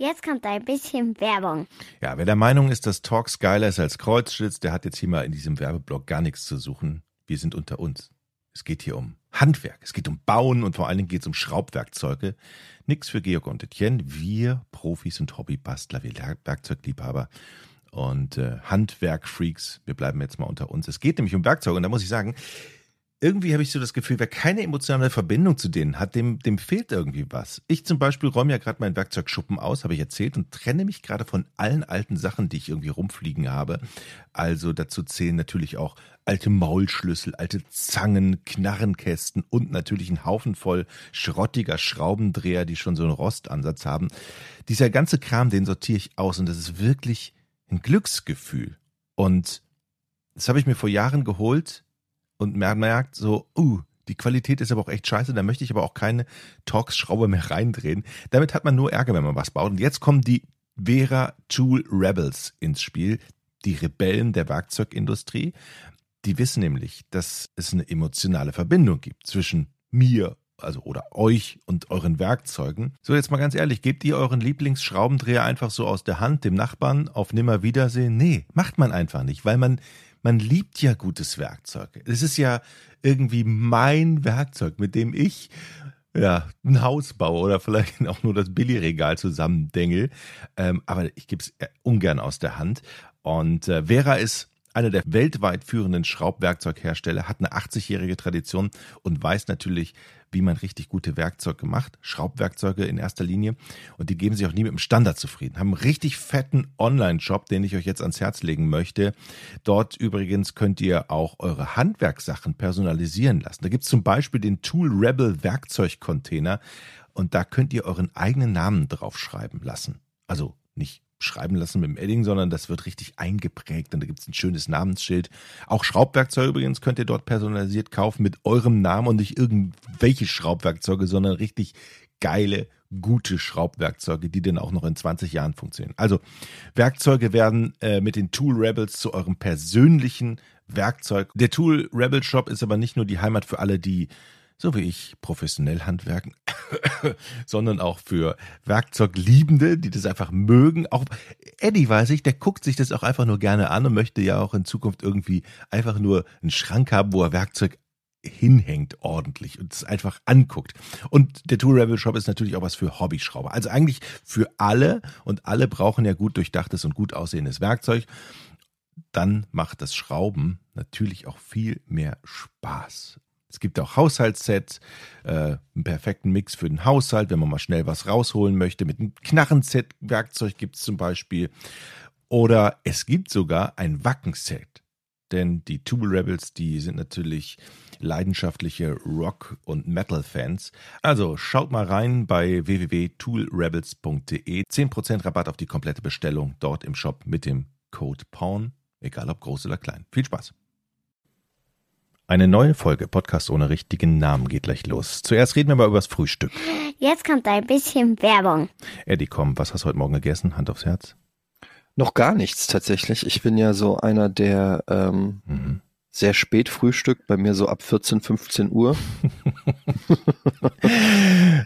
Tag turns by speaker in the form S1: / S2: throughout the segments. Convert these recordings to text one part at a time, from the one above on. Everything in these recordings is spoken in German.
S1: Jetzt kommt ein bisschen Werbung.
S2: Ja, wer der Meinung ist, dass Talks geiler ist als Kreuzschlitz, der hat jetzt hier mal in diesem Werbeblock gar nichts zu suchen. Wir sind unter uns. Es geht hier um Handwerk, es geht um Bauen und vor allen Dingen geht es um Schraubwerkzeuge. Nix für Georg und Etienne. Wir Profis und Hobbybastler, wir Werkzeugliebhaber und äh, Handwerkfreaks. Wir bleiben jetzt mal unter uns. Es geht nämlich um Werkzeuge und da muss ich sagen, irgendwie habe ich so das Gefühl, wer keine emotionale Verbindung zu denen hat, dem, dem fehlt irgendwie was. Ich zum Beispiel räume ja gerade meinen Werkzeugschuppen aus, habe ich erzählt, und trenne mich gerade von allen alten Sachen, die ich irgendwie rumfliegen habe. Also dazu zählen natürlich auch alte Maulschlüssel, alte Zangen, Knarrenkästen und natürlich ein Haufen voll schrottiger Schraubendreher, die schon so einen Rostansatz haben. Dieser ganze Kram, den sortiere ich aus und das ist wirklich ein Glücksgefühl. Und das habe ich mir vor Jahren geholt und merkt so, uh, die Qualität ist aber auch echt scheiße, da möchte ich aber auch keine Torx-Schraube mehr reindrehen. Damit hat man nur Ärger, wenn man was baut. Und jetzt kommen die Vera Tool Rebels ins Spiel, die Rebellen der Werkzeugindustrie. Die wissen nämlich, dass es eine emotionale Verbindung gibt zwischen mir also oder euch und euren Werkzeugen. So, jetzt mal ganz ehrlich, gebt ihr euren Lieblingsschraubendreher einfach so aus der Hand dem Nachbarn auf Nimmerwiedersehen? Nee, macht man einfach nicht, weil man man liebt ja gutes Werkzeug. Es ist ja irgendwie mein Werkzeug, mit dem ich ja, ein Haus baue oder vielleicht auch nur das Billigregal zusammendengel. Ähm, aber ich gebe es ungern aus der Hand. Und äh, Vera ist einer der weltweit führenden Schraubwerkzeughersteller, hat eine 80-jährige Tradition und weiß natürlich, wie man richtig gute Werkzeuge macht. Schraubwerkzeuge in erster Linie. Und die geben sich auch nie mit dem Standard zufrieden. Haben einen richtig fetten Online-Shop, den ich euch jetzt ans Herz legen möchte. Dort übrigens könnt ihr auch eure Handwerkssachen personalisieren lassen. Da gibt es zum Beispiel den Tool Rebel Werkzeugcontainer. Und da könnt ihr euren eigenen Namen draufschreiben lassen. Also nicht schreiben lassen mit dem Edding, sondern das wird richtig eingeprägt und da gibt es ein schönes Namensschild. Auch Schraubwerkzeuge übrigens könnt ihr dort personalisiert kaufen mit eurem Namen und nicht irgendwelche Schraubwerkzeuge, sondern richtig geile, gute Schraubwerkzeuge, die dann auch noch in 20 Jahren funktionieren. Also Werkzeuge werden äh, mit den Tool Rebels zu eurem persönlichen Werkzeug. Der Tool Rebel Shop ist aber nicht nur die Heimat für alle, die so wie ich professionell handwerken, sondern auch für Werkzeugliebende, die das einfach mögen. Auch Eddie weiß ich, der guckt sich das auch einfach nur gerne an und möchte ja auch in Zukunft irgendwie einfach nur einen Schrank haben, wo er Werkzeug hinhängt ordentlich und es einfach anguckt. Und der Tool Rebel Shop ist natürlich auch was für Hobbyschrauber. Also eigentlich für alle und alle brauchen ja gut durchdachtes und gut aussehendes Werkzeug. Dann macht das Schrauben natürlich auch viel mehr Spaß. Es gibt auch Haushaltssets, äh, einen perfekten Mix für den Haushalt, wenn man mal schnell was rausholen möchte. Mit einem Knarrenset Werkzeug gibt es zum Beispiel. Oder es gibt sogar ein Wackenset. Denn die Tool Rebels, die sind natürlich leidenschaftliche Rock- und Metal-Fans. Also schaut mal rein bei www.toolrebels.de. 10% Rabatt auf die komplette Bestellung dort im Shop mit dem Code PAWN, egal ob groß oder klein. Viel Spaß! Eine neue Folge Podcast ohne richtigen Namen geht gleich los. Zuerst reden wir mal übers Frühstück.
S1: Jetzt kommt ein bisschen Werbung.
S2: Eddie, komm, was hast du heute Morgen gegessen? Hand aufs Herz.
S3: Noch gar nichts tatsächlich. Ich bin ja so einer, der ähm, mhm. sehr spät frühstückt, bei mir so ab 14, 15 Uhr.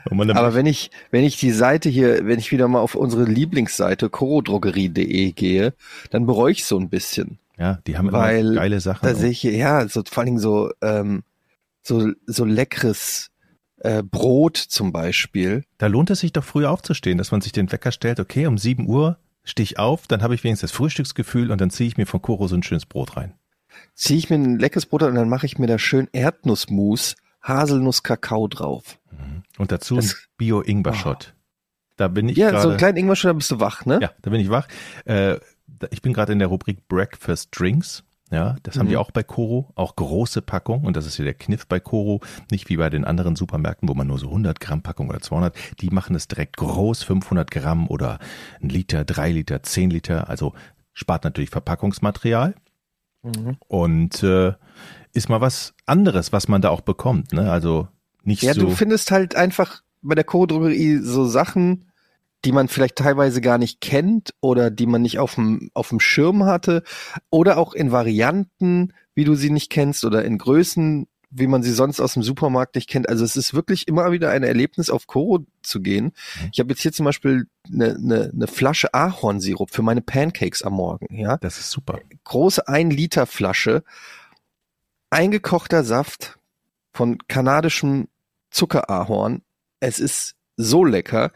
S3: Aber wenn ich, wenn ich die Seite hier, wenn ich wieder mal auf unsere Lieblingsseite chorodrogerie.de gehe, dann bereue ich so ein bisschen.
S2: Ja, die haben Weil immer geile Sachen.
S3: Da sehe ich ja, so, vor Dingen so, ähm, so, so leckeres äh, Brot zum Beispiel.
S2: Da lohnt es sich doch früh aufzustehen, dass man sich den Wecker stellt, okay, um 7 Uhr stehe ich auf, dann habe ich wenigstens das Frühstücksgefühl und dann ziehe ich mir von Koro so ein schönes Brot rein.
S3: Ziehe ich mir ein leckeres Brot und dann mache ich mir da schön Erdnussmus, Haselnuss, Kakao drauf.
S2: Mhm. Und dazu das, ein Bio-Ingwer-Shot. Oh. Da bin ich
S3: Ja,
S2: grade,
S3: so einen kleinen Ingwer-Shot, da bist du wach, ne?
S2: Ja, da bin ich wach. Äh, ich bin gerade in der Rubrik Breakfast Drinks. Ja, das mhm. haben die auch bei Koro, auch große Packung. Und das ist ja der Kniff bei Koro. Nicht wie bei den anderen Supermärkten, wo man nur so 100 Gramm Packung oder 200. Die machen es direkt groß, 500 Gramm oder ein Liter, drei Liter, zehn Liter. Also spart natürlich Verpackungsmaterial. Mhm. Und äh, ist mal was anderes, was man da auch bekommt. Ne? Also nicht
S3: ja,
S2: so.
S3: Ja, du findest halt einfach bei der Koro-Drogerie so Sachen, die man vielleicht teilweise gar nicht kennt oder die man nicht auf dem, auf dem Schirm hatte oder auch in Varianten, wie du sie nicht kennst oder in Größen, wie man sie sonst aus dem Supermarkt nicht kennt. Also es ist wirklich immer wieder ein Erlebnis, auf Koro zu gehen. Mhm. Ich habe jetzt hier zum Beispiel eine, eine, eine Flasche Ahornsirup für meine Pancakes am Morgen. Ja,
S2: das ist super.
S3: Große ein Liter Flasche, eingekochter Saft von kanadischem Zuckerahorn. Es ist so lecker.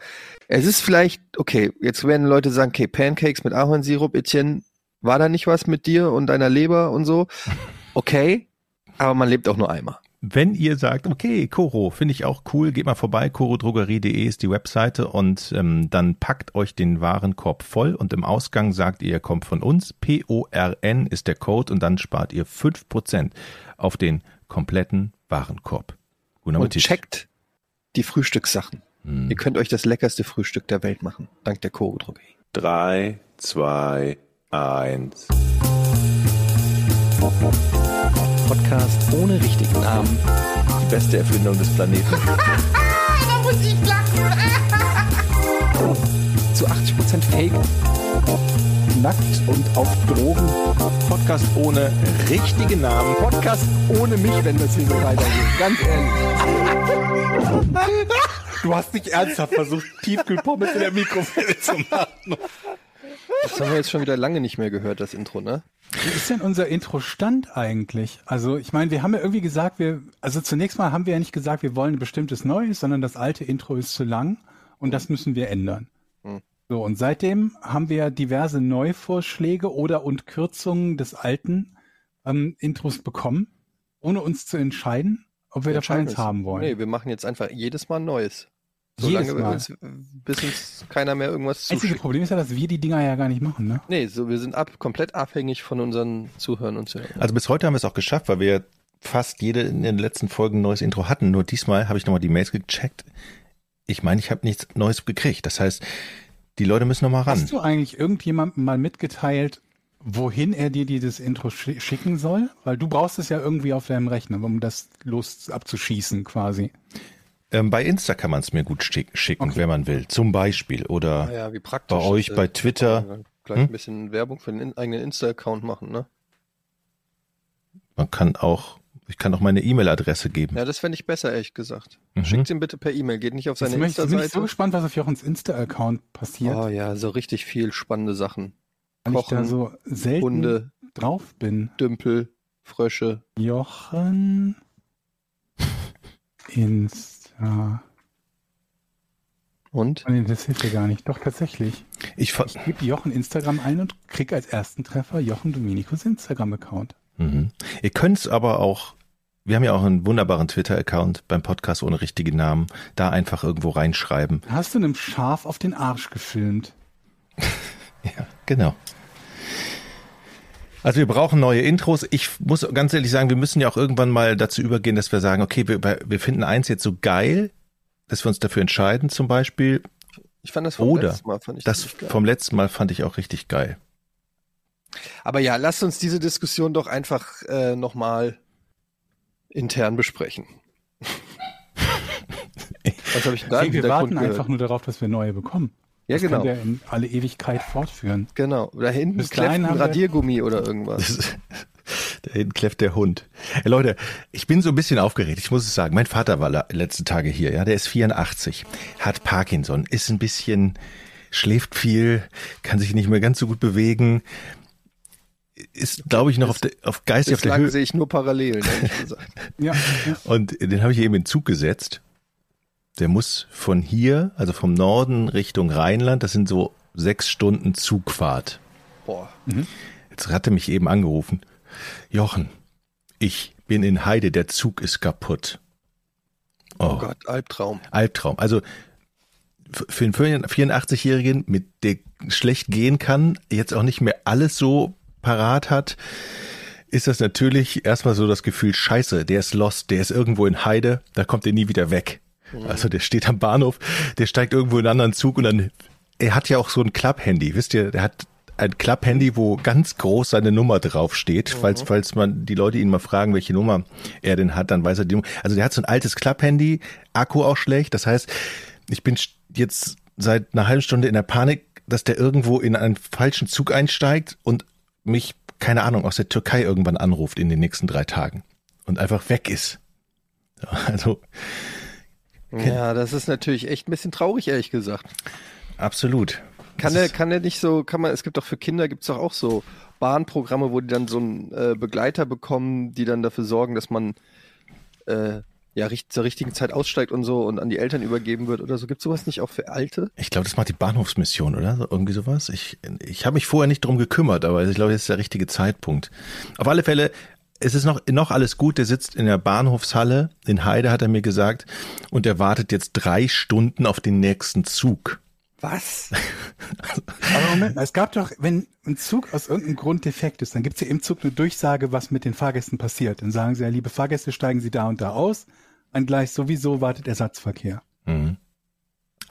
S3: Es ist vielleicht, okay, jetzt werden Leute sagen, okay, Pancakes mit Ahornsirup, Etienne, war da nicht was mit dir und deiner Leber und so? Okay, aber man lebt auch nur einmal.
S2: Wenn ihr sagt, okay, Koro, finde ich auch cool, geht mal vorbei, korodrogerie.de ist die Webseite und ähm, dann packt euch den Warenkorb voll und im Ausgang sagt ihr, kommt von uns, P-O-R-N ist der Code und dann spart ihr fünf Prozent auf den kompletten Warenkorb.
S3: Guten und checkt die Frühstückssachen. Hm. Ihr könnt euch das leckerste Frühstück der Welt machen, dank der Koro Drogerie.
S4: Drei, zwei, eins.
S3: Podcast ohne richtigen Namen.
S2: Die beste Erfindung des Planeten.
S5: da muss ich lachen.
S3: Zu 80% Fake.
S6: Nackt und auf Drogen.
S2: Podcast ohne richtigen Namen.
S6: Podcast ohne mich, wenn das hier so weitergeht. Ganz ehrlich.
S2: Du hast nicht ernsthaft versucht, Tiefkühlpommes in der Mikrowelle zu machen.
S3: Das haben wir jetzt schon wieder lange nicht mehr gehört, das Intro, ne?
S6: Wie ist denn unser Intro-Stand eigentlich? Also ich meine, wir haben ja irgendwie gesagt, wir, also zunächst mal haben wir ja nicht gesagt, wir wollen ein bestimmtes Neues, sondern das alte Intro ist zu lang und das müssen wir ändern. Hm. So, und seitdem haben wir diverse Neuvorschläge oder und Kürzungen des alten ähm, Intros bekommen, ohne uns zu entscheiden, ob wir davon eins haben wollen.
S3: Nee, wir machen jetzt einfach jedes Mal ein neues.
S6: Solange Jedes Mal. Uns,
S3: bis uns keiner mehr irgendwas
S6: zuschickt. Einzige Problem ist ja, dass wir die Dinger ja gar nicht machen, ne?
S3: Nee, so, wir sind ab, komplett abhängig von unseren Zuhörern und Zuhörern.
S2: Also bis heute haben wir es auch geschafft, weil wir fast jede in den letzten Folgen ein neues Intro hatten. Nur diesmal habe ich nochmal die Mails gecheckt. Ich meine, ich habe nichts Neues gekriegt. Das heißt, die Leute müssen nochmal ran.
S6: Hast du eigentlich irgendjemandem mal mitgeteilt, wohin er dir dieses Intro schicken soll? Weil du brauchst es ja irgendwie auf deinem Rechner, um das los abzuschießen quasi.
S2: Ähm, bei Insta kann man es mir gut schicken, okay. wenn man will. Zum Beispiel. Oder
S3: ja,
S2: bei euch bei Twitter.
S3: Gleich hm? ein bisschen Werbung für den eigenen Insta-Account machen, ne?
S2: Man kann auch, ich kann auch meine E-Mail-Adresse geben.
S3: Ja, das fände ich besser, ehrlich gesagt. Mhm. Schickt ihn bitte per E-Mail, geht nicht auf seine Insta-Seite.
S6: Ich bin so gespannt, was auf Jochens Insta-Account passiert.
S3: Oh ja, so richtig viel spannende Sachen.
S6: Weil Kochen, ich da so selten Hunde, drauf bin.
S3: Dümpel, Frösche.
S6: Jochen Insta.
S3: Und?
S6: Nee, das hilft ja gar nicht. Doch, tatsächlich.
S2: Ich,
S6: ich gebe Jochen Instagram ein und krieg als ersten Treffer Jochen Dominikus Instagram-Account.
S2: Mhm. Ihr könnt es aber auch, wir haben ja auch einen wunderbaren Twitter-Account beim Podcast ohne richtigen Namen, da einfach irgendwo reinschreiben.
S6: Hast du einem Schaf auf den Arsch gefilmt?
S2: ja, genau. Also wir brauchen neue Intros. Ich muss ganz ehrlich sagen, wir müssen ja auch irgendwann mal dazu übergehen, dass wir sagen, okay, wir, wir finden eins jetzt so geil, dass wir uns dafür entscheiden zum Beispiel.
S3: Ich fand das vom
S2: Oder
S3: letzten Mal fand ich
S2: das vom letzten Mal fand ich auch richtig geil.
S3: Aber ja, lasst uns diese Diskussion doch einfach äh, nochmal intern besprechen.
S6: Was habe ich da okay, Wir warten einfach nur darauf, dass wir neue bekommen.
S3: Ja,
S6: das
S3: genau.
S6: Kann der in alle Ewigkeit fortführen.
S3: Genau. Da hinten Bis kläfft ein Radiergummi oder irgendwas.
S2: da hinten kläfft der Hund. Hey, Leute, ich bin so ein bisschen aufgeregt. Ich muss es sagen. Mein Vater war letzte Tage hier. Ja, der ist 84, hat Parkinson, ist ein bisschen, schläft viel, kann sich nicht mehr ganz so gut bewegen ist, glaube ich, noch auf, der, auf geistig auf der Höhe.
S3: sehe ich nur parallel,
S2: ja. Und den habe ich eben in Zug gesetzt der muss von hier, also vom Norden Richtung Rheinland, das sind so sechs Stunden Zugfahrt.
S3: Boah. Mhm.
S2: Jetzt hatte mich eben angerufen. Jochen, ich bin in Heide, der Zug ist kaputt.
S3: Oh, oh Gott, Albtraum.
S2: Albtraum. Also für einen 84-Jährigen, mit der schlecht gehen kann, jetzt auch nicht mehr alles so parat hat, ist das natürlich erstmal so das Gefühl, scheiße, der ist lost, der ist irgendwo in Heide, da kommt er nie wieder weg. Mhm. Also der steht am Bahnhof, der steigt irgendwo in einen anderen Zug und dann, er hat ja auch so ein Klapp-Handy, wisst ihr, der hat ein Klapp-Handy, wo ganz groß seine Nummer draufsteht. Mhm. Falls, falls man die Leute ihn mal fragen, welche Nummer er denn hat, dann weiß er die Nummer. Also der hat so ein altes Klapp-Handy, Akku auch schlecht. Das heißt, ich bin jetzt seit einer halben Stunde in der Panik, dass der irgendwo in einen falschen Zug einsteigt und mich, keine Ahnung, aus der Türkei irgendwann anruft in den nächsten drei Tagen und einfach weg ist. Also
S3: Ja, das ist natürlich echt ein bisschen traurig, ehrlich gesagt.
S2: absolut.
S3: Kann
S2: ist-
S3: kann der nicht so, kann man, es gibt doch für Kinder, gibt's doch auch so Bahnprogramme, wo die dann so einen äh, Begleiter bekommen, die dann dafür sorgen, dass man äh, ja richt, zur richtigen Zeit aussteigt und so und an die Eltern übergeben wird oder so. Gibt's sowas nicht auch für Alte?
S2: Ich glaube, das macht die Bahnhofsmission, oder? Irgendwie sowas. Ich, ich habe mich vorher nicht drum gekümmert, aber ich glaube, jetzt ist der richtige Zeitpunkt. Auf alle Fälle, es ist noch, noch alles gut. Der sitzt in der Bahnhofshalle in Heide, hat er mir gesagt, und er wartet jetzt drei Stunden auf den nächsten Zug.
S3: Was?
S6: Aber Moment, es gab doch, wenn ein Zug aus irgendeinem Grund defekt ist, dann gibt's ja im Zug eine Durchsage, was mit den Fahrgästen passiert. Dann sagen sie ja, liebe Fahrgäste, steigen Sie da und da aus. Ein Gleis sowieso wartet Ersatzverkehr.
S2: Mhm.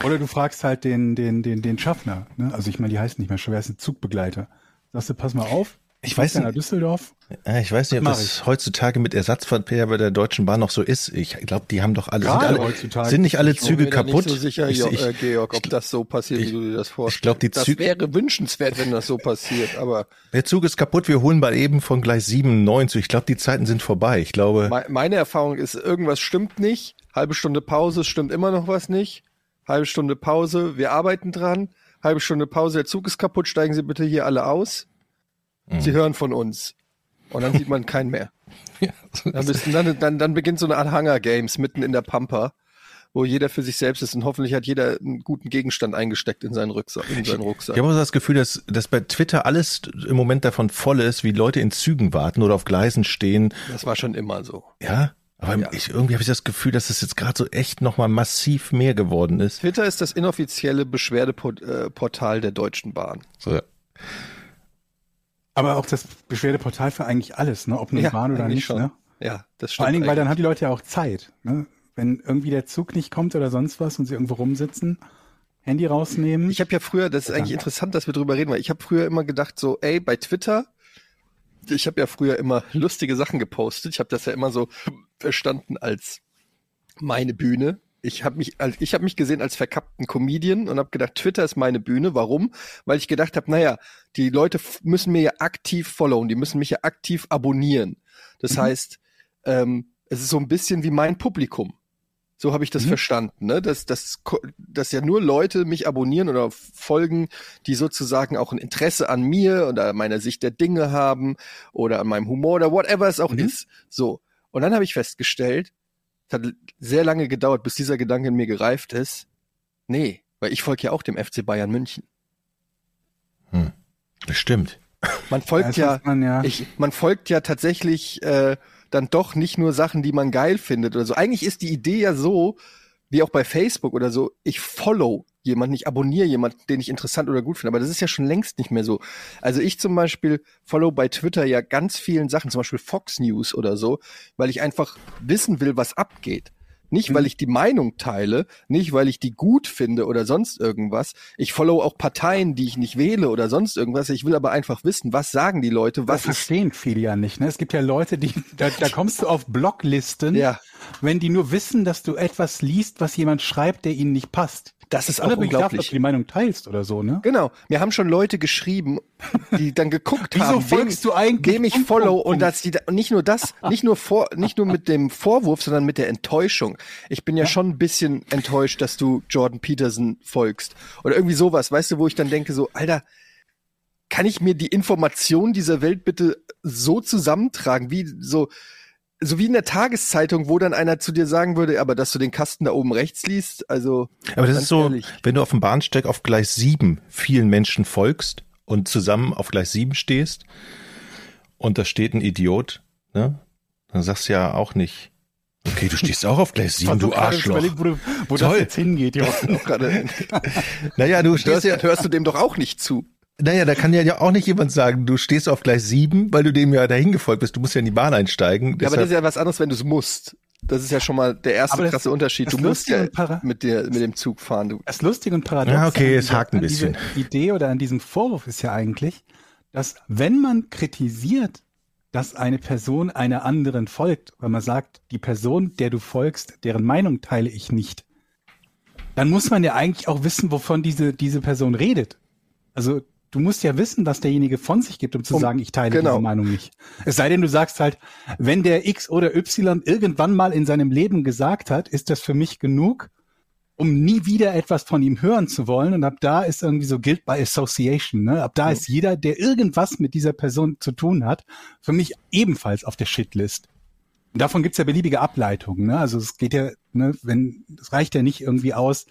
S6: Oder du fragst halt den, den, den, den Schaffner. Ne? Also ich meine, die heißen nicht mehr Schwer, ist ein Zugbegleiter. Sagst du, pass mal auf.
S2: Ich weiß
S6: bin
S2: nicht.
S6: Düsseldorf.
S2: Ich weiß nicht, ob das heutzutage mit Ersatzverkehr bei der Deutschen Bahn noch so ist. Ich glaube, die haben doch alle, sind, alle
S6: heutzutage.
S2: sind nicht alle
S3: Ich bin
S2: Züge
S3: mir da
S2: kaputt.
S3: Nicht so sicher,
S2: ich, ich,
S3: äh, Georg, ob
S2: ich-
S3: das so passiert,
S2: ich-
S3: wie du dir das vorstellst.
S2: glaub, die
S3: das
S2: Züge-
S3: wäre wünschenswert, wenn das so passiert, aber
S2: der Zug ist kaputt, wir holen mal eben von Gleis 7 9 zu. Ich glaube, die Zeiten sind vorbei. Ich glaube,
S3: Me- Meine Erfahrung ist, irgendwas stimmt nicht. Halbe Stunde Pause, es stimmt immer noch was nicht. Halbe Stunde Pause, wir arbeiten dran. Halbe Stunde Pause, der Zug ist kaputt, steigen Sie bitte hier alle aus.
S2: Mhm.
S3: Sie hören von uns. Und dann sieht man keinen mehr. Dann, bist, dann, dann, dann beginnt so eine Art Hunger Games mitten in der Pampa, wo jeder für sich selbst ist und hoffentlich hat jeder einen guten Gegenstand eingesteckt in seinen Rucksack. In seinen Rucksack.
S2: Ich habe auch so das Gefühl, dass, dass bei Twitter alles im Moment davon voll ist, wie Leute in Zügen warten oder auf Gleisen stehen.
S3: Das war schon immer so.
S2: Ja, aber
S3: Ja.
S2: Ich, irgendwie habe ich das Gefühl, dass es jetzt gerade so echt nochmal massiv mehr geworden ist.
S3: Twitter ist das inoffizielle Beschwerdeportal der Deutschen Bahn.
S2: So,
S6: Aber auch das Beschwerdeportal für eigentlich alles, ne? ob nun
S3: Ja,
S6: Bahn oder
S3: eigentlich
S6: nicht.
S3: schon.
S6: Ne?
S3: Ja, das stimmt.
S6: Vor allen Dingen, weil dann
S3: eigentlich.
S6: haben die Leute ja auch Zeit. Ne? Wenn irgendwie der Zug nicht kommt oder sonst was und sie irgendwo rumsitzen, Handy rausnehmen.
S3: Ich habe ja früher, das ist eigentlich interessant, dass wir drüber reden, weil ich habe früher immer gedacht, so, ey, bei Twitter, ich habe ja früher immer lustige Sachen gepostet. Ich habe das ja immer so verstanden als meine Bühne. Ich habe mich, ich habe mich gesehen als verkappten Comedian und habe gedacht, Twitter ist meine Bühne. Warum? Weil ich gedacht habe, naja, die Leute müssen mir ja aktiv followen, die müssen mich ja aktiv abonnieren. Das heißt, ähm, es ist so ein bisschen wie mein Publikum. So habe ich das verstanden, ne? Dass, dass, dass ja nur Leute mich abonnieren oder folgen, die sozusagen auch ein Interesse an mir oder meiner Sicht der Dinge haben oder an meinem Humor oder whatever es auch ist. So. Und dann habe ich festgestellt, es hat sehr lange gedauert, bis dieser Gedanke in mir gereift ist. Nee, weil ich folge ja auch dem FC Bayern München.
S2: das stimmt.
S3: Man folgt ja,
S6: man ja.
S3: ich, man folgt ja tatsächlich äh, dann doch nicht nur Sachen, die man geil findet oder so. Eigentlich ist die Idee ja so, wie auch bei Facebook oder so, ich follow jemanden, ich abonniere jemanden, den ich interessant oder gut finde. Aber das ist ja schon längst nicht mehr so. Also ich zum Beispiel follow bei Twitter ja ganz vielen Sachen, zum Beispiel Fox News oder so, weil ich einfach wissen will, was abgeht. Nicht, weil ich die Meinung teile, nicht, weil ich die gut finde oder sonst irgendwas. Ich follow auch Parteien, die ich nicht wähle oder sonst irgendwas. Ich will aber einfach wissen, was sagen die Leute,
S6: das
S3: was ist
S6: verstehen viele ja nicht. Ne? Es gibt ja Leute, die, da, da kommst du auf Blocklisten,
S3: Ja.
S6: wenn die nur wissen, dass du etwas liest, was jemand schreibt, der ihnen nicht passt.
S3: Das ist auch
S6: Unabhängig davon, ob
S3: unglaublich.
S6: du die Meinung teilst oder so, ne?
S3: Genau. Mir haben schon Leute geschrieben, die dann geguckt
S6: Wieso
S3: haben,
S6: folgst du eigentlich?
S3: wem ich follow und dass die da, und nicht nur das, nicht nur vor, nicht nur mit dem Vorwurf, sondern mit der Enttäuschung. Ich bin ja, schon ein bisschen enttäuscht, dass du Jordan Peterson folgst oder irgendwie sowas, weißt du, wo ich dann denke so, Alter, kann ich mir die Informationen dieser Welt bitte so zusammentragen, wie so so wie in der Tageszeitung, wo dann einer zu dir sagen würde, aber dass du den Kasten da oben rechts liest, also
S2: Aber das ist so,
S3: ehrlich.
S2: wenn du auf dem Bahnsteig auf Gleis 7 vielen Menschen folgst und zusammen auf Gleis 7 stehst und da steht ein Idiot, ne? Dann sagst du ja auch nicht, okay, du stehst auch auf Gleis 7, du Arschloch.
S6: überlegen, Wo, du- wo das jetzt hingeht,
S3: gerade
S2: Naja, du stehst
S3: hörst,
S2: ja,
S3: hörst du dem doch auch nicht zu.
S2: naja, da kann ja auch nicht jemand sagen, du stehst auf Gleis 7, weil du dem ja dahin gefolgt bist. Du musst ja in die Bahn einsteigen.
S3: Ja, aber das ist ja was anderes, wenn du es musst. Das ist ja schon mal der erste
S6: das-
S3: krasse Unterschied. Du musst ja mit, dir, mit dem Zug fahren. Du.
S6: Das Lustige und Paradox
S2: Ja, okay, es hakt ein bisschen.
S6: Idee oder an diesem Vorwurf ist ja eigentlich, dass wenn man kritisiert, dass eine Person einer anderen folgt, weil man sagt, die Person, der du folgst, deren Meinung teile ich nicht, dann muss man ja eigentlich auch wissen, wovon diese, diese Person redet. Also du musst ja wissen, was derjenige von sich gibt, um zu
S3: Um-
S6: sagen, ich teile
S3: genau.
S6: diese Meinung nicht. Es sei denn, du sagst halt, wenn der X oder Y irgendwann mal in seinem Leben gesagt hat, ist das für mich genug, um nie wieder etwas von ihm hören zu wollen. Und ab da ist irgendwie so Guilt by Association. Ne? Ab da ist jeder, der irgendwas mit dieser Person zu tun hat, für mich ebenfalls auf der Shitlist. Und davon gibt's ja beliebige Ableitungen. Ne? Also es geht ja, ne, wenn, es reicht ja nicht irgendwie aus,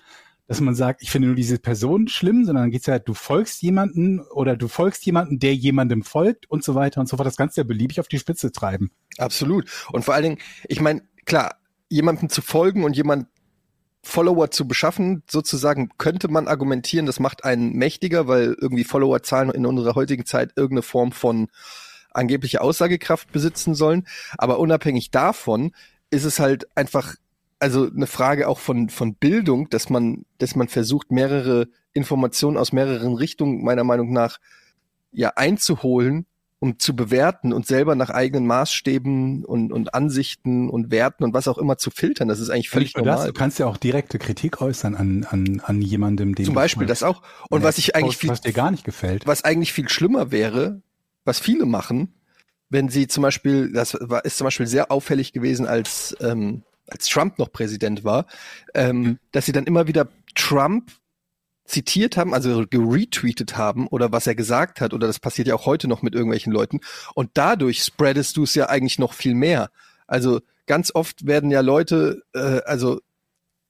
S6: dass man sagt, ich finde nur diese Person schlimm, sondern dann geht's ja, du folgst jemanden oder du folgst jemanden, der jemandem folgt und so weiter und so fort. Das du ja beliebig auf die Spitze treiben.
S3: Absolut. Und vor allen Dingen, ich meine, klar, jemandem zu folgen und jemand Follower zu beschaffen, sozusagen, könnte man argumentieren, das macht einen mächtiger, weil irgendwie Followerzahlen in unserer heutigen Zeit irgendeine Form von angebliche Aussagekraft besitzen sollen. Aber unabhängig davon ist es halt einfach, also eine Frage auch von, von Bildung, dass man, dass man versucht, mehrere Informationen aus mehreren Richtungen meiner Meinung nach ja einzuholen, um zu bewerten und selber nach eigenen Maßstäben und, und Ansichten und Werten und was auch immer zu filtern. Das ist eigentlich völlig
S6: Nicht nur das,
S3: normal.
S6: du kannst ja auch direkte Kritik äußern an, an, an jemandem, dem
S3: Zum Beispiel das auch. Und was ich eigentlich viel,
S6: was dir gar nicht gefällt.
S3: was eigentlich viel schlimmer wäre, was viele machen, wenn sie zum Beispiel, das war, ist zum Beispiel sehr auffällig gewesen, als, ähm, als Trump noch Präsident war, ähm,
S6: Mhm.
S3: dass sie dann immer wieder Trump zitiert haben, also geretweetet haben oder was er gesagt hat, oder das passiert ja auch heute noch mit irgendwelchen Leuten. Und dadurch spreadest du es ja eigentlich noch viel mehr. Also ganz oft werden ja Leute, äh, also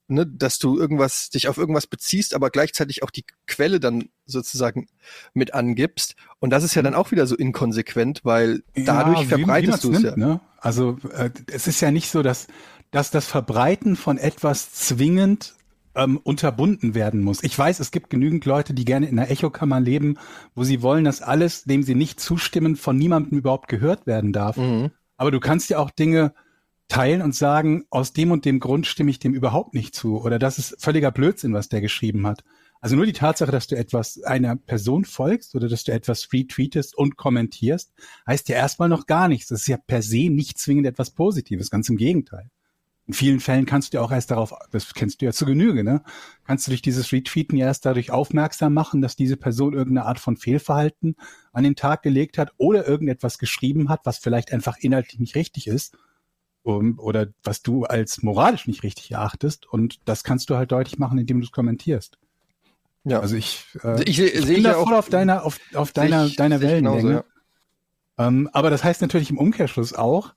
S3: ne, dass du irgendwas, dich auf irgendwas beziehst, aber gleichzeitig auch die Quelle dann sozusagen mit angibst. Und das ist ja dann auch wieder so inkonsequent, weil dadurch
S6: Ja,
S3: verbreitest du es ja.
S6: Ne? Also äh, es ist ja nicht so, dass, dass das Verbreiten von etwas zwingend ähm, unterbunden werden muss. Ich weiß, es gibt genügend Leute, die gerne in einer Echokammer leben, wo sie wollen, dass alles, dem sie nicht zustimmen, von niemandem überhaupt gehört werden darf.
S3: Mhm.
S6: Aber du kannst ja auch Dinge teilen und sagen, aus dem und dem Grund stimme ich dem überhaupt nicht zu. Oder das ist völliger Blödsinn, was der geschrieben hat. Also nur die Tatsache, dass du etwas einer Person folgst oder dass du etwas retweetest und kommentierst, heißt ja erstmal noch gar nichts. Das ist ja per se nicht zwingend etwas Positives, ganz im Gegenteil. In vielen Fällen kannst du ja auch erst darauf, das kennst du ja zu Genüge, ne? Kannst du durch dieses Retweeten ja erst dadurch aufmerksam machen, dass diese Person irgendeine Art von Fehlverhalten an den Tag gelegt hat oder irgendetwas geschrieben hat, was vielleicht einfach inhaltlich nicht richtig ist um, oder was du als moralisch nicht richtig erachtest. Und das kannst du halt deutlich machen, indem du es kommentierst.
S3: Ja.
S6: Also ich, äh,
S3: Ich seh-
S6: ich
S3: sehe
S6: bin da voll auf deiner, auf, auf deiner,
S3: ich-
S6: deiner
S3: ich genauso,
S6: Wellenlänge.
S3: ja.
S6: Ähm, aber das heißt natürlich im Umkehrschluss auch,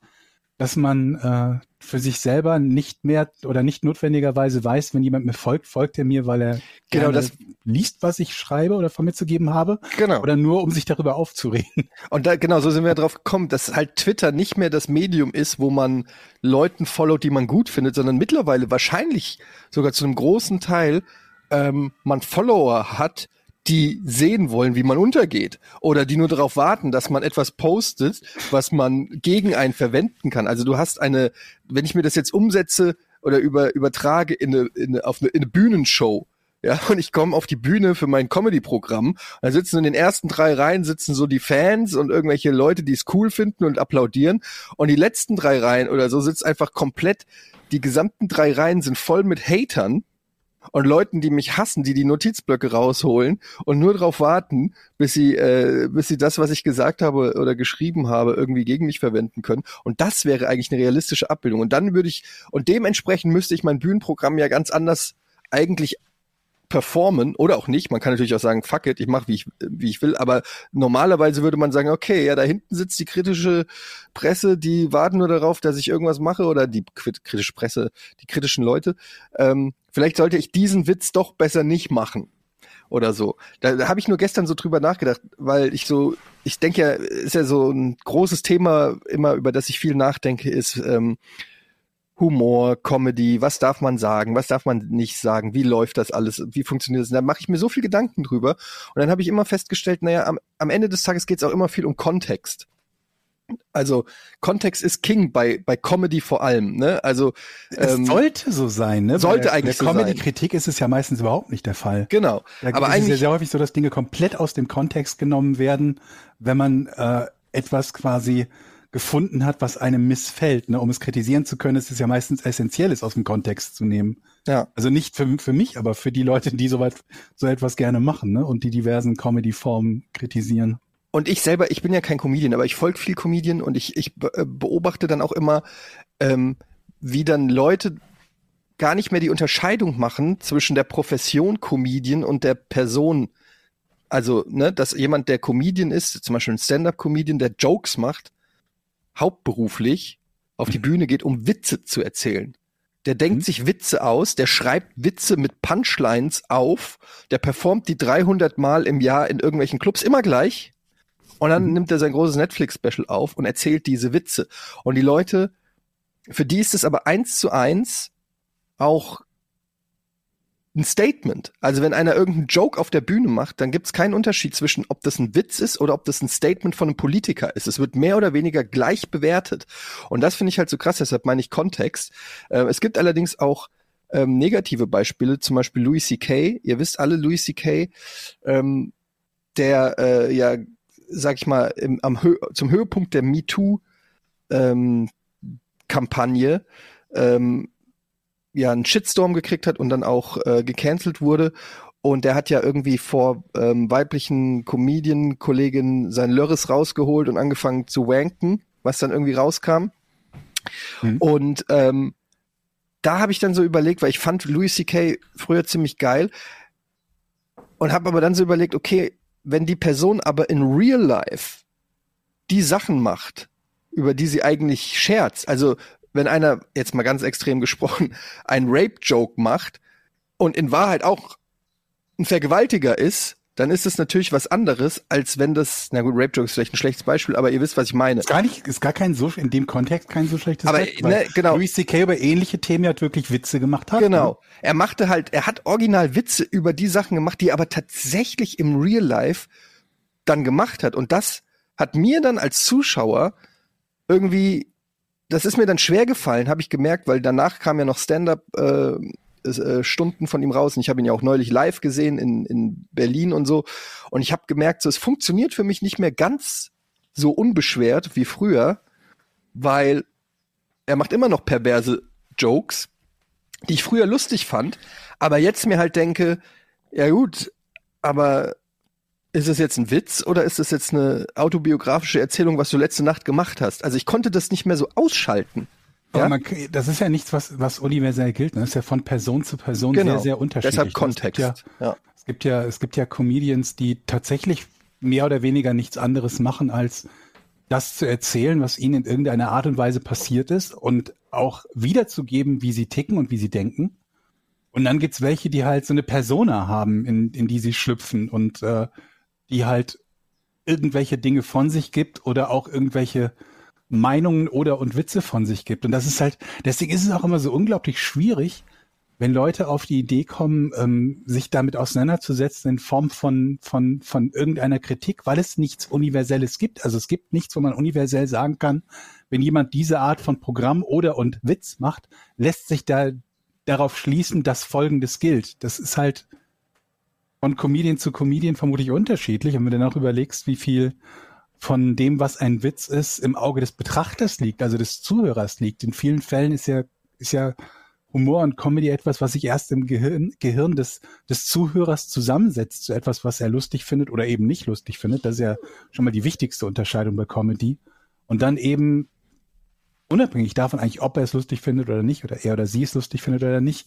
S6: dass man äh, für sich selber nicht mehr oder nicht notwendigerweise weiß, wenn jemand mir folgt, folgt er mir, weil er
S3: Genau, das-
S6: liest, was ich schreibe oder von mir zu geben habe,
S3: Genau.
S6: oder nur um sich darüber aufzuregen.
S3: Und da, genau, so sind wir drauf gekommen, dass halt Twitter nicht mehr das Medium ist, wo man Leuten followt, die man gut findet, sondern mittlerweile wahrscheinlich sogar zu einem großen Teil ähm, man Follower hat, die sehen wollen, wie man untergeht. Oder die nur darauf warten, dass man etwas postet, was man gegen einen verwenden kann. Also du hast eine, wenn ich mir das jetzt umsetze oder über, übertrage in eine, in eine, auf eine, in eine Bühnenshow, ja, und ich komme auf die Bühne für mein Comedy-Programm. Da sitzen in den ersten drei Reihen sitzen so die Fans und irgendwelche Leute, die es cool finden und applaudieren. Und die letzten drei Reihen oder so sitzt einfach komplett, die gesamten drei Reihen sind voll mit Hatern und Leuten, die mich hassen, die die Notizblöcke rausholen und nur darauf warten, bis sie, äh, bis sie das, was ich gesagt habe oder geschrieben habe, irgendwie gegen mich verwenden können. Und das wäre eigentlich eine realistische Abbildung. Und dann würde ich, und dementsprechend müsste ich mein Bühnenprogramm ja ganz anders eigentlich performen oder auch nicht. Man kann natürlich auch sagen, fuck it, ich mache wie ich wie ich will, aber normalerweise würde man sagen, okay, ja, da hinten sitzt die kritische Presse, die warten nur darauf, dass ich irgendwas mache oder die krit- kritische Presse, die kritischen Leute. Ähm, vielleicht sollte ich diesen Witz doch besser nicht machen oder so. Da, da habe ich nur gestern so drüber nachgedacht, weil ich so, ich denke ja, ist ja so ein großes Thema immer, über das ich viel nachdenke, ist ähm, Humor, Comedy, was darf man sagen, was darf man nicht sagen, wie läuft das alles, wie funktioniert das? Da mache ich mir so viel Gedanken drüber. Und dann habe ich immer festgestellt, naja, am, am Ende des Tages geht es auch immer viel um Kontext. Also Kontext ist King bei, bei Comedy vor allem. Ne? Also
S6: Es
S3: ähm,
S6: sollte so sein, ne?
S3: sollte
S6: Bei der,
S3: eigentlich
S6: der
S3: so sein.
S6: Comedy-Kritik ist es ja meistens überhaupt nicht der Fall.
S3: genau.
S6: Da
S3: Aber
S6: ist es ja
S3: eigentlich
S6: sehr häufig so, dass Dinge komplett aus dem Kontext genommen werden, wenn man äh, etwas quasi gefunden hat, was einem missfällt. Ne? Um es kritisieren zu können, ist es ja meistens essentiell, es aus dem Kontext zu nehmen.
S3: Ja.
S6: Also nicht für, für mich, aber für die Leute, die soweit so etwas gerne machen, ne? Und die diversen Comedy-Formen kritisieren.
S3: Und ich selber, ich bin ja kein Comedian, aber ich folge viel Comedian und ich, ich äh, beobachte dann auch immer, ähm, wie dann Leute gar nicht mehr die Unterscheidung machen zwischen der Profession Comedian und der Person. Also, ne, dass jemand, der Comedian ist, zum Beispiel ein Stand-up-Comedian, der Jokes macht, hauptberuflich auf die Bühne geht, um Witze zu erzählen. Der denkt
S6: Mhm.
S3: sich Witze aus, der schreibt Witze mit Punchlines auf, der performt die 300 Mal im Jahr in irgendwelchen Clubs immer gleich. Und dann nimmt er sein großes Netflix-Special auf und erzählt diese Witze. Und die Leute, für die ist es aber eins zu eins auch ein Statement. Also wenn einer irgendeinen Joke auf der Bühne macht, dann gibt es keinen Unterschied zwischen, ob das ein Witz ist oder ob das ein Statement von einem Politiker ist. Es wird mehr oder weniger gleich bewertet. Und das finde ich halt so krass, deshalb meine ich Kontext. Äh, es gibt allerdings auch ähm, negative Beispiele, zum Beispiel Louis C.K. Ihr wisst alle, Louis C.K., ähm, der äh, ja, sag ich mal, im, am Hö zum Höhepunkt der MeToo ähm, Kampagne ähm, ja einen Shitstorm gekriegt hat und dann auch äh, gecancelt wurde. Und der hat ja irgendwie vor ähm, weiblichen Comedian-Kolleginnen sein Lörres rausgeholt und angefangen zu wanken, was dann irgendwie rauskam.
S6: Mhm.
S3: Und ähm, da habe ich dann so überlegt, weil ich fand Louis C.K. früher ziemlich geil und habe aber dann so überlegt, okay, wenn die Person aber in real life die Sachen macht, über die sie eigentlich scherzt, also wenn einer, jetzt mal ganz extrem gesprochen, ein Rape-Joke macht und in Wahrheit auch ein Vergewaltiger ist, dann ist es natürlich was anderes, als wenn das, na gut, Rape-Joke ist vielleicht ein schlechtes Beispiel, aber ihr wisst, was ich meine.
S6: Ist gar nicht, ist gar kein so, in dem Kontext kein so schlechtes
S3: Aber,
S6: Beispiel,
S3: ne, genau.
S6: Louis C.K. über ähnliche Themen ja wirklich Witze gemacht hat.
S3: Genau. Er machte halt, er hat original Witze über die Sachen gemacht, die er aber tatsächlich im Real Life dann gemacht hat. Und das hat mir dann als Zuschauer irgendwie, das ist mir dann schwer gefallen, habe ich gemerkt, weil danach kam ja noch Stand-up äh, äh, Stunden von ihm raus und ich habe ihn ja auch neulich live gesehen in, in Berlin und so. Und ich habe gemerkt, so, es funktioniert für mich nicht mehr ganz so unbeschwert wie früher, weil er macht immer noch perverse Jokes, die ich früher lustig fand, aber jetzt mir halt denke, ja gut, aber ist es jetzt ein Witz oder ist es jetzt eine autobiografische Erzählung, was du letzte Nacht gemacht hast? Also ich konnte das nicht mehr so ausschalten. Ja?
S6: man, das ist ja nichts, was, was universell gilt. Ne? Das ist ja von Person zu Person
S3: Genau.
S6: sehr, sehr unterschiedlich.
S3: Deshalb
S6: Es
S3: Kontext.
S6: gibt Ja,
S3: Ja.
S6: es gibt ja, es gibt ja Comedians, die tatsächlich mehr oder weniger nichts anderes machen, als das zu erzählen, was ihnen in irgendeiner Art und Weise passiert ist und auch wiederzugeben, wie sie ticken und wie sie denken. Und dann gibt's welche, die halt so eine Persona haben, in, in die sie schlüpfen und äh, die halt irgendwelche Dinge von sich gibt oder auch irgendwelche Meinungen oder und Witze von sich gibt. Und das ist halt, deswegen ist es auch immer so unglaublich schwierig, wenn Leute auf die Idee kommen, ähm, sich damit auseinanderzusetzen in Form von, von, von irgendeiner Kritik, weil es nichts Universelles gibt. Also es gibt nichts, wo man universell sagen kann, wenn jemand diese Art von Programm oder und Witz macht, lässt sich da darauf schließen, dass Folgendes gilt. Das ist halt von Comedian zu Comedian vermutlich unterschiedlich. Und wenn du dann auch überlegst, wie viel von dem, was ein Witz ist, im Auge des Betrachters liegt, also des Zuhörers liegt. In vielen Fällen ist ja, ist ja Humor und Comedy etwas, was sich erst im Gehirn, Gehirn des, des Zuhörers zusammensetzt zu etwas, was er lustig findet oder eben nicht lustig findet. Das ist ja schon mal die wichtigste Unterscheidung bei Comedy. Und dann eben unabhängig davon eigentlich, ob er es lustig findet oder nicht, oder er oder sie es lustig findet oder nicht,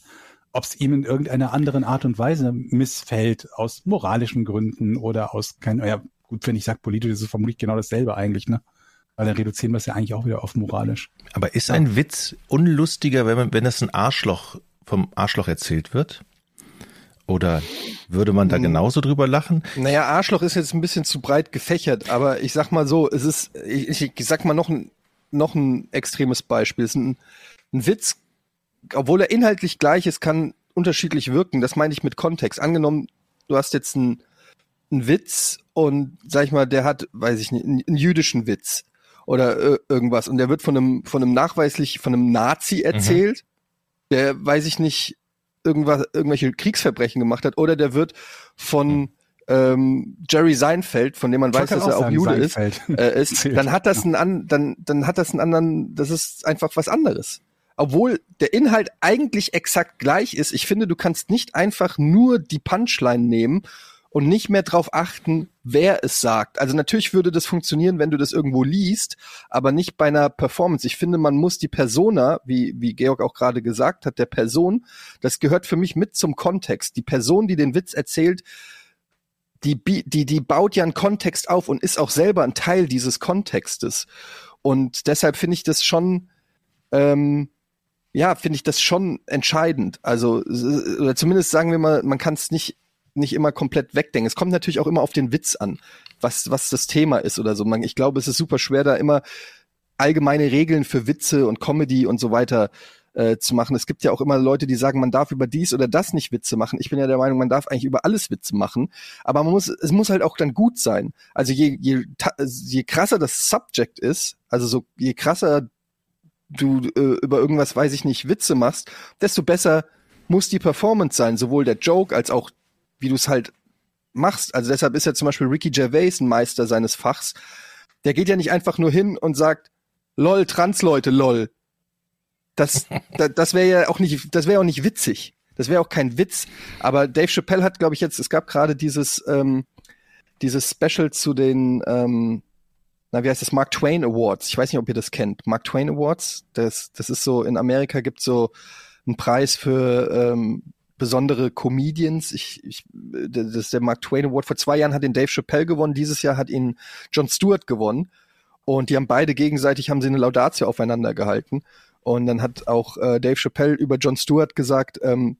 S6: ob es ihm in irgendeiner anderen Art und Weise missfällt, aus moralischen Gründen oder aus kein, ja, gut, wenn ich sage politisch, ist es vermutlich genau dasselbe eigentlich, ne? Weil dann reduzieren wir es ja eigentlich auch wieder auf moralisch.
S2: Aber ist ein Witz unlustiger, wenn, man, wenn das ein Arschloch vom Arschloch erzählt wird? Oder würde man da genauso drüber lachen?
S3: Naja, Arschloch ist jetzt ein bisschen zu breit gefächert, aber ich sag mal so, es ist, ich, ich sag mal noch ein, noch ein extremes Beispiel. Es ist ein, ein Witz, obwohl er inhaltlich gleich ist, kann unterschiedlich wirken. Das meine ich mit Kontext. Angenommen, du hast jetzt einen, einen Witz und sag ich mal, der hat, weiß ich nicht, einen, einen jüdischen Witz oder äh, irgendwas und der wird von einem, von einem nachweislich, von einem Nazi erzählt, der, weiß ich nicht, irgendwas, irgendwelche Kriegsverbrechen gemacht hat oder der wird von ähm, Jerry Seinfeld, von dem man
S6: Ich
S3: weiß, dass er auch Jude
S6: Seinfeld.
S3: ist, äh, ist dann hat das einen an, dann, dann hat das einen anderen, das ist einfach was anderes. Obwohl der Inhalt eigentlich exakt gleich ist, ich finde, du kannst nicht einfach nur die Punchline nehmen und nicht mehr drauf achten, wer es sagt. Also natürlich würde das funktionieren, wenn du das irgendwo liest, aber nicht bei einer Performance. Ich finde, man muss die Persona, wie, wie Georg auch gerade gesagt hat, der Person, das gehört für mich mit zum Kontext. Die Person, die den Witz erzählt, die, die, die baut ja einen Kontext auf und ist auch selber ein Teil dieses Kontextes. Und deshalb finde ich das schon, ähm, ja, finde ich das schon entscheidend. Also, oder zumindest sagen wir mal, man kann es nicht, nicht immer komplett wegdenken. Es kommt natürlich auch immer auf den Witz an, was, was das Thema ist oder so. Man, ich glaube, es ist super schwer, da immer allgemeine Regeln für Witze und Comedy und so weiter äh, zu machen. Es gibt ja auch immer Leute, die sagen, man darf über dies oder das nicht Witze machen. Ich bin ja der Meinung, man darf eigentlich über alles Witze machen, aber man muss, es muss halt auch dann gut sein. Also je, je, je krasser das Subject ist, also so je krasser du äh, über irgendwas, weiß ich nicht, Witze machst, desto besser muss die Performance sein, sowohl der Joke als auch, wie du es halt machst. Also deshalb ist ja zum Beispiel Ricky Gervais ein Meister seines Fachs. Der geht ja nicht einfach nur hin und sagt, lol, Transleute, lol. Das, da, das wäre ja auch nicht, das wäre auch nicht witzig. Das wäre auch kein Witz. Aber Dave Chappelle hat, glaube ich, jetzt, es gab gerade dieses, ähm, dieses Special zu den, ähm, na, wie heißt das, Mark Twain Awards. Ich weiß nicht, ob ihr das kennt. Mark Twain Awards, das, das ist so, in Amerika gibt so einen Preis für ähm, besondere Comedians. Ich, ich, das ist der Mark Twain Award. Vor zwei Jahren hat ihn Dave Chappelle gewonnen, dieses Jahr hat ihn Jon Stewart gewonnen. Und die haben beide gegenseitig, haben sie eine Laudatio aufeinander gehalten. Und dann hat auch äh, Dave Chappelle über Jon Stewart gesagt, ähm,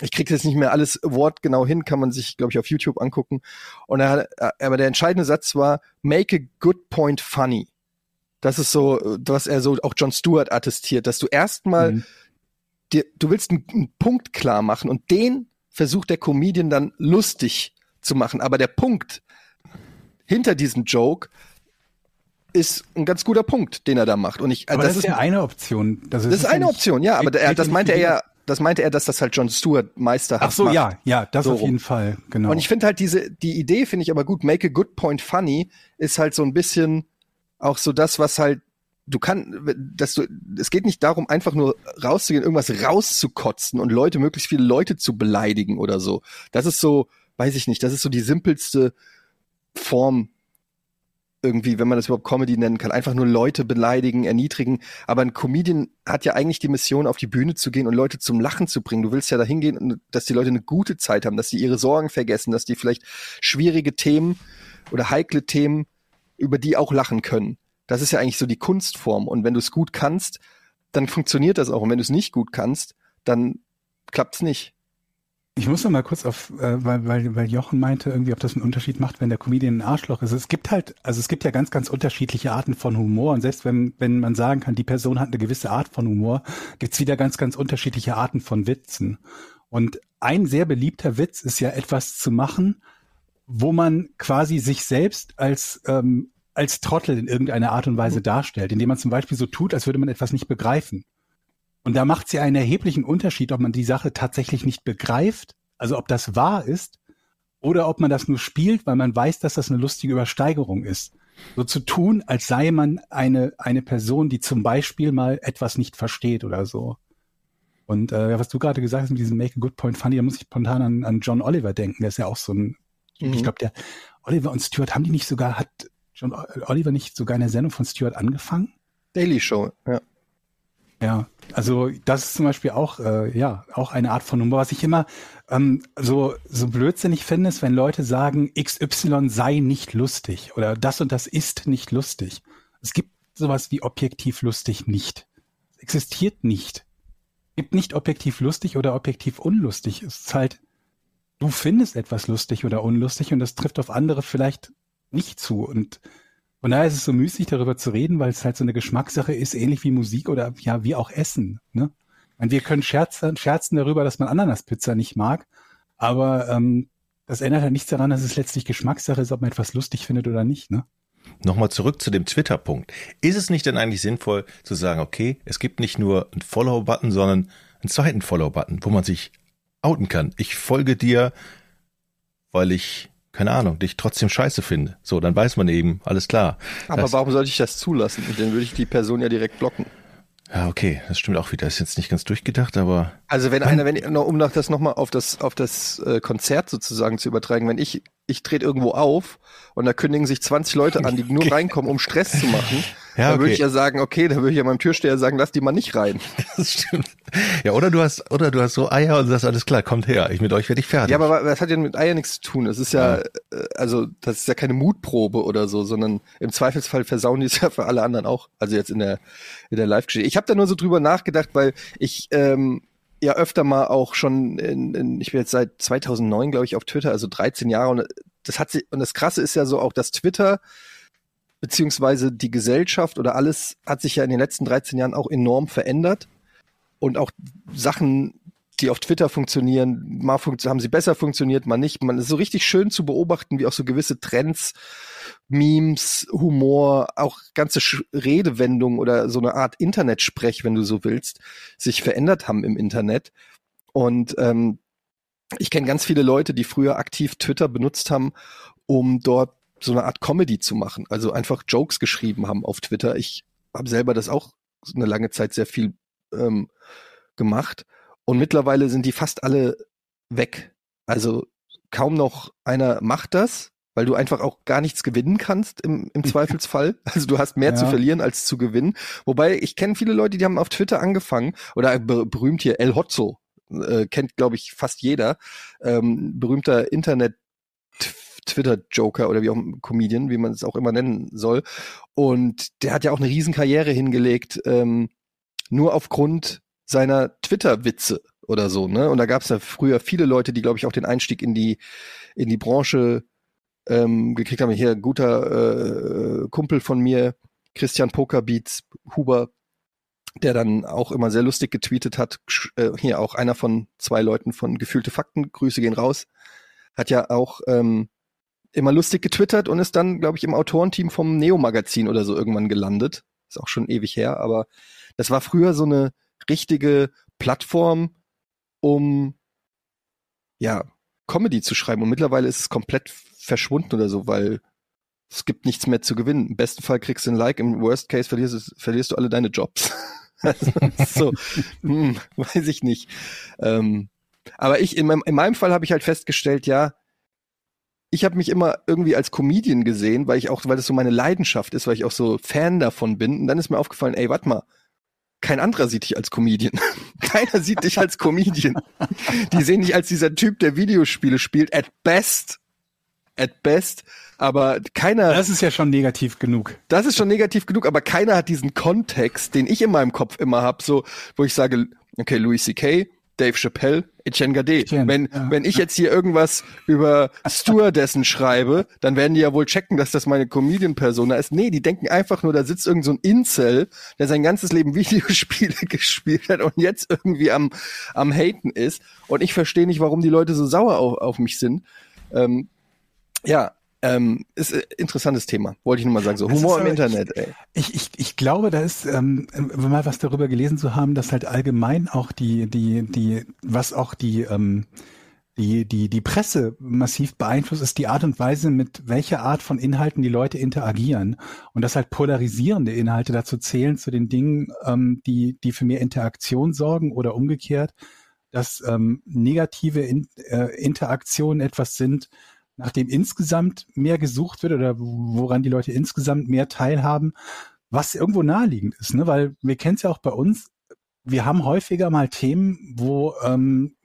S3: ich kriege jetzt nicht mehr alles wortgenau hin, kann man sich, glaube ich, auf YouTube angucken. Und er äh, aber der entscheidende Satz war, make a good point funny. Das ist so, äh, was er so auch Jon Stewart attestiert, dass du erstmal
S6: Mhm.
S3: dir, du willst einen, einen Punkt klar machen und den versucht der Comedian dann lustig zu machen. Aber der Punkt hinter diesem Joke ist ein ganz guter Punkt, den er da macht. Und ich,
S6: Aber
S3: das,
S6: das, ist ja eine Option.
S3: Das ist
S6: ja
S3: eine
S6: nicht-
S3: Option, ja, aber er,
S6: geht
S3: das meinte er ja, das meinte er, dass das halt Jon Stewart meisterhaft
S6: Ach so,
S3: macht.
S6: ja, ja, das
S3: So
S6: auf jeden Fall, genau.
S3: Und ich finde halt diese, die Idee finde ich aber gut. Make a good point funny ist halt so ein bisschen auch so das, was halt, du kann, dass du, es geht nicht darum, einfach nur rauszugehen, irgendwas rauszukotzen und Leute, möglichst viele Leute zu beleidigen oder so. Das ist so, weiß ich nicht, das ist so die simpelste Form irgendwie, wenn man das überhaupt Comedy nennen kann, einfach nur Leute beleidigen, erniedrigen. Aber ein Comedian hat ja eigentlich die Mission, auf die Bühne zu gehen und Leute zum Lachen zu bringen. Du willst ja dahin gehen, dass die Leute eine gute Zeit haben, dass die ihre Sorgen vergessen, dass die vielleicht schwierige Themen oder heikle Themen, über die auch lachen können. Das ist ja eigentlich so die Kunstform. Und wenn du es gut kannst, dann funktioniert das auch. Und wenn du es nicht gut kannst, dann klappt's nicht.
S6: Ich muss noch mal kurz auf, äh, weil, weil, weil Jochen meinte, irgendwie, ob das einen Unterschied macht, wenn der Comedian ein Arschloch ist. Es gibt halt, also es gibt ja ganz, ganz unterschiedliche Arten von Humor. Und selbst wenn, wenn man sagen kann, die Person hat eine gewisse Art von Humor, gibt's wieder ganz, ganz unterschiedliche Arten von Witzen. Und ein sehr beliebter Witz ist ja etwas zu machen, wo man quasi sich selbst als, ähm, als Trottel in irgendeiner Art und Weise darstellt, indem man zum Beispiel so tut, als würde man etwas nicht begreifen. Und da macht es ja einen erheblichen Unterschied, ob man die Sache tatsächlich nicht begreift, also ob das wahr ist, oder ob man das nur spielt, weil man weiß, dass das eine lustige Übersteigerung ist. So zu tun, als sei man eine, eine Person, die zum Beispiel mal etwas nicht versteht oder so. Und äh, was du gerade gesagt hast mit diesem Make a Good Point Funny, da muss ich spontan an, an John Oliver denken. Der ist ja auch so ein,
S3: Mhm.
S6: ich glaube, der Oliver und Stuart haben die nicht sogar, hat John Oliver nicht sogar eine Sendung von Stuart angefangen?
S3: Daily Show, ja.
S6: Ja, also das ist zum Beispiel auch, äh, ja, auch eine Art von Humor. Was ich immer ähm, so, so blödsinnig finde, ist, wenn Leute sagen, XY sei nicht lustig oder das und das ist nicht lustig. Es gibt sowas wie objektiv lustig nicht. Es existiert nicht. Es gibt nicht objektiv lustig oder objektiv unlustig. Es ist halt, du findest etwas lustig oder unlustig und das trifft auf andere vielleicht nicht zu. Und von daher ist es so müßig, darüber zu reden, weil es halt so eine Geschmackssache ist, ähnlich wie Musik oder ja, wie auch Essen. Ne? Und wir können scherzen, scherzen darüber, dass man Ananaspizza nicht mag, aber ähm, das ändert halt nichts daran, dass es letztlich Geschmackssache ist, ob man etwas lustig findet oder nicht. Ne?
S2: Nochmal zurück zu dem Twitter-Punkt. Ist es nicht denn eigentlich sinnvoll zu sagen, okay, es gibt nicht nur einen Follow-Button, sondern einen zweiten Follow-Button, wo man sich outen kann? Ich folge dir, weil ich, keine Ahnung, dich trotzdem scheiße finde. So, dann weiß man eben, alles klar.
S3: Aber
S2: Das-
S3: warum sollte ich das zulassen? Dann würde ich die Person ja direkt blocken.
S2: Ja, okay, das stimmt auch wieder. Ist jetzt nicht ganz durchgedacht, aber
S3: Also wenn einer, wenn um das nochmal auf das auf das äh, Konzert sozusagen zu übertragen, wenn ich ich trete irgendwo auf und da kündigen sich 20 Leute an, die nur reinkommen, um Stress zu machen,
S2: Ja,
S3: da würde
S2: okay.
S3: ich ja sagen, okay, da würde ich ja meinem Türsteher sagen, lass die mal nicht rein.
S2: das stimmt. Ja, oder du hast, oder du hast so Eier und sagst, alles klar, kommt her, ich mit euch werde ich fertig.
S3: Ja, aber wa- das hat ja mit Eier nichts zu tun. Es ist ja, äh, also das ist ja keine Mutprobe oder so, sondern im Zweifelsfall versauen die es ja für alle anderen auch. Also jetzt in der in der Live-Geschichte. Ich habe da nur so drüber nachgedacht, weil ich ähm, ja öfter mal auch schon in, in ich bin jetzt seit 2009 glaube ich auf Twitter, also 13 Jahre und das hat sich und das Krasse ist ja so auch, dass Twitter beziehungsweise die Gesellschaft oder alles hat sich ja in den letzten 13 Jahren auch enorm verändert und auch Sachen, die auf Twitter funktionieren, mal funkt haben sie besser funktioniert, mal nicht. Man ist so richtig schön zu beobachten, wie auch so gewisse Trends, Memes, Humor, auch ganze Sch Redewendungen oder so eine Art Internetsprech, wenn du so willst, sich verändert haben im Internet. Und ähm, ich kenne ganz viele Leute, die früher aktiv Twitter benutzt haben, um dort so eine Art Comedy zu machen. Also einfach Jokes geschrieben haben auf Twitter. Ich habe selber das auch eine lange Zeit sehr viel ähm, gemacht. Und mittlerweile sind die fast alle weg. Also kaum noch einer macht das, weil du einfach auch gar nichts gewinnen kannst im, im Zweifelsfall. Also du hast mehr
S6: Ja.
S3: zu verlieren als zu gewinnen. Wobei ich kenne viele Leute, die haben auf Twitter angefangen oder ber berühmt hier El Hotzo, äh, kennt glaube ich fast jeder, ähm, berühmter Internet Twitter-Joker oder wie auch Comedian, wie man es auch immer nennen soll. Und der hat ja auch eine Riesenkarriere hingelegt, ähm, nur aufgrund seiner Twitter-Witze oder so, ne? Und da gab es ja früher viele Leute, die, glaube ich, auch den Einstieg in die, in die Branche ähm, gekriegt haben. Hier guter äh, Kumpel von mir, Christian Pokerbeats, Huber, der dann auch immer sehr lustig getweetet hat. Äh, hier auch einer von zwei Leuten von Gefühlte Fakten, Grüße gehen raus, hat ja auch ähm, immer lustig getwittert und ist dann, glaube ich, im Autorenteam vom Neo-Magazin oder so irgendwann gelandet. Ist auch schon ewig her, aber das war früher so eine richtige Plattform, um ja Comedy zu schreiben. Und mittlerweile ist es komplett verschwunden oder so, weil es gibt nichts mehr zu gewinnen. Im besten Fall kriegst du ein Like, im Worst Case verlierst, du- verlierst du alle deine Jobs. also, so, hm, weiß ich nicht. Ähm, aber ich, in meinem, in meinem Fall habe ich halt festgestellt, ja, ich habe mich immer irgendwie als Comedian gesehen, weil ich auch, weil das so meine Leidenschaft ist, weil ich auch so Fan davon bin. Und dann ist mir aufgefallen, ey, warte mal, kein anderer sieht dich als Comedian. Keiner sieht dich als Comedian. Die sehen dich als dieser Typ, der Videospiele spielt, at best. At best. Aber keiner,
S6: Das ist ja schon negativ genug.
S3: das ist schon negativ genug, aber keiner hat diesen Kontext, den ich in meinem Kopf immer hab, so, wo ich sage, okay, Louis C.K., Dave Chappelle, Etienne Gade. Wenn,
S6: ja.
S3: wenn ich jetzt hier irgendwas über Stewardessen schreibe, dann werden die ja wohl checken, dass das meine Comedian-Persona ist. Nee, die denken einfach nur, da sitzt irgend so ein Incel, der sein ganzes Leben Videospiele gespielt hat und jetzt irgendwie am, am Haten ist. Und ich verstehe nicht, warum die Leute so sauer auf, auf mich sind. Ähm, ja, ähm, ist ein interessantes Thema, wollte ich nur mal sagen. So
S6: Das
S3: Humor
S6: ist
S3: im
S6: aber-
S3: Internet, ey.
S6: Ich, ich, ich glaube, da ist, ähm, mal was darüber gelesen zu haben, dass halt allgemein auch die, die, die, was auch die, ähm, die, die, die Presse massiv beeinflusst, ist die Art und Weise, mit welcher Art von Inhalten die Leute interagieren. Und dass halt polarisierende Inhalte dazu zählen, zu den Dingen, ähm, die, die für mehr Interaktion sorgen oder umgekehrt, dass ähm, negative In äh, Interaktionen etwas sind, nachdem insgesamt mehr gesucht wird oder woran die Leute insgesamt mehr teilhaben, was irgendwo naheliegend ist, ne? Weil wir kennen es ja auch bei uns, wir haben häufiger mal Themen, wo, ähm,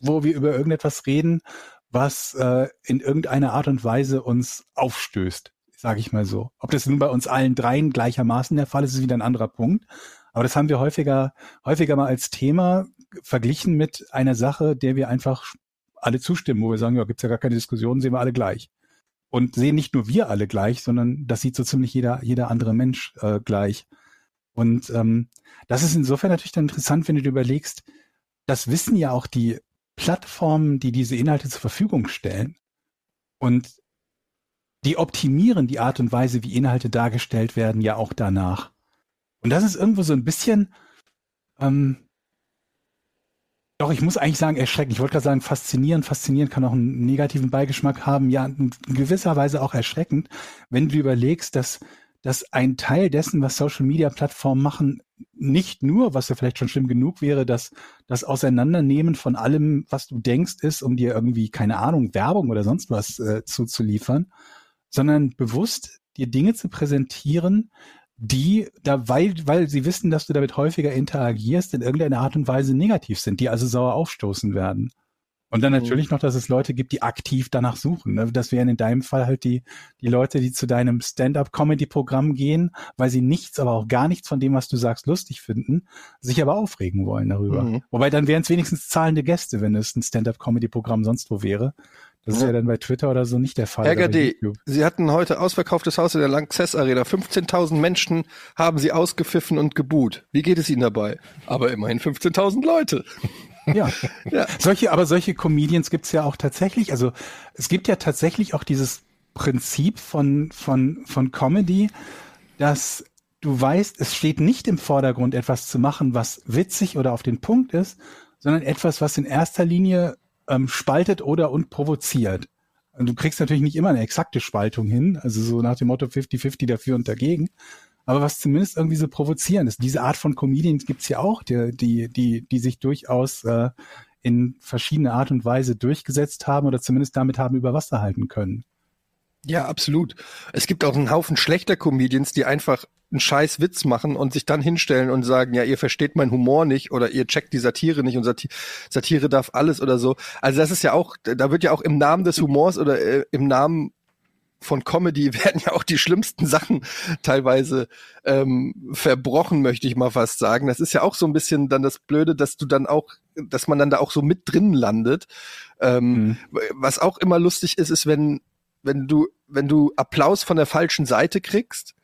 S6: wo wir über irgendetwas reden, was äh, in irgendeiner Art und Weise uns aufstößt, sage ich mal so. Ob das nun bei uns allen dreien gleichermaßen der Fall ist, ist wieder ein anderer Punkt. Aber das haben wir häufiger, häufiger mal als Thema verglichen mit einer Sache, der wir einfach alle zustimmen, wo wir sagen, ja, gibt's ja gar keine Diskussion, sehen wir alle gleich. Und sehen nicht nur wir alle gleich, sondern das sieht so ziemlich jeder, jeder andere Mensch äh, gleich. Und ähm, das ist insofern natürlich dann interessant, wenn du dir überlegst, das wissen ja auch die Plattformen, die diese Inhalte zur Verfügung stellen. Und die optimieren die Art und Weise, wie Inhalte dargestellt werden, ja auch danach. Und das ist irgendwo so ein bisschen, ähm, doch, ich muss eigentlich sagen, erschreckend. Ich wollte gerade sagen, faszinierend. Faszinierend kann auch einen negativen Beigeschmack haben. Ja, in gewisser Weise auch erschreckend, wenn du überlegst, dass, dass ein Teil dessen, was Social Media Plattformen machen, nicht nur, was ja vielleicht schon schlimm genug wäre, dass das Auseinandernehmen von allem, was du denkst, ist, um dir irgendwie, keine Ahnung, Werbung oder sonst was äh, zuzuliefern, sondern bewusst dir Dinge zu präsentieren, die da, weil, weil sie wissen, dass du damit häufiger interagierst, in irgendeiner Art und Weise negativ sind, die also sauer aufstoßen werden. Und dann
S3: Mhm.
S6: natürlich noch, dass es Leute gibt, die aktiv danach suchen. ne? Das wären in deinem Fall halt die, die Leute, die zu deinem Stand-up-Comedy-Programm gehen, weil sie nichts, aber auch gar nichts von dem, was du sagst, lustig finden, sich aber aufregen wollen darüber.
S3: Mhm.
S6: Wobei dann wären es wenigstens zahlende Gäste, wenn es ein Stand-up-Comedy-Programm sonst wo wäre. Das ist
S3: Ja.
S6: dann bei Twitter oder so nicht der Fall.
S3: RGD. Sie hatten heute ausverkauftes Haus in der Lanxess Arena. 15.000 Menschen haben sie ausgepfiffen und geboot. Wie geht es Ihnen dabei? Aber immerhin 15.000 Leute.
S6: Ja.
S3: Ja.
S6: Solche, aber solche Comedians gibt's ja auch tatsächlich. Also es gibt ja tatsächlich auch dieses Prinzip von, von, von Comedy, dass du weißt, es steht nicht im Vordergrund, etwas zu machen, was witzig oder auf den Punkt ist, sondern etwas, was in erster Linie ähm, spaltet oder und provoziert. Und du kriegst natürlich nicht immer eine exakte Spaltung hin, also so nach dem Motto 50-50 dafür und dagegen. Aber was zumindest irgendwie so provozierend ist. Diese Art von Comedians gibt's ja auch, die, die, die, die sich durchaus äh, in verschiedene Art und Weise durchgesetzt haben oder zumindest damit haben über Wasser halten können.
S3: Ja, absolut. Es gibt auch einen Haufen schlechter Comedians, die einfach einen scheiß Witz machen und sich dann hinstellen und sagen, ja, ihr versteht meinen Humor nicht oder ihr checkt die Satire nicht und Sati Satire darf alles oder so. Also das ist ja auch, da wird ja auch im Namen des Humors oder äh, im Namen von Comedy werden ja auch die schlimmsten Sachen teilweise ähm, verbrochen, möchte ich mal fast sagen. Das ist ja auch so ein bisschen dann das Blöde, dass du dann auch, dass man dann da auch so mit drin landet. Ähm, Was auch immer lustig ist, ist, wenn wenn du wenn du Applaus von der falschen Seite kriegst.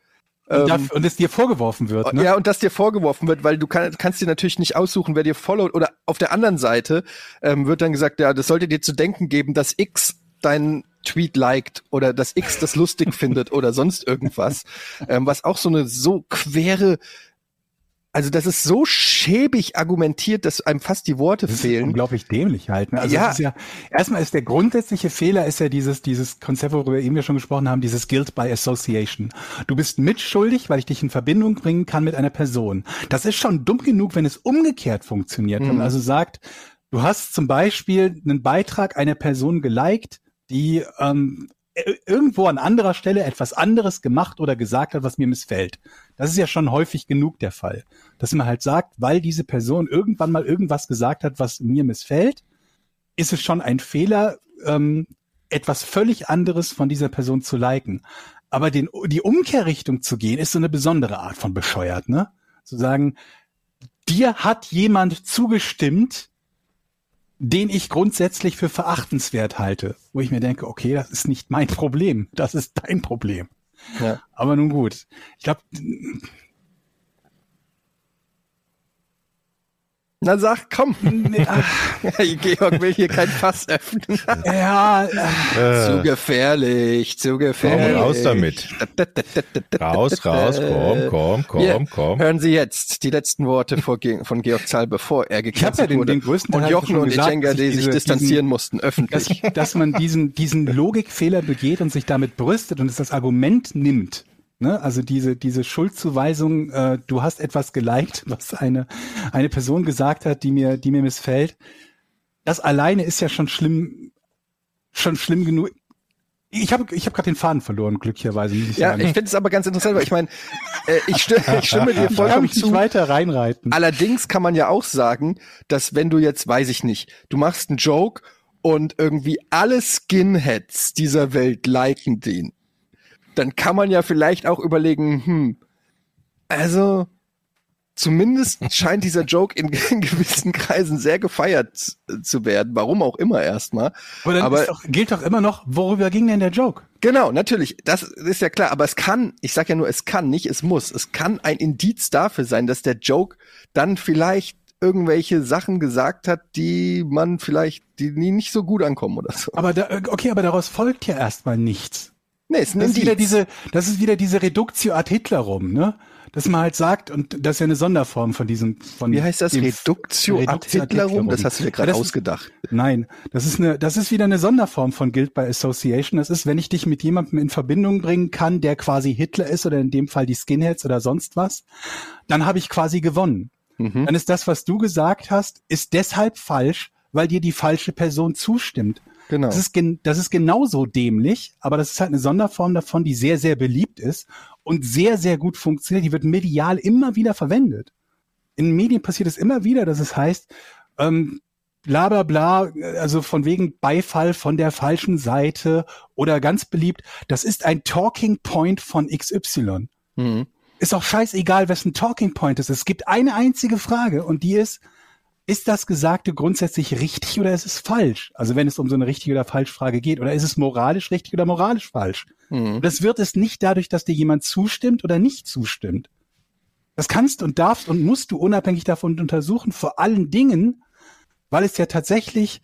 S6: Und,
S3: ähm,
S6: und es dir vorgeworfen wird. Ne?
S3: ja, und das dir vorgeworfen wird, weil du kann, kannst dir natürlich nicht aussuchen, wer dir followt. Oder auf der anderen Seite ähm, wird dann gesagt, ja, das sollte dir zu denken geben, dass X deinen Tweet liked oder dass X das lustig findet oder sonst irgendwas. Ähm, was auch so eine so quere, also das ist so schäbig argumentiert, dass einem fast die Worte
S6: Das ist
S3: fehlen.
S6: unglaublich dämlich halt. Ne? Also
S3: Ja.
S6: es ist ja, erstmal ist der grundsätzliche Fehler ist ja dieses, dieses Konzept, worüber wir eben ja schon gesprochen haben, dieses Guilt by Association. Du bist mitschuldig, weil ich dich in Verbindung bringen kann mit einer Person. Das ist schon dumm genug, wenn es umgekehrt funktioniert. Wenn
S3: Mhm.
S6: man also sagt, du hast zum Beispiel einen Beitrag einer Person geliked, die ähm, irgendwo an anderer Stelle etwas anderes gemacht oder gesagt hat, was mir missfällt. Das ist ja schon häufig genug der Fall. Dass man halt sagt, weil diese Person irgendwann mal irgendwas gesagt hat, was mir missfällt, ist es schon ein Fehler, ähm, etwas völlig anderes von dieser Person zu liken. Aber den, die Umkehrrichtung zu gehen, ist so eine besondere Art von bescheuert, ne? Zu sagen, dir hat jemand zugestimmt, den ich grundsätzlich für verachtenswert halte. Wo ich mir denke, okay, das ist nicht mein Problem, das ist dein Problem.
S3: Ja.
S6: Aber nun gut. Ich glaube,
S3: Na sag, komm. Georg will hier kein Fass öffnen.
S6: ja, äh,
S3: zu gefährlich, zu gefährlich.
S2: raus damit. Raus, raus, komm, komm, komm,
S3: Hier,
S2: komm.
S3: Hören Sie jetzt die letzten Worte vor Ge von Georg Zahl, bevor er
S6: Ich habe
S3: gecancelt
S6: ja den,
S3: wurde.
S6: den größten Teil
S3: und Jochen und
S6: dass
S3: die
S6: ich
S3: sich
S6: diese-
S3: distanzieren
S6: diesen,
S3: mussten,
S6: dass,
S3: öffentlich.
S6: dass man diesen, diesen Logikfehler begeht und sich damit brüstet und es das Argument nimmt. Ne? Also diese, diese Schuldzuweisung, äh, du hast etwas geliked, was eine, eine Person gesagt hat, die mir, die mir missfällt. Das alleine ist ja schon schlimm, schon schlimm genug. Ich habe ich hab gerade den Faden verloren, glücklicherweise. Ich
S3: Ja,
S6: sagen.
S3: ich finde es aber ganz interessant, weil ich meine, äh, ich, stimme, ich stimme dir vollkommen zu.
S6: weiter reinreiten.
S3: Allerdings kann man ja auch sagen, dass wenn du jetzt, weiß ich nicht, du machst einen Joke und irgendwie alle Skinheads dieser Welt liken den, dann kann man ja vielleicht auch überlegen, hm, also zumindest scheint dieser Joke in, in gewissen Kreisen sehr gefeiert zu werden, warum auch immer erstmal.
S6: Aber dann
S3: aber-
S6: doch, gilt doch immer noch, worüber ging denn der Joke?
S3: Genau, natürlich, das ist ja klar, aber es kann, ich sag ja nur, es kann, nicht es muss, es kann ein Indiz dafür sein, dass der Joke dann vielleicht irgendwelche Sachen gesagt hat, die man vielleicht, die nie nicht so gut ankommen oder so.
S6: Aber da, okay, aber daraus folgt ja erstmal nichts.
S3: Nee, es ist
S6: Das ist wieder diese, das ist wieder diese Reduktio ad Hitler rum, ne? dass man halt sagt, und das ist ja eine Sonderform von diesem, von
S3: Wie heißt das? Reduktio ad Hitlerum? Das hast du dir
S6: Ja,
S3: gerade
S6: ist-
S3: ausgedacht.
S6: Nein, das ist eine, das ist wieder eine Sonderform von Guild by Association. Das ist, wenn ich dich mit jemandem in Verbindung bringen kann, der quasi Hitler ist oder in dem Fall die Skinheads oder sonst was, dann habe ich quasi gewonnen.
S3: Mhm.
S6: Dann ist das, was du gesagt hast, ist deshalb falsch, weil dir die falsche Person zustimmt.
S3: Genau.
S6: Das ist, das ist genauso dämlich, aber das ist halt eine Sonderform davon, die sehr, sehr beliebt ist und sehr, sehr gut funktioniert. Die wird medial immer wieder verwendet. In Medien passiert es immer wieder, dass es heißt, ähm, bla bla bla, also von wegen Beifall von der falschen Seite oder ganz beliebt, das ist ein Talking Point von XY.
S3: Mhm.
S6: Ist auch scheißegal, wessen Talking Point es ist. Es gibt eine einzige Frage und die ist, ist das Gesagte grundsätzlich richtig oder ist es falsch? Also wenn es um so eine richtige oder falsche Frage geht, oder ist es moralisch richtig oder moralisch falsch?
S3: Mhm.
S6: Das wird es nicht dadurch, dass dir jemand zustimmt oder nicht zustimmt. Das kannst und darfst und musst du unabhängig davon untersuchen, vor allen Dingen, weil es ja tatsächlich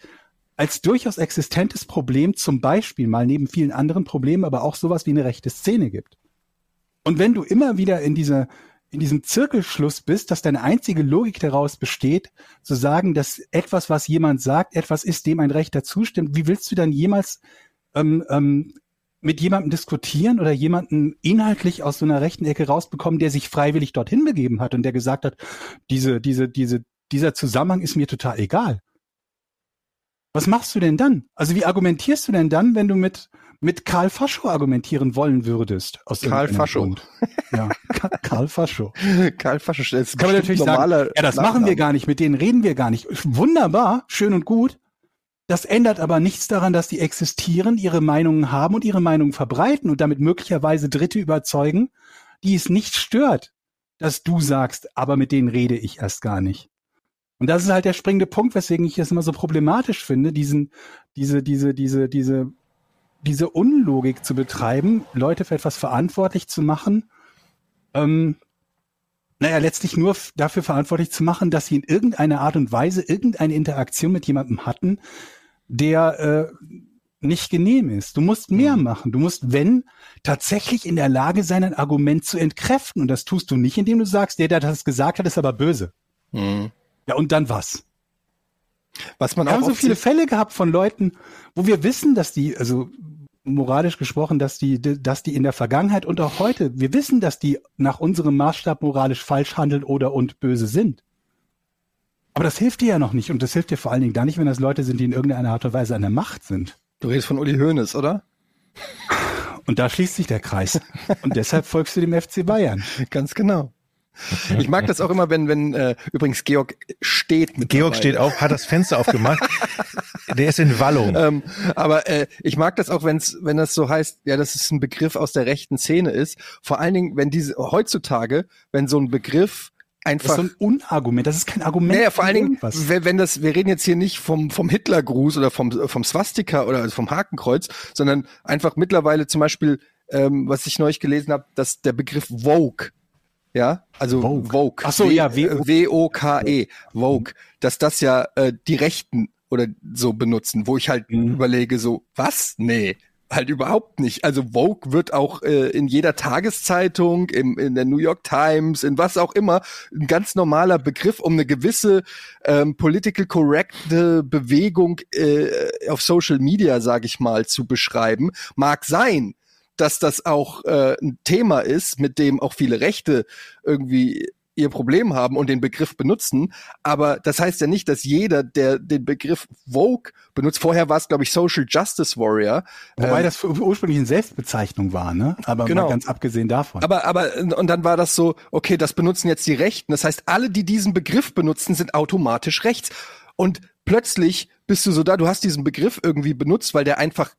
S6: als durchaus existentes Problem zum Beispiel mal neben vielen anderen Problemen aber auch sowas wie eine rechte Szene gibt. Und wenn du immer wieder in dieser in diesem Zirkelschluss bist, dass deine einzige Logik daraus besteht, zu sagen, dass etwas, was jemand sagt, etwas ist, dem ein Rechter zustimmt, wie willst du dann jemals ähm, ähm, mit jemandem diskutieren oder jemanden inhaltlich aus so einer rechten Ecke rausbekommen, der sich freiwillig dorthin begeben hat und der gesagt hat, diese, diese, diese, dieser Zusammenhang ist mir total egal. Was machst du denn dann? Also wie argumentierst du denn dann, wenn du mit, mit Karl Fascho argumentieren wollen würdest? Aus
S3: Karl Fascho.
S6: Grund? Ja, Ka- Karl Fascho.
S3: Karl Fasche stellt
S6: Kann man natürlich sagen, ja, das machen wir gar nicht, mit denen reden wir gar nicht. Wunderbar, schön und gut. Das ändert aber nichts daran, dass die existieren, ihre Meinungen haben und ihre Meinungen verbreiten und damit möglicherweise Dritte überzeugen, die es nicht stört, dass du sagst, aber mit denen rede ich erst gar nicht. Und das ist halt der springende Punkt, weswegen ich es immer so problematisch finde, diesen, diese, diese, diese, diese, diese Unlogik zu betreiben, Leute für etwas verantwortlich zu machen, ähm, naja, letztlich nur dafür verantwortlich zu machen, dass sie in irgendeiner Art und Weise irgendeine Interaktion mit jemandem hatten, der äh, nicht genehm ist. Du musst mehr machen. Du musst, wenn, tatsächlich in der Lage sein, ein Argument zu entkräften. Und das tust du nicht, indem du sagst, der, der das gesagt hat, ist aber böse.
S3: Mhm.
S6: Ja, und dann was?
S3: Was man
S6: Wir
S3: auch
S6: haben so viele Fälle gehabt von Leuten, wo wir wissen, dass die, also moralisch gesprochen, dass die, dass die in der Vergangenheit und auch heute, wir wissen, dass die nach unserem Maßstab moralisch falsch handeln oder und böse sind. Aber das hilft dir ja noch nicht und das hilft dir vor allen Dingen dann nicht, wenn das Leute sind, die in irgendeiner Art und Weise an der Macht sind.
S3: Du redest von Uli Hoeneß, oder?
S6: Und da schließt sich der Kreis. Und deshalb folgst du dem FC Bayern.
S3: Ganz genau. Ich mag das auch immer, wenn, wenn äh, übrigens Georg steht mit
S2: Georg
S3: dabei.
S2: steht auf, hat das Fenster aufgemacht. Der ist in Wallung.
S3: Ähm, aber äh, ich mag das auch, wenn's, wenn das so heißt, ja, dass es ein Begriff aus der rechten Szene ist. Vor allen Dingen, wenn diese heutzutage, wenn so ein Begriff
S6: Das
S3: einfach
S6: ist so ein Unargument. Das ist kein Argument.
S3: Naja, vor allen Dingen, wenn, wenn das, wir reden jetzt hier nicht vom, vom Hitlergruß oder vom, vom Swastika oder vom Hakenkreuz, sondern einfach mittlerweile zum Beispiel, ähm, was ich neulich gelesen habe, dass der Begriff Vogue, ja, also
S6: Vogue.
S3: Vogue,
S6: Ach so,
S3: W-
S6: ja,
S3: äh, W-O-K-E, Vogue, dass das ja äh, die Rechten oder so benutzen, wo ich halt
S6: Mhm.
S3: überlege, so, was? Nee. Halt überhaupt nicht. Also Vogue wird auch äh, in jeder Tageszeitung, im, in der New York Times, in was auch immer, ein ganz normaler Begriff, um eine gewisse ähm, political correcte Bewegung äh, auf Social Media, sage ich mal, zu beschreiben. Mag sein, dass das auch äh, ein Thema ist, mit dem auch viele Rechte irgendwie ihr Problem haben und den Begriff benutzen. Aber das heißt ja nicht, dass jeder, der den Begriff Vogue benutzt, vorher war es, glaube ich, Social Justice Warrior.
S6: Wobei
S3: ähm,
S6: das ursprünglich eine Selbstbezeichnung war, ne? Aber
S3: Genau.
S6: ganz abgesehen davon.
S3: Aber, aber, und dann war das so, okay, das benutzen jetzt die Rechten. Das heißt, alle, die diesen Begriff benutzen, sind automatisch rechts. Und plötzlich bist du so da, du hast diesen Begriff irgendwie benutzt, weil der einfach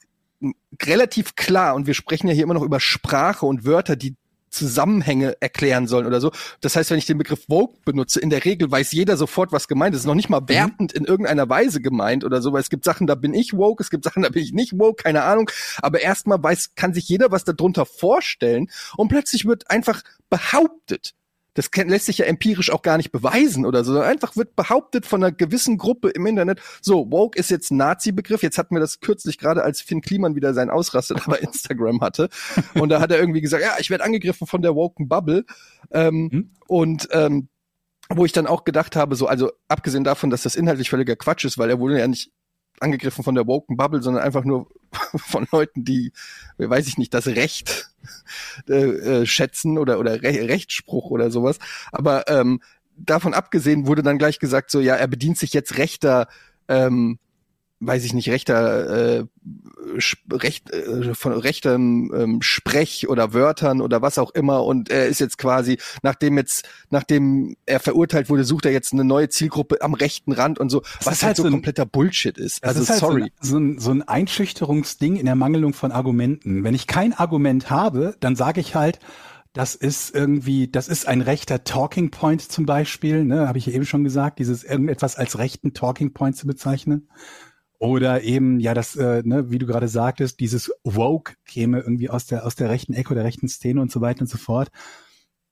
S3: relativ klar, und wir sprechen ja hier immer noch über Sprache und Wörter, die Zusammenhänge erklären sollen oder so. Das heißt, wenn ich den Begriff Vogue benutze, in der Regel weiß jeder sofort, was gemeint ist. Es ist noch nicht mal wertend in irgendeiner Weise gemeint oder so, weil es gibt Sachen, da bin ich woke, es gibt Sachen, da bin ich nicht woke, keine Ahnung. Aber erstmal weiß, kann sich jeder was darunter vorstellen und plötzlich wird einfach behauptet, Das lässt sich ja empirisch auch gar nicht beweisen oder so. Einfach wird behauptet von einer gewissen Gruppe im Internet, so, woke ist jetzt ein Nazi-Begriff. Jetzt hatten wir das kürzlich gerade, als Finn Kliman wieder seinen Ausraster bei Instagram hatte. Und da hat er irgendwie gesagt, ja, ich werde angegriffen von der woken Bubble. Ähm,
S6: Hm?
S3: Und ähm, wo ich dann auch gedacht habe, so, also abgesehen davon, dass das inhaltlich völliger Quatsch ist, weil er wurde ja nicht angegriffen von der woken Bubble, sondern einfach nur von Leuten, die, weiß ich nicht, das Recht äh, äh, schätzen oder oder Re Rechtsspruch oder sowas. Aber ähm, davon abgesehen wurde dann gleich gesagt, so ja, er bedient sich jetzt rechter, ähm, weiß ich nicht, rechter äh, recht, äh, von rechtem ähm, Sprech oder Wörtern oder was auch immer und er ist jetzt quasi, nachdem jetzt, nachdem er verurteilt wurde, sucht er jetzt eine neue Zielgruppe am rechten Rand und so, was
S6: ist
S3: halt
S6: halt
S3: so
S6: ein-
S3: kompletter Bullshit ist.
S6: Das
S3: Also
S6: ist halt
S3: sorry.
S6: So, ein, so, ein, Einschüchterungsding in der Mangelung von Argumenten. Wenn ich kein Argument habe, dann sage ich halt, das ist irgendwie, das ist ein rechter Talking Point zum Beispiel, ne, habe ich eben schon gesagt, dieses irgendetwas als rechten Talking Point zu bezeichnen. Oder eben, ja, das, äh, ne, wie du gerade sagtest, dieses Woke käme irgendwie aus der, aus der rechten Ecke oder rechten Szene und so weiter und so fort.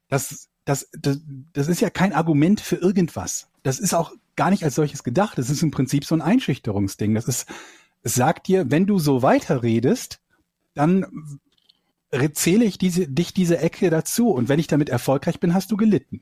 S6: Das, das, das, das ist ja kein Argument für irgendwas. Das ist auch gar nicht als solches gedacht. Das ist im Prinzip so ein Einschüchterungsding. Das ist, es sagt dir, wenn du so weiterredest, dann zähle ich diese, dich diese Ecke dazu. Und wenn ich damit erfolgreich bin, hast du gelitten.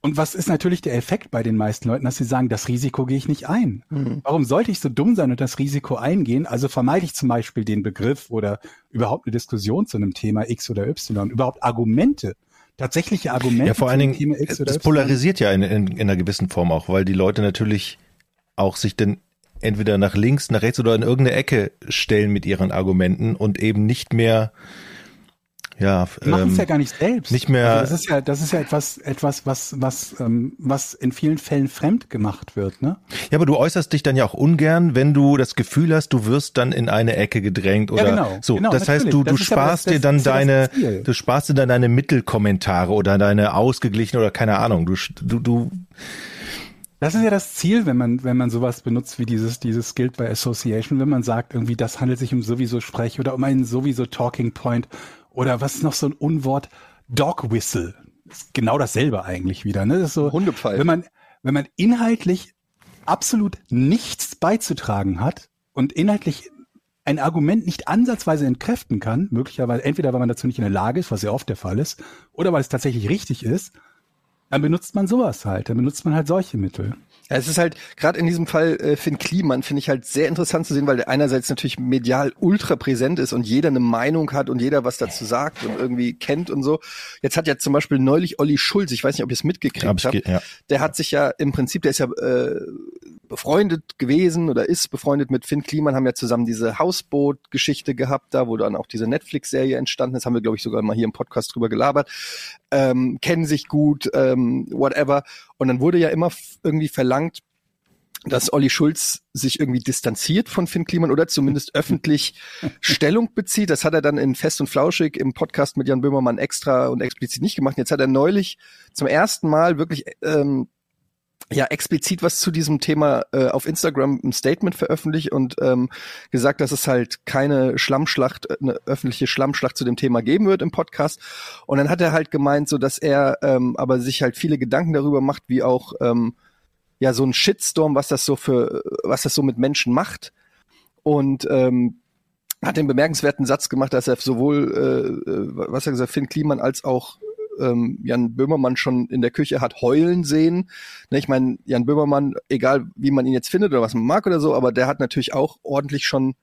S6: Und was ist natürlich der Effekt bei den meisten Leuten, dass sie sagen, das Risiko gehe ich nicht ein.
S3: Mhm.
S6: Warum sollte ich so dumm sein und das Risiko eingehen? Also vermeide ich zum Beispiel den Begriff oder überhaupt eine Diskussion zu einem Thema X oder Y, überhaupt Argumente, tatsächliche Argumente
S2: Ja, vor allen Dingen,
S6: Thema X oder
S2: es
S6: Y.
S2: polarisiert ja in, in, in einer gewissen Form auch, weil die Leute natürlich auch sich dann entweder nach links, nach rechts oder in irgendeine Ecke stellen mit ihren Argumenten und eben nicht mehr, ja,
S6: Die machen es
S2: ähm,
S6: ja gar nicht selbst.
S2: nicht mehr-
S6: Also das ist ja, das ist ja etwas, etwas, was, was, ähm, was in vielen Fällen fremd gemacht wird, ne?
S2: Ja, aber du äußerst dich dann ja auch ungern, wenn du das Gefühl hast, du wirst dann in eine Ecke gedrängt oder
S6: genau,
S2: so.
S6: genau,
S2: das heißt, du,
S6: Das
S2: du sparst
S6: das
S2: dir dann
S6: ja
S2: deine,
S6: Ziel.
S2: du sparst dir dann deine Mittelkommentare oder deine ausgeglichene oder keine Ahnung. Du, du, du,
S6: Das ist ja das Ziel, wenn man, wenn man sowas benutzt wie dieses, dieses Guild by Association, wenn man sagt, irgendwie, das handelt sich um sowieso Sprech oder um einen sowieso Talking Point oder was ist noch so ein Unwort? Dog Whistle. Ist genau dasselbe eigentlich wieder, ne? Das ist so,
S3: Hundepfeife.
S6: wenn man, wenn man inhaltlich absolut nichts beizutragen hat und inhaltlich ein Argument nicht ansatzweise entkräften kann, möglicherweise entweder weil man dazu nicht in der Lage ist, was ja oft der Fall ist, oder weil es tatsächlich richtig ist, dann benutzt man sowas halt, dann benutzt man halt solche Mittel.
S3: Ja, es ist halt, gerade in diesem Fall äh, Finn Kliman, finde ich halt sehr interessant zu sehen, weil der einerseits natürlich medial ultra präsent ist und jeder eine Meinung hat und jeder was dazu sagt und irgendwie kennt und so. Jetzt hat ja zum Beispiel neulich Olli Schulz, ich weiß nicht, ob ihr es mitgekriegt habt,
S2: ja.
S3: der hat sich ja im Prinzip, der ist ja äh, befreundet gewesen oder ist befreundet mit Finn Kliman, haben ja zusammen diese Hausboot-Geschichte gehabt, da wo dann auch diese Netflix-Serie entstanden ist, haben wir, glaube ich, sogar mal hier im Podcast drüber gelabert, ähm, kennen sich gut, ähm, whatever. Und dann wurde ja immer irgendwie verlangt, dass Olli Schulz sich irgendwie distanziert von Finn Kliman oder zumindest öffentlich Stellung bezieht. Das hat er dann in Fest und Flauschig im Podcast mit Jan Böhmermann extra und explizit nicht gemacht. Jetzt hat er neulich zum ersten Mal wirklich ähm, ja explizit was zu diesem Thema äh, auf Instagram ein Statement veröffentlicht und ähm, gesagt, dass es halt keine Schlammschlacht, äh, eine öffentliche Schlammschlacht zu dem Thema geben wird im Podcast. Und dann hat er halt gemeint, so dass er ähm, aber sich halt viele Gedanken darüber macht, wie auch ähm, ja so ein Shitstorm, was das so für, was das so mit Menschen macht. Und ähm, hat den bemerkenswerten Satz gemacht, dass er sowohl, äh, äh, was er gesagt, Finn Kliman als auch ähm, Jan Böhmermann schon in der Küche hat heulen sehen. Ne, ich meine, Jan Böhmermann, egal wie man ihn jetzt findet oder was man mag oder so, aber der hat natürlich auch ordentlich schon,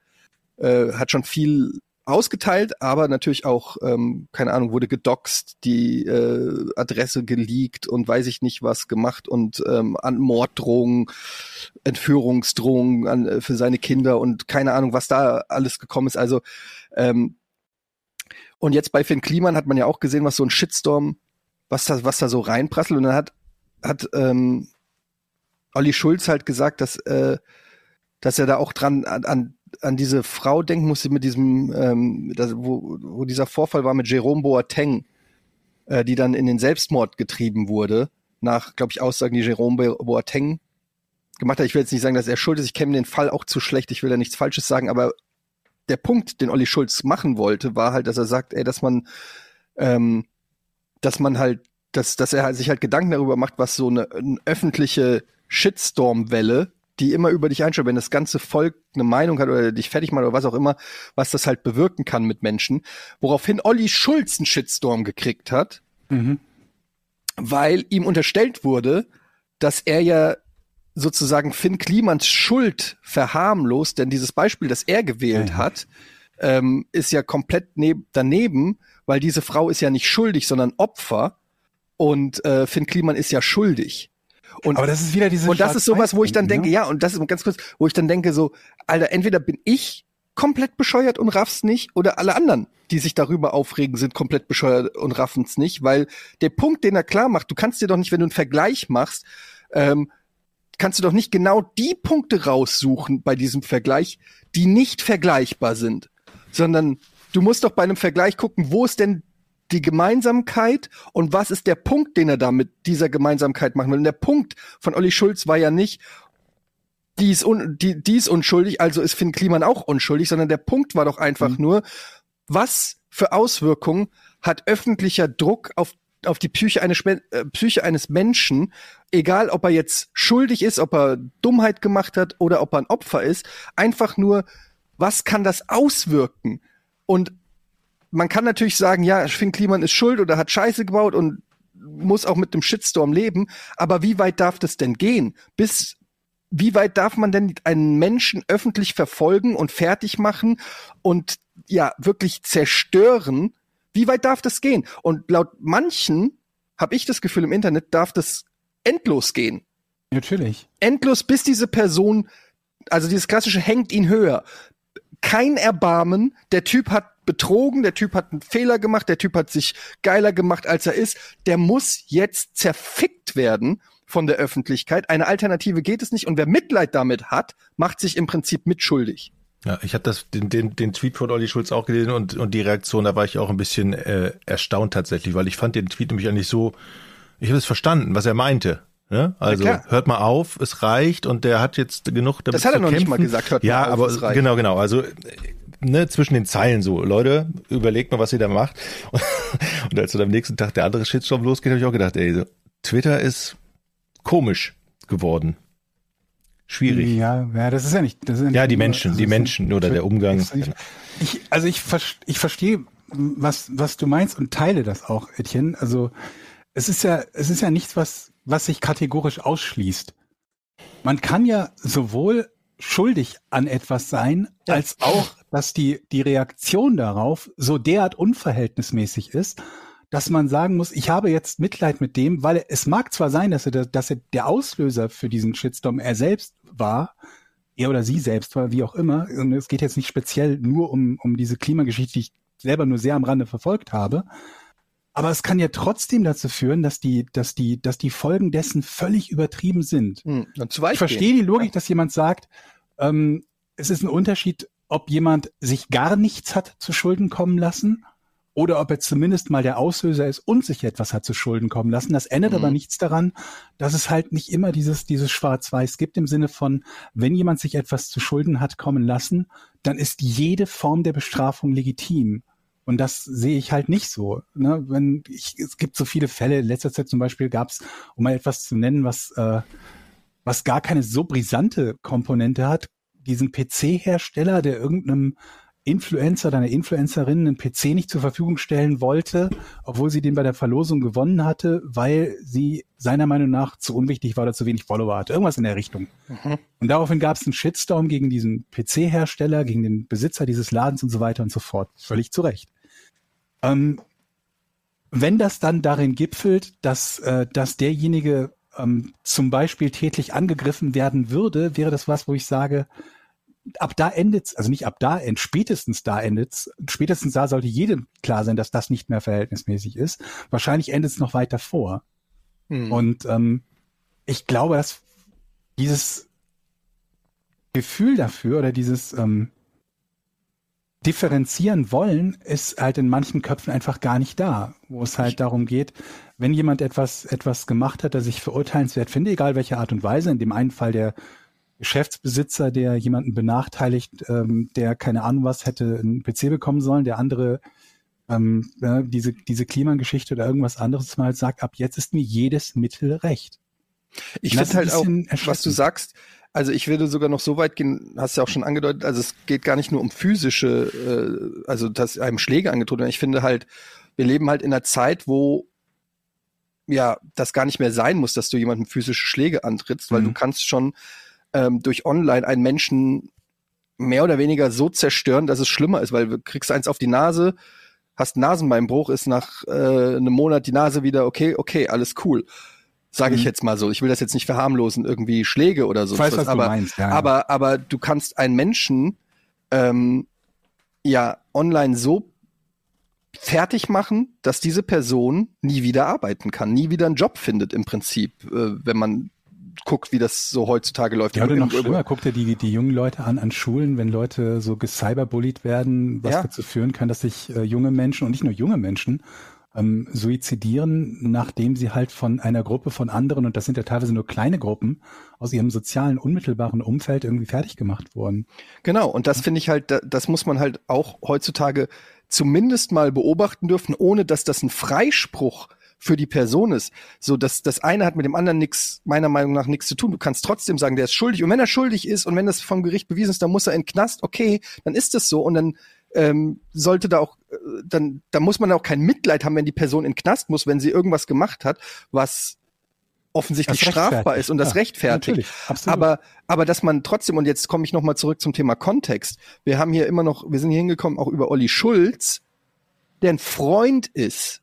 S3: äh, hat schon viel ausgeteilt, aber natürlich auch, ähm, keine Ahnung, wurde gedoxt, die äh, Adresse geleakt und weiß ich nicht was gemacht und ähm, an Morddrohungen, Entführungsdrohungen an, äh, für seine Kinder und keine Ahnung, was da alles gekommen ist. Also ähm, und jetzt bei Finn Kliman hat man ja auch gesehen, was so ein Shitstorm, was da, was da so reinprasselt. Und dann hat, hat ähm, Olli Schulz halt gesagt, dass, äh, dass er da auch dran an, an, diese Frau denken musste mit diesem, ähm, das, wo, wo dieser Vorfall war mit Jerome Boateng, äh, die dann in den Selbstmord getrieben wurde, nach, glaube ich, Aussagen, die Jerome Boateng gemacht hat. Ich will jetzt nicht sagen, dass er schuld ist. Ich kenne den Fall auch zu schlecht. Ich will da nichts Falsches sagen, aber der Punkt, den Olli Schulz machen wollte, war halt, dass er sagt, ey, dass man, ähm, dass man halt dass, dass er sich halt Gedanken darüber macht, was so eine, eine öffentliche Shitstorm-Welle, die immer über dich einschreibt, wenn das ganze Volk eine Meinung hat oder dich fertig macht oder was auch immer, was das halt bewirken kann mit Menschen. Woraufhin Olli Schulz einen Shitstorm gekriegt hat,
S6: Mhm.
S3: weil ihm unterstellt wurde, dass er ja sozusagen Finn Klimans Schuld verharmlost, denn dieses Beispiel, das er gewählt
S6: Ja.
S3: hat, ähm, ist ja komplett neb daneben, weil diese Frau ist ja nicht schuldig, sondern Opfer und äh, Finn Kliman ist ja schuldig. Und
S6: Aber das ist wieder diese
S3: und das ist sowas, wo ich dann denke,
S6: Schwarz-Weiß-Denken,
S3: ja, und das ist ganz kurz, wo ich dann denke, so, Alter, entweder bin ich komplett bescheuert und raff's nicht, oder alle anderen, die sich darüber aufregen, sind komplett bescheuert und raffen's nicht, weil der Punkt, den er klar macht, du kannst dir doch nicht, wenn du einen Vergleich machst, ähm, kannst du doch nicht genau die Punkte raussuchen bei diesem Vergleich, die nicht vergleichbar sind, sondern du musst doch bei einem Vergleich gucken, wo ist denn die Gemeinsamkeit und was ist der Punkt, den er da mit dieser Gemeinsamkeit machen will. Und der Punkt von Olli Schulz war ja nicht, die ist, un, die, die ist unschuldig, also ist Finn Kliman auch unschuldig, sondern der Punkt war doch einfach nur, was für Auswirkungen hat öffentlicher Druck auf, auf die Psyche eines, äh, Psyche eines Menschen, egal ob er jetzt schuldig ist, ob er Dummheit gemacht hat oder ob er ein Opfer ist, einfach nur, was kann das auswirken? Und man kann natürlich sagen, ja, Finn Kliman ist schuld oder hat Scheiße gebaut und muss auch mit dem Shitstorm leben, aber wie weit darf das denn gehen? Bis wie weit darf man denn einen Menschen öffentlich verfolgen und fertig machen und ja wirklich zerstören? Wie weit darf das gehen? Und laut manchen habe ich das Gefühl im Internet darf das endlos gehen.
S6: Natürlich.
S3: Endlos bis diese Person, also dieses klassische hängt ihn höher. Kein Erbarmen, der Typ hat betrogen, der Typ hat einen Fehler gemacht, der Typ hat sich geiler gemacht, als er ist. Der muss jetzt zerfickt werden von der Öffentlichkeit. Eine Alternative geht es nicht. Und wer Mitleid damit hat, macht sich im Prinzip mitschuldig.
S2: Ja, ich habe das den, den, den Tweet von Olli Schulz auch gelesen und, und die Reaktion, da war ich auch ein bisschen äh, erstaunt tatsächlich, weil ich fand den Tweet nämlich eigentlich so, ich habe es verstanden, was er meinte. Ne? Also
S3: klar.
S2: hört mal auf, es reicht und der hat jetzt genug damit
S3: Das hat er noch nicht
S2: kämpfen.
S3: mal gesagt, hört mal
S2: ja,
S3: auf,
S2: aber
S3: es reicht.
S2: genau, genau. Also ne, zwischen den Zeilen so, Leute, überlegt mal, was ihr da macht. Und als dann am nächsten Tag der andere Shitstorm losgeht, habe ich auch gedacht, ey, so, Twitter ist komisch geworden. Schwierig.
S6: Ja, ja, das ist ja nicht. Das ist ja, nicht
S2: Ja, die Menschen, die Menschen oder der Umgang.
S6: Ich, also ich, ich verstehe, was, was du meinst und teile das auch, Etienne. Also es ist ja, es ist ja nichts, was, was sich kategorisch ausschließt. Man kann ja sowohl schuldig an etwas sein, als auch, dass die, die Reaktion darauf so derart unverhältnismäßig ist, dass man sagen muss, ich habe jetzt Mitleid mit dem, weil es mag zwar sein, dass er, der- dass er der Auslöser für diesen Shitstorm er selbst war, er oder sie selbst war, wie auch immer. Und es geht jetzt nicht speziell nur um, um diese Klimageschichte, die ich selber nur sehr am Rande verfolgt habe. Aber es kann ja trotzdem dazu führen, dass die, dass die, dass die Folgen dessen völlig übertrieben sind.
S3: Hm,
S6: Ich verstehe die Logik, dass jemand sagt, ähm, es ist ein Unterschied, ob jemand sich gar nichts hat zu Schulden kommen lassen oder ob er zumindest mal der Auslöser ist und sich etwas hat zu Schulden kommen lassen. Das ändert
S3: Mhm.
S6: aber nichts daran, dass es halt nicht immer dieses, dieses Schwarz-Weiß gibt im Sinne von, wenn jemand sich etwas zu Schulden hat kommen lassen, dann ist jede Form der Bestrafung legitim. Und das sehe ich halt nicht so. Ne? Wenn ich, es gibt so viele Fälle. In letzter Zeit zum Beispiel gab es, um mal etwas zu nennen, was äh, was gar keine so brisante Komponente hat, diesen PC-Hersteller, der irgendeinem Influencer oder einer Influencerin einen PC nicht zur Verfügung stellen wollte, obwohl sie den bei der Verlosung gewonnen hatte, weil sie seiner Meinung nach zu unwichtig war oder zu wenig Follower hatte. Irgendwas in der Richtung. Und daraufhin gab es einen Shitstorm gegen diesen PC-Hersteller, gegen den Besitzer dieses Ladens und so weiter und so fort. Völlig zu Recht. Ähm, wenn das dann darin gipfelt, dass, äh, dass derjenige ähm, zum Beispiel tätlich angegriffen werden würde, wäre das was, wo ich sage, ab da endet's, also nicht ab da end, spätestens da endet's, spätestens da sollte jedem klar sein, dass das nicht mehr verhältnismäßig ist. Wahrscheinlich endet's noch weiter vor.
S3: Hm.
S6: Und ähm, ich glaube, dass dieses Gefühl dafür oder dieses ähm, differenzieren wollen, ist halt in manchen Köpfen einfach gar nicht da, wo es halt darum geht, wenn jemand etwas, etwas gemacht hat, das ich verurteilenswert finde, egal welche Art und Weise, in dem einen Fall der Geschäftsbesitzer, der jemanden benachteiligt, ähm, der keine Ahnung was hätte einen PC bekommen sollen, der andere ähm, äh, diese, diese Klimageschichte oder irgendwas anderes, halt sagt, ab jetzt ist mir jedes Mittel recht.
S3: Ich finde halt auch, was du sagst, also ich würde sogar noch so weit gehen, hast du ja auch schon angedeutet, also es geht gar nicht nur um physische, äh, also dass einem Schläge angedroht werden. Ich finde halt, wir leben halt in einer Zeit, wo ja das gar nicht mehr sein muss, dass du jemandem physische Schläge antrittst, weil
S6: Mhm.
S3: du kannst schon ähm, durch online einen Menschen mehr oder weniger so zerstören, dass es schlimmer ist, weil du kriegst eins auf die Nase, hast Nasenbeinbruch, ist nach äh, einem Monat die Nase wieder okay, okay, alles cool. Sage ich
S6: Mhm.
S3: jetzt mal so. Ich will das jetzt nicht verharmlosen, irgendwie Schläge oder so.
S6: Ich weiß, was
S3: aber,
S6: du meinst. Ja,
S3: aber, aber du kannst einen Menschen ähm, ja online so fertig machen, dass diese Person nie wieder arbeiten kann, nie wieder einen Job findet im Prinzip, äh, wenn man guckt, wie das so heutzutage läuft.
S6: Ja, oder noch
S3: im-
S6: schlimmer, guck dir die, die jungen Leute an, an Schulen, wenn Leute so gecyberbullied werden, was
S3: Ja.
S6: dazu führen kann, dass sich äh, junge Menschen und nicht nur junge Menschen ähm, suizidieren, nachdem sie halt von einer Gruppe von anderen, und das sind ja teilweise nur kleine Gruppen, aus ihrem sozialen, unmittelbaren Umfeld irgendwie fertig gemacht wurden.
S3: Genau, und das finde ich halt, da- das muss man halt auch heutzutage zumindest mal beobachten dürfen, ohne dass das ein Freispruch für die Person ist. So, dass das eine hat mit dem anderen nichts, meiner Meinung nach nichts zu tun. Du kannst trotzdem sagen, der ist schuldig. Und wenn er schuldig ist und wenn das vom Gericht bewiesen ist, dann muss er in den Knast. Okay, dann ist das so. Und dann ähm, sollte da auch, äh, dann, da muss man auch kein Mitleid haben, wenn die Person in den Knast muss, wenn sie irgendwas gemacht hat, was offensichtlich strafbar ist und das
S6: Ja,
S3: rechtfertigt. Aber, aber dass man trotzdem, und jetzt komme ich nochmal zurück zum Thema Kontext. Wir haben hier immer noch, wir sind hier hingekommen, auch über Olli Schulz, der ein Freund ist.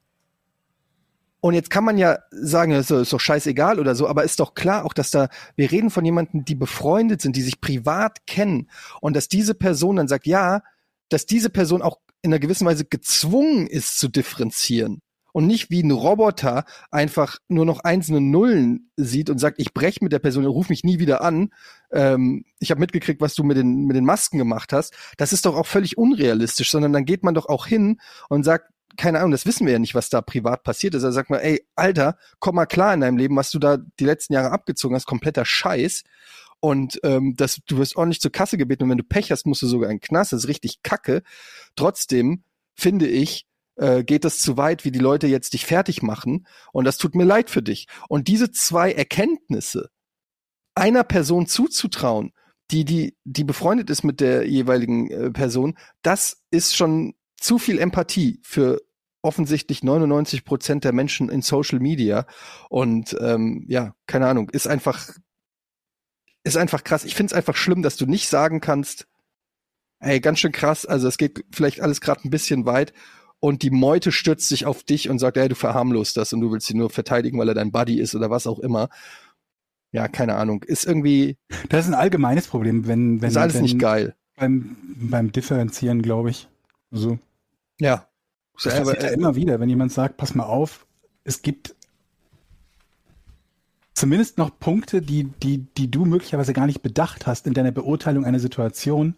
S3: Und jetzt kann man ja sagen, das ist doch scheißegal oder so, aber ist doch klar auch, dass da, wir reden von jemandem, die befreundet sind, die sich privat kennen und dass diese Person dann sagt, ja, dass diese Person auch in einer gewissen Weise gezwungen ist zu differenzieren und nicht wie ein Roboter einfach nur noch einzelne Nullen sieht und sagt, ich brech mit der Person, ruf mich nie wieder an. Ähm, ich habe mitgekriegt, was du mit den, mit den Masken gemacht hast. Das ist doch auch völlig unrealistisch, sondern dann geht man doch auch hin und sagt, keine Ahnung, das wissen wir ja nicht, was da privat passiert ist. Er sagt mal, ey, Alter, komm mal klar in deinem Leben, was du da die letzten Jahre abgezogen hast, kompletter Scheiß. Und ähm, das, du wirst ordentlich zur Kasse gebeten und wenn du Pech hast, musst du sogar in den Knast. Das ist richtig kacke. Trotzdem finde ich, äh, geht das zu weit, wie die Leute jetzt dich fertig machen. Und das tut mir leid für dich. Und diese zwei Erkenntnisse einer Person zuzutrauen, die, die, die befreundet ist mit der jeweiligen äh, Person, das ist schon zu viel Empathie für offensichtlich 99 Prozent der Menschen in Social Media. Und ähm, ja, keine Ahnung, ist einfach, ist einfach krass. Ich finde es einfach schlimm, dass du nicht sagen kannst, ey, ganz schön krass, also es geht vielleicht alles gerade ein bisschen weit und die Meute stürzt sich auf dich und sagt, ey, du verharmlost das und du willst sie nur verteidigen, weil er dein Buddy ist oder was auch immer. Ja, keine Ahnung. Ist irgendwie,
S6: das ist ein allgemeines Problem, wenn, wenn,
S3: ist alles
S6: wenn
S3: nicht geil.
S6: beim, beim Differenzieren, glaube ich. So.
S3: Ja.
S6: Das
S3: Aber,
S6: ja
S3: äh,
S6: immer wieder, wenn jemand sagt, pass mal auf, es gibt zumindest noch Punkte, die, die, die du möglicherweise gar nicht bedacht hast in deiner Beurteilung einer Situation.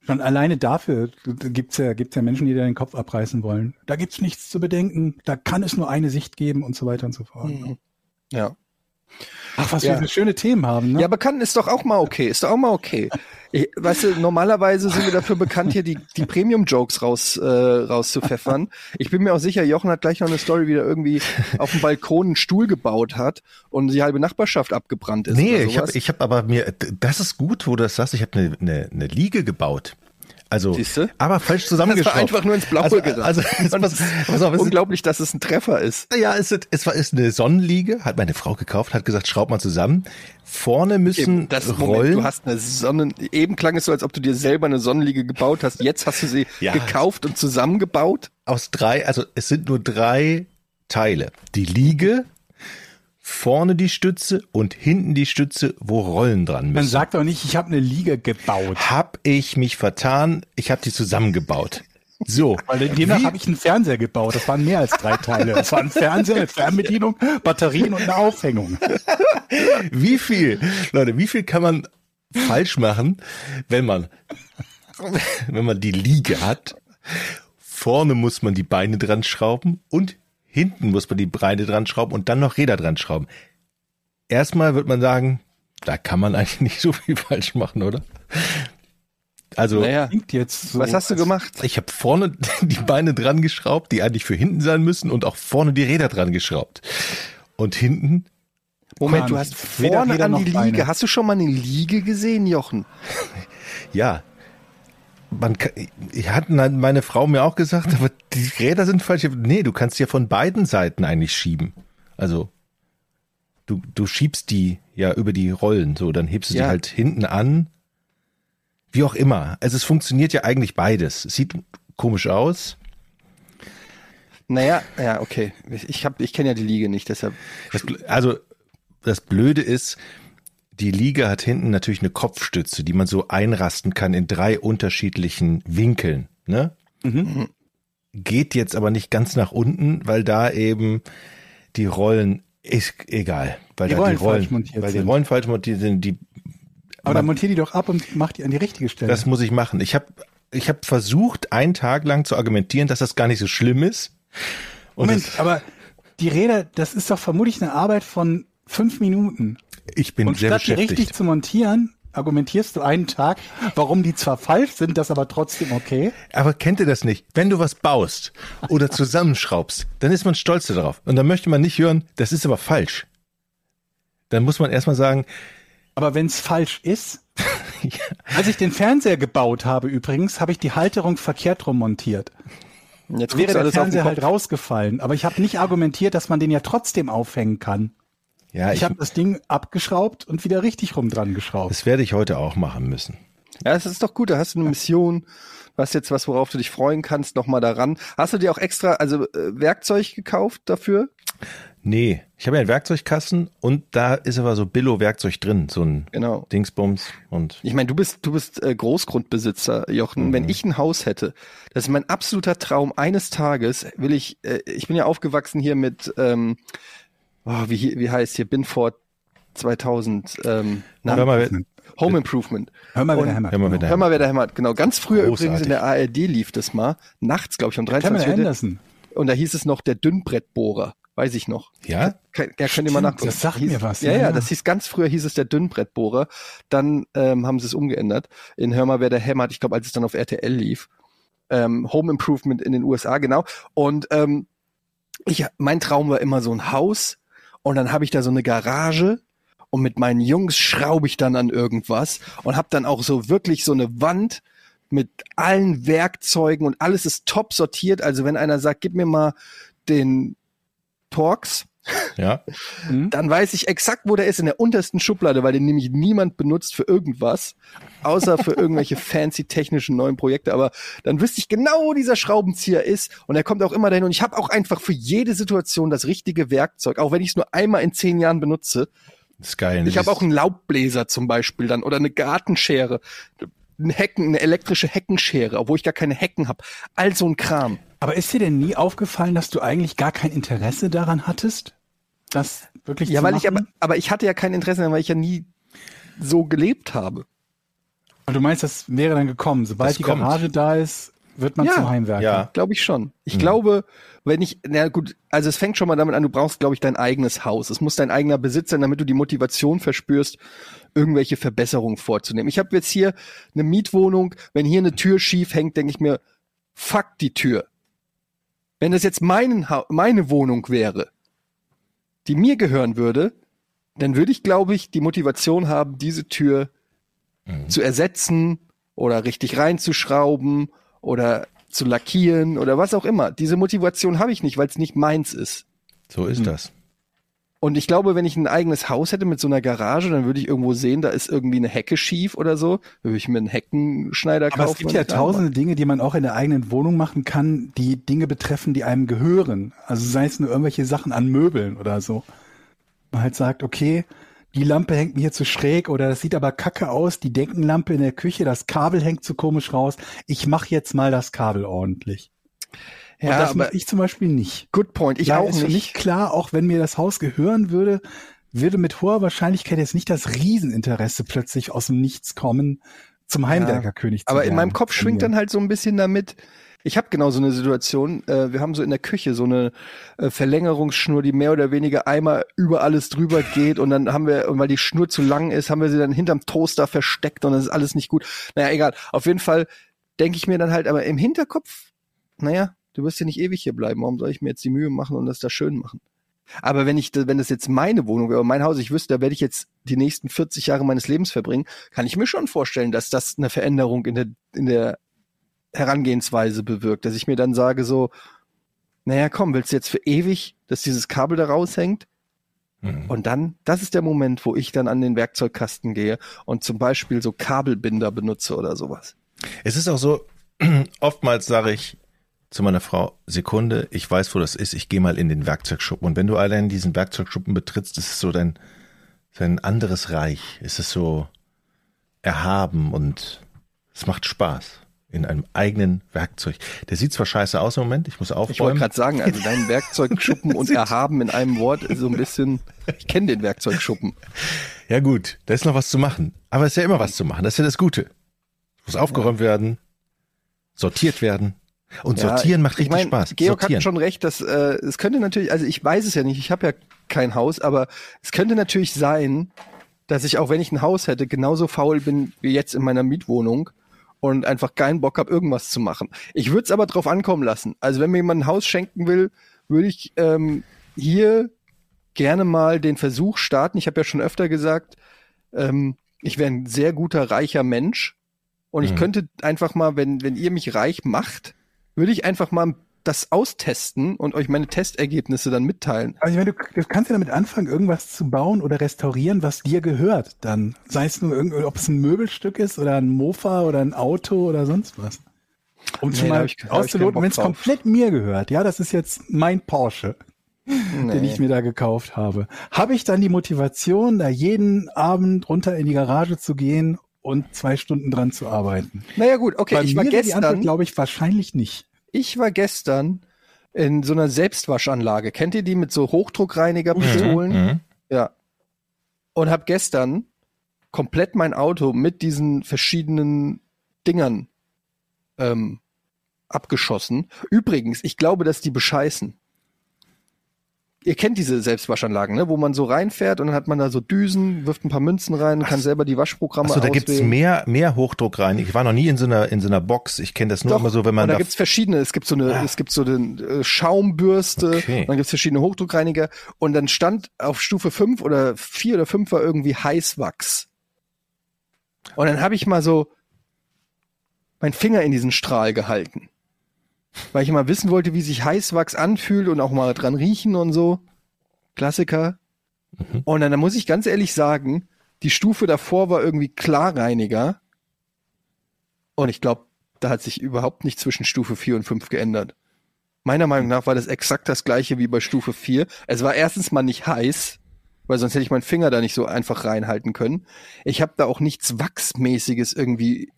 S6: Schon alleine dafür gibt's ja, gibt's ja Menschen, die dir den Kopf abreißen wollen. Da gibt's nichts zu bedenken, da kann es nur eine Sicht geben und so weiter und so fort.
S3: Mhm. Ja.
S6: Ach, was
S3: Ja.
S6: wir für schöne Themen haben, ne?
S3: Ja, bekannt ist doch auch mal okay. Ist doch auch mal okay. Ich, weißt du, normalerweise sind wir dafür bekannt, hier die, die Premium-Jokes raus, äh, rauszupfeffern. Ich bin mir auch sicher, Jochen hat gleich noch eine Story, wie er irgendwie auf dem Balkon einen Stuhl gebaut hat und die halbe Nachbarschaft abgebrannt ist.
S2: Nee,
S3: oder
S2: ich habe ich hab aber mir, das ist gut, wo du das sagst, ich habe eine ne, ne Liege gebaut. Also,
S3: Siehste?
S2: aber falsch
S3: das
S2: zusammengeschraubt.
S3: war einfach nur ins Blaue
S2: also,
S3: gedacht.
S2: Also, pass auf, es ist,
S3: Unglaublich, dass es ein Treffer ist.
S2: ja, es ist, es war, ist eine Sonnenliege, hat meine Frau gekauft, hat gesagt, schraub mal zusammen. Vorne müssen
S3: Das
S2: Rollen.
S3: Moment, du hast eine Sonnen, eben klang es so, als ob du dir selber eine Sonnenliege gebaut hast. Jetzt hast du sie
S2: Ja.
S3: gekauft und zusammengebaut.
S2: aus drei, also es sind nur drei Teile. Die Liege, vorne die Stütze und hinten die Stütze, wo Rollen dran
S6: Dann
S2: müssen.
S6: sag doch nicht, ich habe eine Liga gebaut.
S2: Hab ich mich vertan, ich habe die zusammengebaut. So.
S6: Weil demnach habe ich einen Fernseher gebaut. Das waren mehr als drei Teile. Das war ein Fernseher, eine Fernbedienung, Batterien und eine Aufhängung.
S2: Wie viel, Leute, wie viel kann man falsch machen, wenn man, wenn man die Liege hat? Vorne muss man die Beine dran schrauben und hinten muss man die Beine dran schrauben und dann noch Räder dran schrauben. Erstmal wird man sagen, da kann man eigentlich nicht so viel falsch machen, oder? Also
S3: Naja,
S6: so.
S3: was hast du gemacht?
S2: ich habe vorne die Beine dran geschraubt, die eigentlich für hinten sein müssen und auch vorne die Räder dran geschraubt. Und hinten,
S3: Moment, du hast vorne
S6: Räder
S3: an die Liege.
S6: Beine.
S3: Hast du schon mal eine Liege gesehen, Jochen?
S2: ja, man kann, ich hatte meine Frau mir auch gesagt, aber die Räder sind falsch. Nee, du kannst ja von beiden Seiten eigentlich schieben. Also du, du schiebst die ja über die Rollen, so, dann hebst du
S3: Ja.
S2: die halt hinten an. Wie auch immer. Also es funktioniert ja eigentlich beides. Es sieht komisch aus.
S3: Naja, ja, okay. Ich, hab, ich kenne ja die Liege nicht, deshalb.
S2: Das, also das Blöde ist, die Liege hat hinten natürlich eine Kopfstütze, die man so einrasten kann in drei unterschiedlichen Winkeln. Ne?
S6: Mhm.
S2: Geht jetzt aber nicht ganz nach unten, weil da eben die Rollen ist egal, weil
S6: Die
S2: da
S6: Rollen
S2: die Rollen,
S6: falsch montiert
S2: weil die
S6: sind.
S2: Rollen falsch montiert sind. Die,
S6: Aber dann
S2: man-
S6: montier die doch ab und mach die an die richtige Stelle.
S2: das muss ich machen. Ich habe ich hab versucht, einen Tag lang zu argumentieren, dass das gar nicht so schlimm ist. Und
S6: Moment, aber die Räder, das ist doch vermutlich eine Arbeit von fünf Minuten.
S2: Ich bin
S6: Und
S2: sehr
S6: statt die
S2: beschäftigt.
S6: richtig zu montieren, argumentierst du einen Tag, warum die zwar falsch sind, das aber trotzdem okay.
S2: Aber kennt ihr das nicht? Wenn du was baust oder zusammenschraubst, dann ist man stolz darauf. Und dann möchte man nicht hören, das ist aber falsch. Dann muss man erstmal sagen,
S6: Aber wenn es falsch ist, als ich den Fernseher gebaut habe übrigens, habe ich die Halterung verkehrt rum montiert.
S3: Jetzt
S6: Wäre der Fernseher halt rausgefallen. Aber ich habe nicht argumentiert, dass man den ja trotzdem aufhängen kann.
S2: Ja,
S6: Ich
S2: ich,
S6: habe das Ding abgeschraubt und wieder richtig rum dran geschraubt.
S2: das werde ich heute auch machen müssen.
S3: Ja, das ist doch gut. Da hast du eine Mission. Was jetzt was, worauf du dich freuen kannst, nochmal daran. Hast du dir auch extra, also äh, Werkzeug gekauft dafür?
S2: Nee, ich habe ja einen Werkzeugkasten und da ist aber so Billo-Werkzeug drin, so ein
S3: Genau.
S2: Dingsbums und
S3: Ich meine, du bist, du bist äh, Großgrundbesitzer, Jochen. Wenn ich ein Haus hätte, das ist mein absoluter Traum. Eines Tages will ich, äh, ich bin ja aufgewachsen hier mit, ähm, oh, wie, wie heißt hier, Binford 2000, ähm, na,
S2: Hör mal,
S3: Home Improvement.
S6: Hör mal, wer der hämmert.
S2: Hör mal, wer der
S3: Hör mal, wer da hämmert. Genau, ganz früher
S2: Großartig.
S3: übrigens in der ARD lief das mal. Nachts, glaube ich, um
S6: Pamela
S3: 23 Uhr. Und da hieß es noch der Dünnbrettbohrer. Weiß ich noch.
S2: ja,
S3: Ja, könnt ihr mal nachgucken.
S6: das sagt
S3: hieß,
S6: mir was,
S3: Ja,
S6: ja,
S3: ja,
S6: ja.
S3: das hieß ganz früher hieß es der Dünnbrettbohrer. Dann ähm, haben sie es umgeändert. In Hör mal, wer der hämmert. Ich glaube, als es dann auf RTL lief. Ähm, Home Improvement in den USA, genau. Und ähm, ich, mein Traum war immer so ein Haus und dann habe ich da so eine Garage und mit meinen Jungs schraube ich dann an irgendwas und habe dann auch so wirklich so eine Wand mit allen Werkzeugen und alles ist top sortiert. Also wenn einer sagt, gib mir mal den Torx,
S2: ja.
S6: Hm?
S3: dann weiß ich exakt, wo der ist in der untersten Schublade, weil den nämlich niemand benutzt für irgendwas, außer für irgendwelche fancy technischen neuen Projekte. Aber dann wüsste ich genau, wo dieser Schraubenzieher ist und er kommt auch immer dahin. Und ich habe auch einfach für jede Situation das richtige Werkzeug, auch wenn ich es nur einmal in zehn Jahren benutze.
S2: Das ist geil.
S3: Ich habe auch einen Laubbläser zum Beispiel dann oder eine Gartenschere, ein Hecken, eine elektrische Heckenschere, obwohl ich gar keine Hecken habe. All so ein Kram.
S6: Aber ist dir denn nie aufgefallen, dass du eigentlich gar kein Interesse daran hattest, das wirklich
S3: Ja,
S6: zu
S3: weil
S6: machen?
S3: ich aber, aber ich hatte ja kein Interesse, weil ich ja nie so gelebt habe.
S6: Und du meinst, das wäre dann gekommen. Sobald
S2: Das
S6: die
S2: kommt.
S6: Garage da ist, wird man
S3: Ja.
S6: zum Heimwerker.
S2: Ja.
S3: Glaube ich schon. Ich
S2: Mhm.
S3: glaube, wenn ich, na gut, also es fängt schon mal damit an, du brauchst, glaube ich, dein eigenes Haus. Es muss dein eigener Besitz sein, damit du die Motivation verspürst, irgendwelche Verbesserungen vorzunehmen. Ich habe jetzt hier eine Mietwohnung, wenn hier eine Tür schief hängt, denke ich mir, fuck die Tür. Wenn das jetzt meinen, Ha- meine Wohnung wäre, die mir gehören würde, dann würde ich, glaube ich, die Motivation haben, diese Tür zu ersetzen oder richtig reinzuschrauben oder zu lackieren oder was auch immer. Diese Motivation habe ich nicht, weil es nicht meins ist.
S2: So ist das.
S3: Und ich glaube, wenn ich ein eigenes Haus hätte mit so einer Garage, dann würde ich irgendwo sehen, da ist irgendwie eine Hecke schief oder so. Würde ich mir einen Heckenschneider
S6: Aber
S3: kaufen.
S6: es gibt ja tausende Dinge, die man auch in der eigenen Wohnung machen kann, die Dinge betreffen, die einem gehören. Also sei es nur irgendwelche Sachen an Möbeln oder so. Man halt sagt, okay, die Lampe hängt mir hier zu schräg oder das sieht aber kacke aus, die Deckenlampe in der Küche, das Kabel hängt zu komisch raus. Ich mache jetzt mal das Kabel ordentlich. Und
S3: Ja,
S6: das
S3: aber
S6: mache ich zum Beispiel nicht.
S3: good point. Ich
S6: Da
S3: auch
S6: ist für mich
S3: nicht.
S6: klar, auch wenn mir das Haus gehören würde, würde mit hoher Wahrscheinlichkeit jetzt nicht das Rieseninteresse plötzlich aus dem Nichts kommen, zum Heimwerkerkönig zu
S3: Aber in
S6: werden.
S3: meinem Kopf schwingt dann halt so ein bisschen damit, Ich habe genau so eine Situation. Äh, wir haben so in der Küche so eine äh, Verlängerungsschnur, die mehr oder weniger einmal über alles drüber geht und dann haben wir, und weil die Schnur zu lang ist, haben wir sie dann hinterm Toaster versteckt und das ist alles nicht gut. Naja, egal. Auf jeden Fall denke ich mir dann halt, aber im Hinterkopf, naja, du wirst ja nicht ewig hier bleiben. Warum soll ich mir jetzt die Mühe machen und das da schön machen? Aber wenn ich, wenn das jetzt meine Wohnung wäre, mein Haus, ich wüsste, da werde ich jetzt die nächsten 40 Jahre meines Lebens verbringen, kann ich mir schon vorstellen, dass das eine Veränderung in der, in der Herangehensweise bewirkt, dass ich mir dann sage so, naja, komm, willst du jetzt für ewig, dass dieses Kabel da raushängt?
S2: Mhm.
S3: Und dann, das ist der Moment, wo ich dann an den Werkzeugkasten gehe und zum Beispiel so Kabelbinder benutze oder sowas.
S2: Es ist auch so, oftmals sage ich zu meiner Frau, Sekunde, ich weiß, wo das ist, ich gehe mal in den Werkzeugschuppen. Und wenn du allein diesen Werkzeugschuppen betrittst, ist es so dein, dein anderes Reich. Es ist so erhaben und es macht Spaß. In einem eigenen Werkzeug. Der sieht zwar scheiße aus im Moment, ich muss
S3: Ich wollte
S2: aufräumen.
S3: gerade sagen, also dein Werkzeugschuppen und erhaben in einem Wort ist so ein bisschen, ich kenne den Werkzeugschuppen.
S2: Ja gut, da ist noch was zu machen. Aber es ist ja immer was zu machen, das ist ja das Gute. Es muss aufgeräumt werden, sortiert werden. Und
S3: Ja,
S2: sortieren macht
S3: ich
S2: richtig
S3: mein,
S2: Spaß.
S3: Georg
S2: sortieren.
S3: hat schon recht, dass äh, es könnte natürlich, also ich weiß es ja nicht, ich habe ja kein Haus, aber es könnte natürlich sein, dass ich auch wenn ich ein Haus hätte, genauso faul bin wie jetzt in meiner Mietwohnung und einfach keinen Bock habe, irgendwas zu machen. Ich würde es aber drauf ankommen lassen. Also wenn mir jemand ein Haus schenken will, würde ich ähm, hier gerne mal den Versuch starten. Ich habe ja schon öfter gesagt, ähm, ich wäre ein sehr guter, reicher Mensch. Und ich
S2: Mhm.
S3: könnte einfach mal, wenn, wenn ihr mich reich macht, würde ich einfach mal das austesten und euch meine Testergebnisse dann mitteilen.
S6: Also ich meine, du, du kannst ja damit anfangen, irgendwas zu bauen oder restaurieren, was dir gehört dann. Sei es nur irgend, ob es ein Möbelstück ist oder ein Mofa oder ein Auto oder sonst was. Um
S3: Nee,
S6: schon mal
S3: ich-
S6: auszuloten, wenn es komplett mir gehört. Ja, das ist jetzt mein Porsche, den
S3: Nee.
S6: ich mir da gekauft habe. Habe ich dann die Motivation, da jeden Abend runter in die Garage zu gehen und zwei Stunden dran zu arbeiten?
S3: Naja gut, okay,
S6: Bei
S3: ich war gestern,
S6: glaube ich, wahrscheinlich nicht.
S3: Ich war gestern in so einer Selbstwaschanlage. Kennt ihr die mit so Hochdruckreinigerpistolen?
S2: Mhm.
S3: Ja. Und habe gestern komplett mein Auto mit diesen verschiedenen Dingern ähm, abgeschossen. Übrigens, ich glaube, dass die bescheißen. Ihr kennt diese Selbstwaschanlagen, ne? wo man so reinfährt und dann hat man da so Düsen, wirft ein paar Münzen rein, kann selber die Waschprogramme
S2: Achso, da gibt's
S3: auswählen.
S2: mehr, mehr Hochdruck rein. Ich war noch nie in so einer, in so einer Box. Ich kenne das nur immer so, wenn man
S3: und da
S2: da
S3: gibt's verschiedene. Es gibt so eine, es gibt so eine äh, Schaumbürste,
S2: Okay.
S3: dann gibt's verschiedene Hochdruckreiniger und dann stand auf Stufe 5 oder 4 oder 5 war irgendwie Heißwachs. Und dann habe ich mal so meinen Finger in diesen Strahl gehalten. Weil ich mal wissen wollte, wie sich Heißwachs anfühlt und auch mal dran riechen und so. Klassiker.
S2: Mhm.
S3: Und dann, dann muss ich ganz ehrlich sagen, die Stufe davor war irgendwie Klarreiniger. Und ich glaube, da hat sich überhaupt nicht zwischen Stufe 4 und 5 geändert. Meiner Meinung nach war das exakt das gleiche wie bei Stufe 4. Es war erstens mal nicht heiß, weil sonst hätte ich meinen Finger da nicht so einfach reinhalten können. Ich habe da auch nichts Wachsmäßiges irgendwie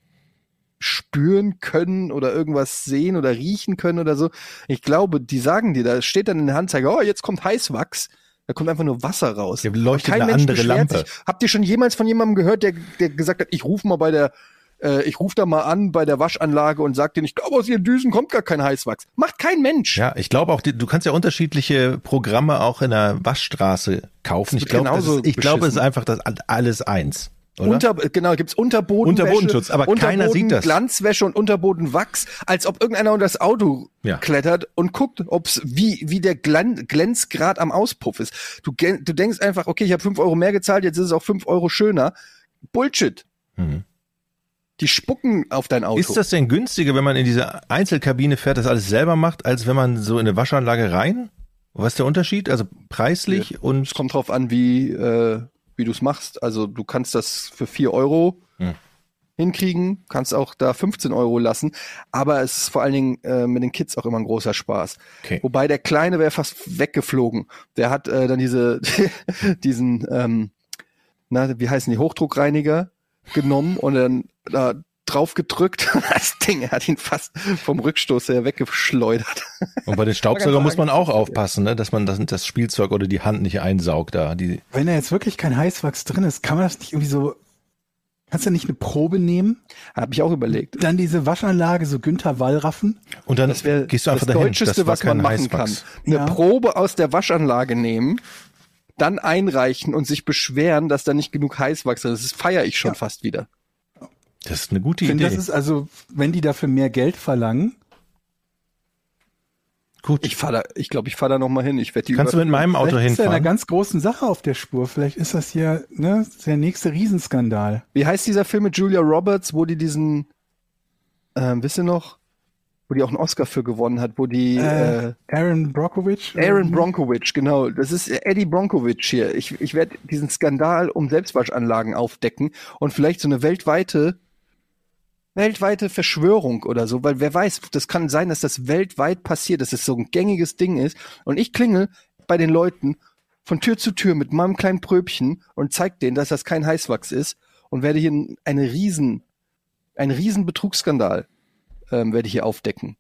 S3: spüren können oder irgendwas sehen oder riechen können oder so. Ich glaube, die sagen dir, da steht dann in der Handzeiger, oh, jetzt kommt Heißwachs. Da kommt einfach nur Wasser raus.
S2: Hier leuchtet
S3: Kein
S2: eine
S3: Mensch
S2: andere Lampe.
S3: Sich. Habt ihr schon jemals von jemandem gehört, der, der gesagt hat, ich rufe mal bei der, äh, ich rufe da mal an bei der Waschanlage und sagt denen, ich glaube, aus ihren Düsen kommt gar kein Heißwachs. Macht kein Mensch.
S2: Ja, ich glaube auch, du kannst ja unterschiedliche Programme auch in der Waschstraße kaufen. Ich glaube, ich glaube, es ist einfach das alles eins. Oder?
S3: Unter, genau, gibt's Unterbodenwäsche,
S2: Unterbodenschutz, aber keiner sieht das.
S3: Glanzwäsche und Unterbodenwachs, als ob irgendeiner unter das Auto
S2: Ja.
S3: klettert und guckt, ob's wie wie der Glan Glänzgrad am Auspuff ist. Du, du denkst einfach, okay, ich habe fünf Euro mehr gezahlt, jetzt ist es auch fünf Euro schöner. Bullshit.
S2: Mhm.
S3: Die spucken auf dein Auto.
S2: Ist das denn günstiger, wenn man in diese Einzelkabine fährt, das alles selber macht, als wenn man so in eine Waschanlage rein? Was ist der Unterschied? Also preislich und
S3: Es kommt drauf an, wie, äh, wie du es machst. Also du kannst das für vier Euro
S2: Hm.
S3: hinkriegen, kannst auch da 15 Euro lassen. Aber es ist vor allen Dingen äh, mit den Kids auch immer ein großer Spaß.
S2: Okay.
S3: Wobei der Kleine wäre fast weggeflogen. Der hat äh, dann diese, diesen, ähm, na, wie heißen die, Hochdruckreiniger genommen und dann da drauf gedrückt. Das Ding, hat ihn fast vom Rückstoß her weggeschleudert.
S2: Und bei den Staubsaugern muss man auch aufpassen, ne? dass man das, das Spielzeug oder die Hand nicht einsaugt da. Die,
S6: Wenn da jetzt wirklich kein Heißwachs drin ist, kann man das nicht irgendwie so Kannst du nicht eine Probe nehmen?
S3: Habe ich auch überlegt.
S6: Dann diese Waschanlage, so Günther Wallraffen.
S2: Und dann
S3: Das wäre
S2: gehst du
S3: das
S2: einfach dahin.
S3: Deutscheste,
S2: das
S3: was man machen kann.
S2: Heißwachs.
S3: Eine
S6: Ja.
S3: Probe aus der Waschanlage nehmen, dann einreichen und sich beschweren, dass da nicht genug Heißwachs ist. Das feiere ich schon
S6: Ja.
S3: fast wieder.
S2: Das ist eine gute
S6: Ich finde,
S2: Idee.
S6: das ist also, wenn die dafür mehr Geld verlangen,
S2: Gut.
S3: Ich fahre da, ich glaube, ich fahre da noch mal hin. Ich werde die
S2: Kannst du mit meinem Auto
S6: vielleicht ist er einer
S2: hinfahren?
S6: ganz großen Sache auf der Spur. Vielleicht ist das hier ne, der nächste Riesenskandal.
S3: Wie heißt dieser Film mit Julia Roberts, wo die diesen, ähm, wisst ihr noch, wo die auch einen Oscar für gewonnen hat, wo die äh,
S6: Äh, Aaron Brockovich?
S3: Aaron Bronkowitsch, genau. Das ist Eddie Bronkowitsch hier. Ich, ich werde diesen Skandal um Selbstwaschanlagen aufdecken und vielleicht so eine weltweite, weltweite Verschwörung oder so, weil wer weiß, das kann sein, dass das weltweit passiert, dass es so ein gängiges Ding ist. Und ich klingel bei den Leuten von Tür zu Tür mit meinem kleinen Pröbchen und zeig denen, dass das kein Heißwachs ist und werde hier eine riesen, einen riesen Betrugsskandal ähm, werde ich hier aufdecken.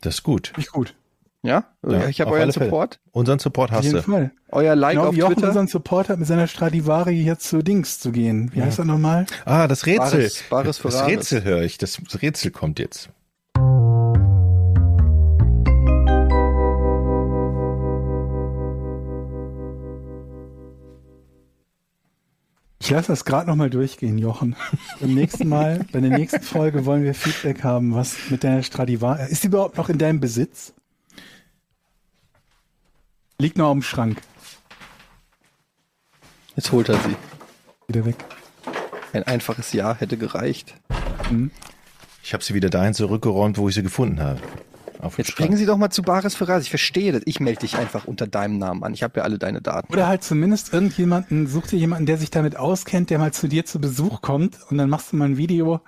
S2: Das ist gut.
S6: Nicht gut.
S3: Ja?
S2: Ja,
S3: ich habe
S2: auf
S3: euren
S2: alle Fälle.
S3: Support.
S2: Unseren Support
S6: Auf
S2: hast
S6: jeden
S2: du.
S6: Fall.
S3: Euer Like
S6: genau
S3: auf
S6: Jochen
S3: Twitter.
S6: unseren Support hat, mit seiner Stradivari jetzt zu Dings zu gehen. Wie heißt er nochmal?
S2: Ah, das Rätsel.
S3: Bares- Bares
S2: das. Rätsel höre ich. Das Rätsel kommt jetzt.
S6: Ich lasse das gerade nochmal durchgehen, Jochen. Beim nächsten Mal, bei der nächsten Folge wollen wir Feedback haben, was mit deiner Stradivari. Ist die überhaupt noch in deinem Besitz? Liegt noch am Schrank.
S3: Jetzt holt er sie.
S6: Wieder weg.
S3: Ein einfaches Ja hätte gereicht.
S2: Ich habe sie wieder dahin zurückgeräumt, wo ich sie gefunden habe.
S3: Jetzt bringen Sie doch mal zu Bares Ferraz. Ich verstehe das. Ich melde dich einfach unter deinem Namen an. Ich habe ja alle deine Daten.
S6: Oder halt zumindest irgendjemanden, such dir jemanden, der sich damit auskennt, der mal zu dir zu Besuch kommt und dann machst du mal ein Video,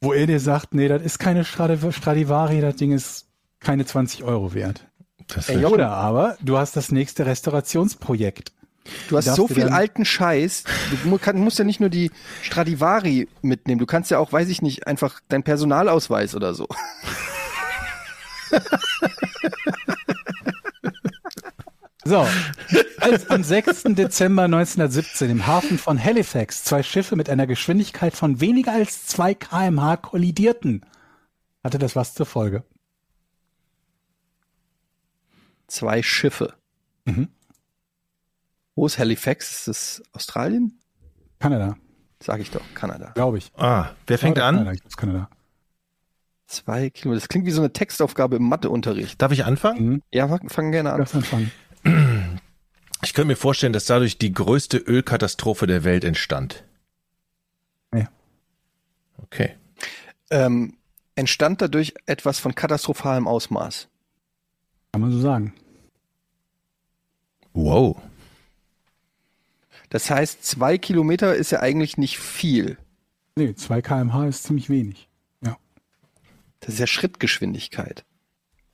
S6: wo er dir sagt, nee, das ist keine Stradiv Stradivari, das Ding ist keine 20 Euro wert.
S2: Das
S3: Ey,
S6: Oder aber du hast das nächste Restaurationsprojekt.
S3: du hast so viel alten Scheiß. Du kann, musst ja nicht nur die Stradivari mitnehmen. Du kannst ja auch, weiß ich nicht, einfach deinen Personalausweis oder so.
S6: So, als am 6. Dezember 1917 im Hafen von Halifax zwei Schiffe mit einer Geschwindigkeit von weniger als 2 kmh kollidierten, hatte das was zur Folge.
S3: Zwei Schiffe.
S6: Mhm.
S3: Wo ist Halifax? Ist das Australien?
S6: Kanada,
S3: Sag ich doch, Kanada.
S6: glaube ich.
S2: Ah, wer fängt
S6: Oder
S2: an?
S6: Kanada, ich Kanada.
S3: Zwei Kilometer. Das klingt wie so eine Textaufgabe im Matheunterricht.
S2: Darf ich anfangen?
S6: Mhm.
S3: Ja, fang, fang gerne an.
S6: darfst anfangen.
S2: Ich könnte mir vorstellen, dass dadurch die größte Ölkatastrophe der Welt entstand.
S6: Nee.
S2: Okay.
S3: Ähm, entstand dadurch etwas von katastrophalem Ausmaß.
S6: Kann man so sagen.
S2: Wow.
S3: Das heißt, zwei Kilometer ist ja eigentlich nicht viel.
S6: Nee, 2 kmh ist ziemlich wenig. Ja,
S3: Das ist ja Schrittgeschwindigkeit.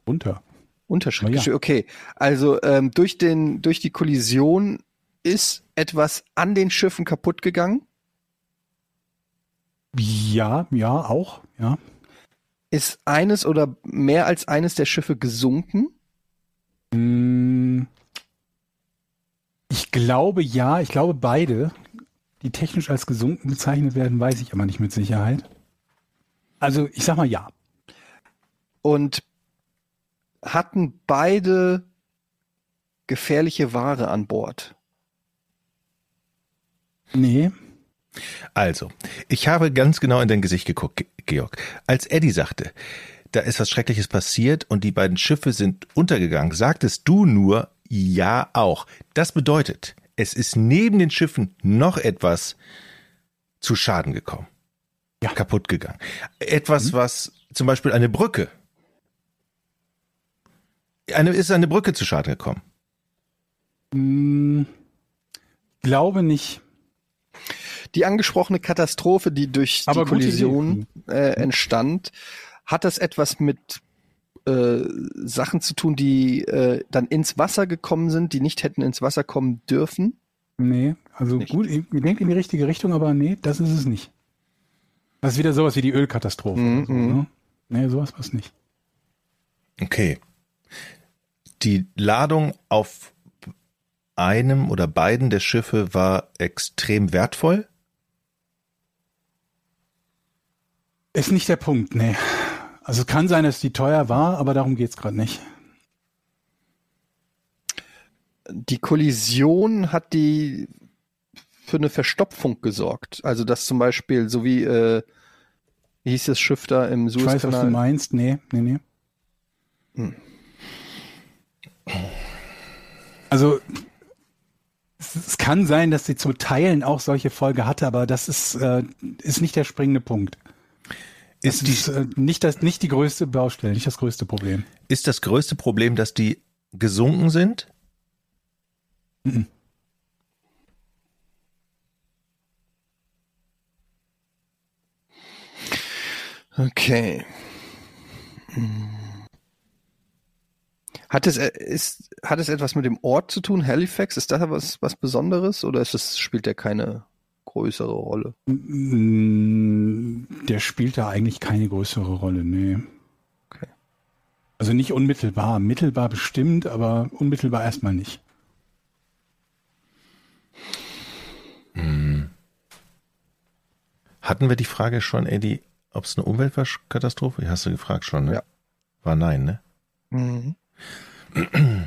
S6: runter.
S3: Unterschrittgeschwindigkeit. Okay, also ähm, durch, den, durch die Kollision ist etwas an den Schiffen kaputt gegangen.
S6: Ja, ja, auch, ja.
S3: Ist eines oder mehr als eines der Schiffe gesunken?
S6: Mm, Ich glaube ja, ich glaube beide, die technisch als gesunken bezeichnet werden, weiß ich aber nicht mit Sicherheit. Also ich sag mal ja.
S3: Und hatten beide gefährliche Ware an Bord?
S6: Nee,
S2: Also, ich habe ganz genau in dein Gesicht geguckt, Ge- Georg. Als Eddie sagte, da ist was Schreckliches passiert und die beiden Schiffe sind untergegangen, sagtest du nur, ja auch. Das bedeutet, es ist neben den Schiffen noch etwas zu Schaden gekommen.
S6: Ja.
S2: Kaputt gegangen. Etwas, was zum Beispiel eine Brücke. Eine, ist eine Brücke zu Schaden gekommen.
S6: mm, glaube nicht.
S3: Die angesprochene Katastrophe, die durch
S6: Aber
S3: die Kollision äh, entstand, hat das etwas mit äh, Sachen zu tun, die äh, dann ins Wasser gekommen sind, die nicht hätten ins Wasser kommen dürfen?
S6: Nee, also
S3: Nicht.
S6: gut, ihr denkt in die richtige Richtung, aber nee, das ist es nicht. Das ist wieder sowas wie die Ölkatastrophe.
S3: Mhm,
S6: oder so,
S3: mhm.
S6: ne? Nee, sowas was nicht.
S2: Okay. Die Ladung auf einem oder beiden der Schiffe war extrem wertvoll?
S6: Ist nicht der Punkt, nee. Also es kann sein, dass die teuer war, aber darum geht's gerade nicht.
S3: Die Kollision hat die für eine Verstopfung gesorgt. Also dass zum Beispiel, so wie, äh, wie hieß das Schiff da im
S6: Ich weiß, was du
S3: Suezkanal?
S6: meinst. Nee, nee, nee.
S3: Hm.
S6: Also es, es kann sein, dass sie zu Teilen auch solche Folge hatte, aber das ist, äh, ist nicht der springende Punkt.
S2: Ist, die,
S6: ist äh, nicht, das, nicht die größte Baustelle, nicht das größte Problem.
S2: ist das größte Problem, dass die gesunken sind?
S6: Mhm.
S3: Okay. Hat es, äh, ist, hat es etwas mit dem Ort zu tun, Halifax? Ist das was, was Besonderes oder ist es, spielt der keine größere Rolle?
S6: Mm, Der spielt da eigentlich keine größere Rolle, nee.
S3: Okay.
S6: Also nicht unmittelbar, mittelbar bestimmt, aber unmittelbar erstmal nicht.
S2: Hatten wir die Frage schon, Eddie, ob es eine Umweltkatastrophe? Hast du gefragt schon, ne?
S3: Ja.
S2: War nein, ne?
S3: Mhm.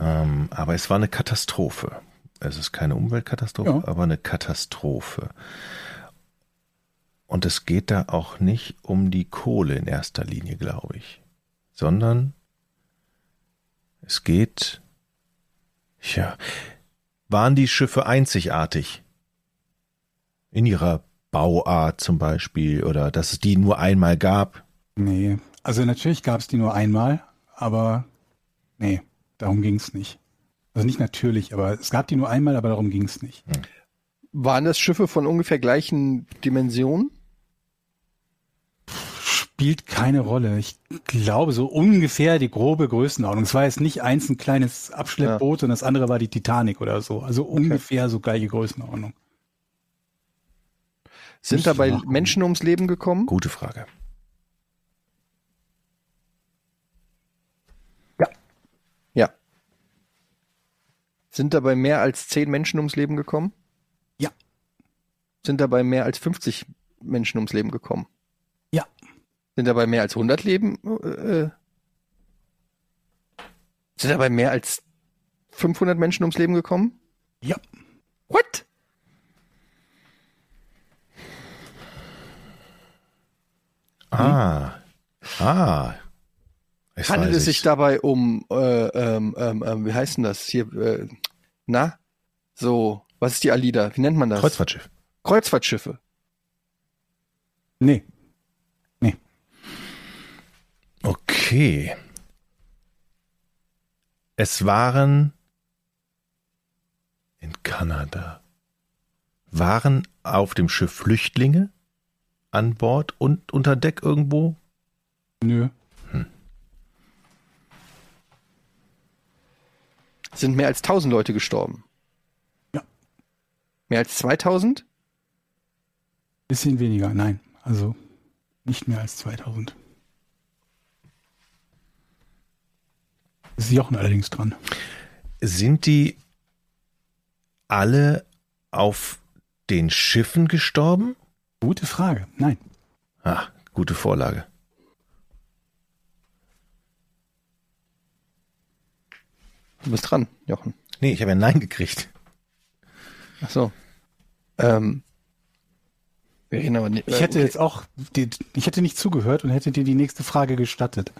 S2: Ähm, aber es war eine Katastrophe. Es ist keine Umweltkatastrophe,
S6: Ja.
S2: aber eine Katastrophe. Und es geht da auch nicht um die Kohle in erster Linie, glaube ich, sondern es geht, ja, waren die Schiffe einzigartig in ihrer Bauart zum Beispiel oder dass es die nur einmal gab?
S6: Nee. Also natürlich gab es die nur einmal, aber nee, darum ging es nicht. Also nicht natürlich, aber es gab die nur einmal, aber darum ging es nicht.
S3: Waren das Schiffe von ungefähr gleichen Dimensionen?
S6: Spielt keine Rolle. Ich glaube so ungefähr die grobe Größenordnung. Es war jetzt nicht eins ein kleines Abschleppboot und das andere war die Titanic oder so. Also ungefähr so gleiche Größenordnung.
S3: Sind dabei. Menschen ums Leben gekommen?
S2: Gute Frage.
S3: Sind dabei mehr als zehn Menschen ums Leben gekommen?
S6: Ja.
S3: Sind dabei mehr als 50 Menschen ums Leben gekommen?
S6: Ja.
S3: Sind dabei mehr als 100 Leben? Äh, sind dabei mehr als 500 Menschen ums Leben gekommen?
S6: Ja.
S3: What?
S2: Ah, ah. Jetzt
S3: Handelt es sich dabei um, äh, ähm, ähm, ähm, wie heißt denn das hier? Äh, na? So, was ist die Alida? Wie nennt man das?
S2: Kreuzfahrtschiff.
S3: Kreuzfahrtschiffe.
S6: Nee.
S2: Okay. Es waren in Kanada. Waren auf dem Schiff Flüchtlinge an Bord und unter Deck irgendwo?
S6: Nö.
S3: Sind mehr als 1000 Leute gestorben.
S6: Ja.
S3: Mehr als 2000?
S6: Bisschen weniger, nein. Also nicht mehr als 2000. Ist Jochen allerdings dran.
S2: Sind die alle auf den Schiffen gestorben?
S6: Gute Frage. Nein.
S2: Ah, gute Vorlage.
S3: Du bist dran, Jochen.
S2: Nee, ich habe ja Nein gekriegt.
S3: Ach so. Ähm, wir reden aber nicht.
S6: Ich hätte jetzt auch, die, ich hätte nicht zugehört und hätte dir die nächste Frage gestattet.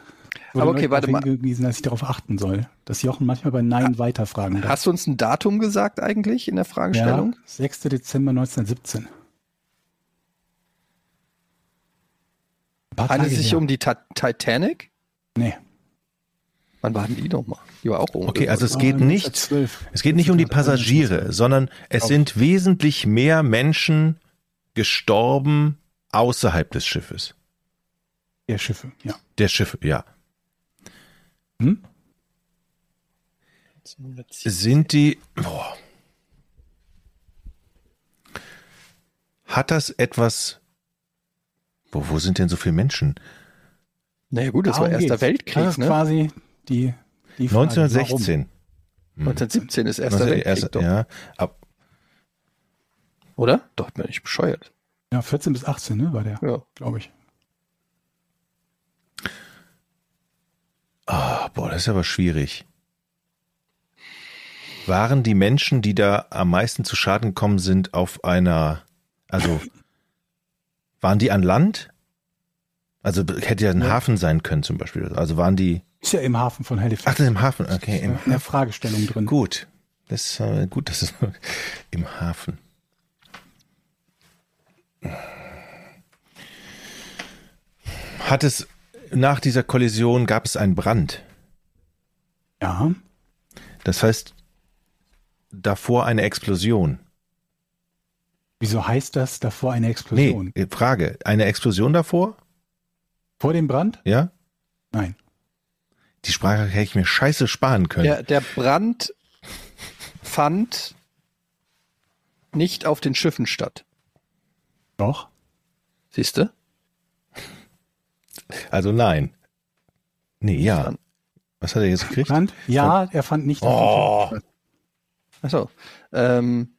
S6: Wurde
S3: Aber okay, warte mal.
S6: hingewiesen, dass ich darauf achten soll, dass Jochen manchmal bei Nein weiterfragen darf.
S3: Hast du uns ein Datum gesagt eigentlich in der Fragestellung?
S6: Ja, 6. Dezember 1917. Ein paar
S3: Handelt es sich
S6: her.
S3: um die Ta Titanic?
S6: Nee.
S3: Wann waren die nochmal? Die war auch
S2: Okay, also es
S6: Ah,
S2: geht nicht,
S6: 1912.
S2: es geht nicht um die Passagiere, sondern es sind wesentlich mehr Menschen gestorben außerhalb des Schiffes.
S6: Der Schiffe, ja.
S2: Der Schiffe, ja.
S6: Hm?
S2: Sind die, boah. Hat das etwas, wo, wo sind denn so viele Menschen?
S3: Naja gut, das war
S6: Darum
S3: Erster
S6: geht's.
S3: Weltkrieg,
S6: Das ist
S3: ne?
S6: quasi die, die Frage,
S2: 1916.
S3: 1917 ist erster
S2: Was,
S3: Weltkrieg,
S2: erste,
S3: doch,
S2: ja, ab,
S3: oder? Doch, bin ich bescheuert.
S6: Ja, 14 bis 18, ne, war der,
S3: Ja.
S6: glaube ich.
S2: Ah, boah, das ist aber schwierig. Waren die Menschen, die da am meisten zu Schaden gekommen sind, auf einer, also waren die an Land? Also hätte ja ein Hafen sein können zum Beispiel. Also waren die,
S6: Ist ja im Hafen von
S2: ach,
S6: Halifax.
S2: das ist im Hafen, okay, im,
S6: in der Fragestellung drin.
S2: gut. Das ist äh, gut, das ist im Hafen. Hat es nach dieser Kollision gab es einen Brand?
S6: Ja,
S2: Das heißt, davor eine Explosion.
S6: wieso heißt das davor eine Explosion?
S2: Nee, Frage. Eine Explosion davor?
S6: Vor dem Brand?
S2: Ja?
S6: Nein.
S2: Die Sprache hätte ich mir scheiße sparen können.
S3: Der, der Brand fand nicht auf den Schiffen statt.
S6: Doch.
S3: Siehst du?
S2: Also nein. Nee, ja. Was hat er jetzt gekriegt?
S6: Brand? Ja, er fand nicht auf
S2: Oh.
S6: dem Schiff statt.
S3: Achso. Ähm,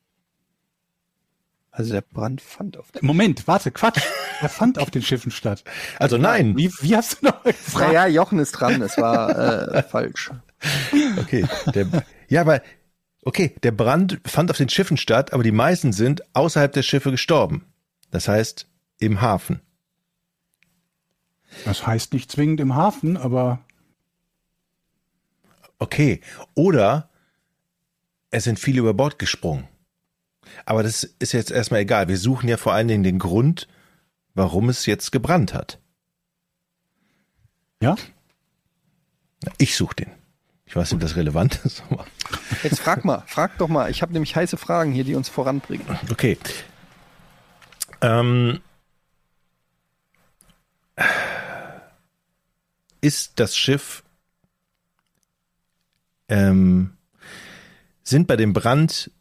S3: also der Brand fand auf den
S6: Moment, warte, Quatsch. Er fand auf den Schiffen statt.
S2: Also nein.
S6: Wie, wie hast du noch gefragt?
S3: Naja, Jochen ist dran, es war äh, falsch.
S2: Okay. Der, ja, aber okay, der Brand fand auf den Schiffen statt, aber die meisten sind außerhalb der Schiffe gestorben. Das heißt, im Hafen.
S6: Das heißt nicht zwingend im Hafen, aber
S2: Okay. Oder es sind viele über Bord gesprungen. Aber das ist jetzt erstmal egal. Wir suchen ja vor allen Dingen den Grund, warum es jetzt gebrannt hat.
S6: ja.
S2: Ich suche den. Ich weiß nicht, ob das relevant ist. aber-
S3: Jetzt frag mal, frag doch mal. Ich habe nämlich heiße Fragen hier, die uns voranbringen.
S2: Okay. Ähm, ist das Schiff, ähm, sind bei dem Brand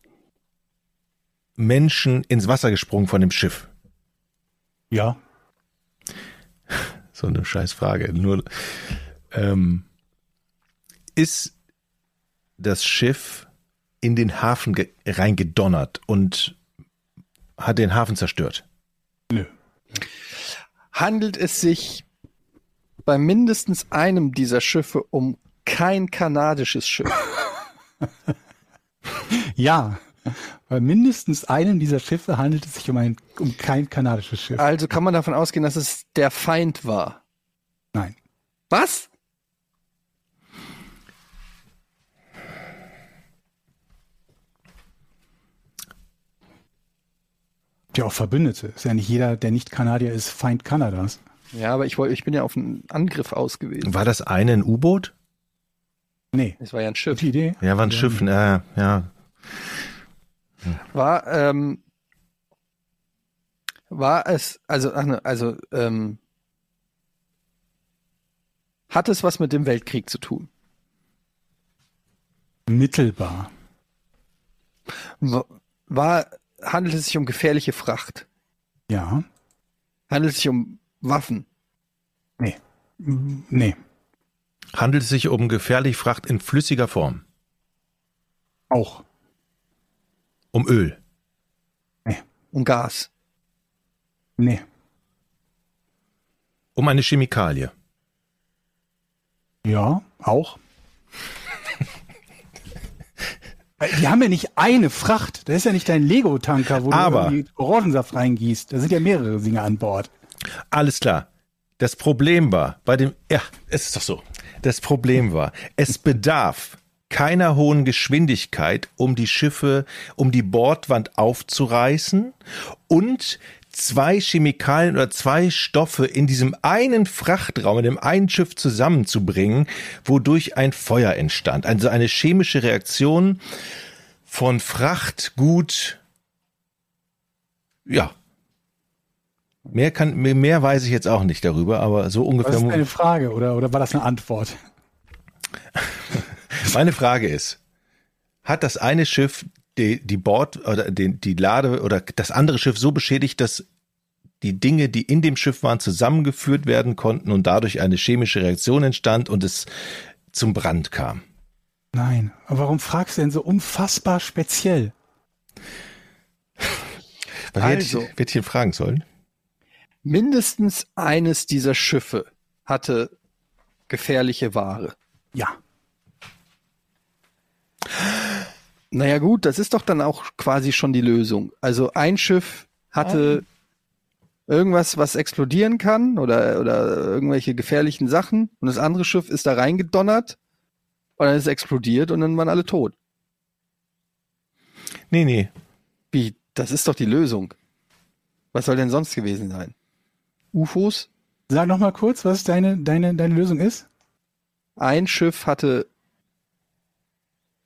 S2: Menschen ins Wasser gesprungen von dem Schiff?
S6: Ja.
S2: So eine scheiß Frage. Nur, ähm, ist das Schiff in den Hafen ge- reingedonnert und hat den Hafen zerstört?
S6: Nö.
S3: Handelt es sich bei mindestens einem dieser Schiffe um kein kanadisches Schiff?
S6: Ja. Bei mindestens einem dieser Schiffe handelt es sich um ein um kein kanadisches Schiff.
S3: Also kann man davon ausgehen, dass es der Feind war.
S6: Nein.
S3: Was?
S6: Ja, auch Verbündete. Ist ja nicht jeder, der nicht Kanadier ist, Feind Kanadas.
S3: Ja, aber ich wollte, ich bin ja auf einen Angriff aus gewesen.
S2: War das eine ein U-Boot?
S6: Nee.
S3: Es war ja ein Schiff.
S6: Gute Idee.
S2: Ja, war ein Schiff, äh, ja.
S3: War, ähm, war es, also, ach ne, also, ähm, hat es was mit dem Weltkrieg zu tun?
S6: Mittelbar.
S3: Wa- War, handelt es sich um gefährliche Fracht?
S6: Ja.
S3: Handelt es sich um Waffen?
S6: Nee. Nee.
S2: Handelt es sich um gefährliche Fracht in flüssiger Form?
S6: Auch.
S2: Um Öl?
S3: Um Gas?
S6: Nee.
S2: Um eine Chemikalie?
S6: Ja, auch. Die haben ja nicht eine Fracht. Das ist ja nicht dein Lego-Tanker, wo
S2: Aber-
S6: du Orangensaft reingießt. Da sind ja mehrere Dinge an Bord.
S2: Alles klar. Das Problem war bei dem, ja, es ist doch so. Das Problem war, es bedarf keiner hohen Geschwindigkeit, um die Schiffe, um die Bordwand aufzureißen und zwei Chemikalien oder zwei Stoffe in diesem einen Frachtraum, in dem einen Schiff zusammenzubringen, wodurch ein Feuer entstand. Also eine chemische Reaktion von Frachtgut, ja, Mehr kann, mehr, weiß ich jetzt auch nicht darüber, aber so ungefähr.
S6: ist deine Frage oder, oder war das eine Antwort?
S2: Meine Frage ist, hat das eine Schiff die, die Bord oder die, die Lade oder das andere Schiff so beschädigt, dass die Dinge, die in dem Schiff waren, zusammengeführt werden konnten und dadurch eine chemische Reaktion entstand und es zum Brand kam?
S6: Nein. Aber warum fragst du denn so unfassbar speziell?
S2: Was
S3: Also.
S2: hätte ich, hätte ich ihn fragen sollen?
S3: Mindestens eines dieser Schiffe hatte gefährliche Ware.
S6: Ja.
S3: Naja gut, das ist doch dann auch quasi schon die Lösung. Also ein Schiff hatte irgendwas, was explodieren kann oder, oder irgendwelche gefährlichen Sachen und das andere Schiff ist da reingedonnert und dann ist es explodiert und dann waren alle tot.
S2: Nee, nee.
S3: Wie? Das ist doch die Lösung. Was soll denn sonst gewesen sein? UFOs?
S6: Sag noch mal kurz, was deine, deine, deine Lösung ist.
S3: Ein Schiff hatte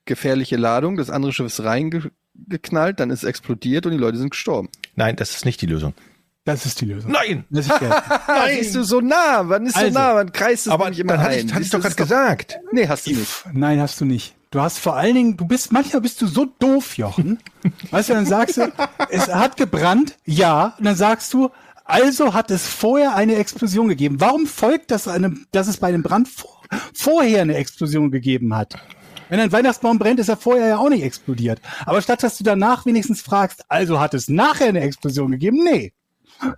S3: gefährliche Ladung, das andere Schiff ist reingeknallt, dann ist es explodiert und die Leute sind gestorben.
S2: Nein, das ist nicht die Lösung.
S6: Das ist die Lösung.
S2: Nein!
S6: Ich gelten.
S3: Ah, siehst du so nah? Wann ist so
S6: Also,
S3: nah? Wann kreist es
S2: Aber
S3: nämlich immer
S2: dann hatte
S3: ein?
S2: ich, hatte ich
S3: Siehst
S2: doch
S3: du,
S2: gerade
S3: das ist
S2: gesagt.
S3: Nee, hast du nicht.
S6: Nein, hast du nicht. Du hast vor allen Dingen, du bist, manchmal bist du so doof, Jochen. Weißt du, dann sagst du, es hat gebrannt, ja, und dann sagst du, also hat es vorher eine Explosion gegeben. Warum folgt das einem, dass es bei einem Brand vor, vorher eine Explosion gegeben hat? Wenn ein Weihnachtsbaum brennt, ist er vorher ja auch nicht explodiert. Aber statt dass du danach wenigstens fragst, also hat es nachher eine Explosion gegeben? Nee.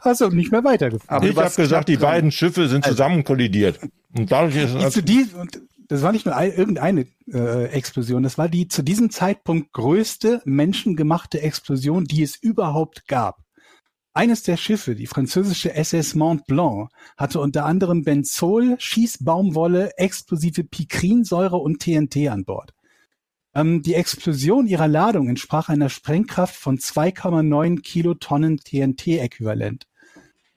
S6: Hast du nicht mehr weitergefragt.
S3: Aber du
S2: ich habe gesagt, die
S3: dran.
S2: beiden Schiffe sind zusammen kollidiert. Und dadurch ist es
S6: zu die, und das war nicht nur ein, irgendeine äh, Explosion, das war die zu diesem Zeitpunkt größte menschengemachte Explosion, die es überhaupt gab. Eines der Schiffe, die französische SS Mont Blanc, hatte unter anderem Benzol, Schießbaumwolle, explosive Pikrinsäure und TNT an Bord. Ähm, die Explosion ihrer Ladung entsprach einer Sprengkraft von 2,9 Kilotonnen TNT-Äquivalent.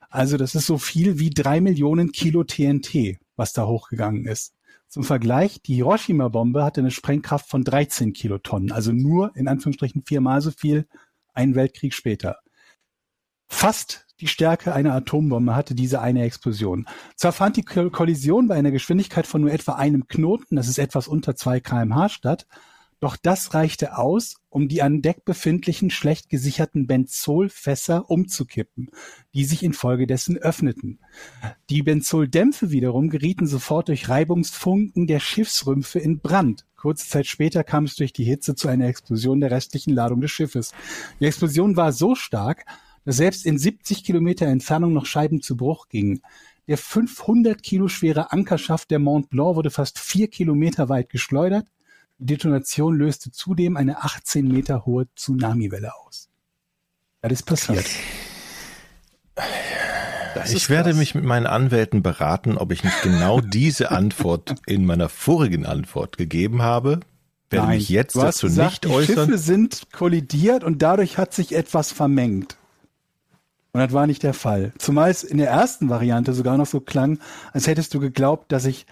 S6: Also das ist so viel wie drei Millionen Kilo TNT, was da hochgegangen ist. Zum Vergleich, die Hiroshima-Bombe hatte eine Sprengkraft von 13 Kilotonnen, also nur in Anführungsstrichen viermal so viel einen Weltkrieg später. Fast die Stärke einer Atombombe hatte diese eine Explosion. Zwar fand die Ko- Kollision bei einer Geschwindigkeit von nur etwa einem Knoten, das ist etwas unter 2 kmh statt, doch das reichte aus, um die an Deck befindlichen schlecht gesicherten Benzolfässer umzukippen, die sich infolgedessen öffneten. Die Benzoldämpfe wiederum gerieten sofort durch Reibungsfunken der Schiffsrümpfe in Brand. Kurze Zeit später kam es durch die Hitze zu einer Explosion der restlichen Ladung des Schiffes. Die Explosion war so stark, dass selbst in 70 Kilometer Entfernung noch Scheiben zu Bruch gingen. Der 500 Kilo schwere Ankerschaft der Mont Blanc wurde fast vier Kilometer weit geschleudert. Die Detonation löste zudem eine 18 Meter hohe Tsunamiwelle aus. Das ist passiert.
S3: Das
S2: Ich werde
S3: krass.
S2: mich mit meinen Anwälten beraten, ob ich nicht genau diese Antwort in meiner vorigen Antwort gegeben habe. Werde mich jetzt
S6: du hast
S2: dazu
S6: gesagt,
S2: nicht
S6: die
S2: äußern.
S6: Schiffe sind kollidiert und dadurch hat sich etwas vermengt. Und das war nicht der Fall. Zumal es in der ersten Variante sogar noch so klang, als hättest du geglaubt, dass sich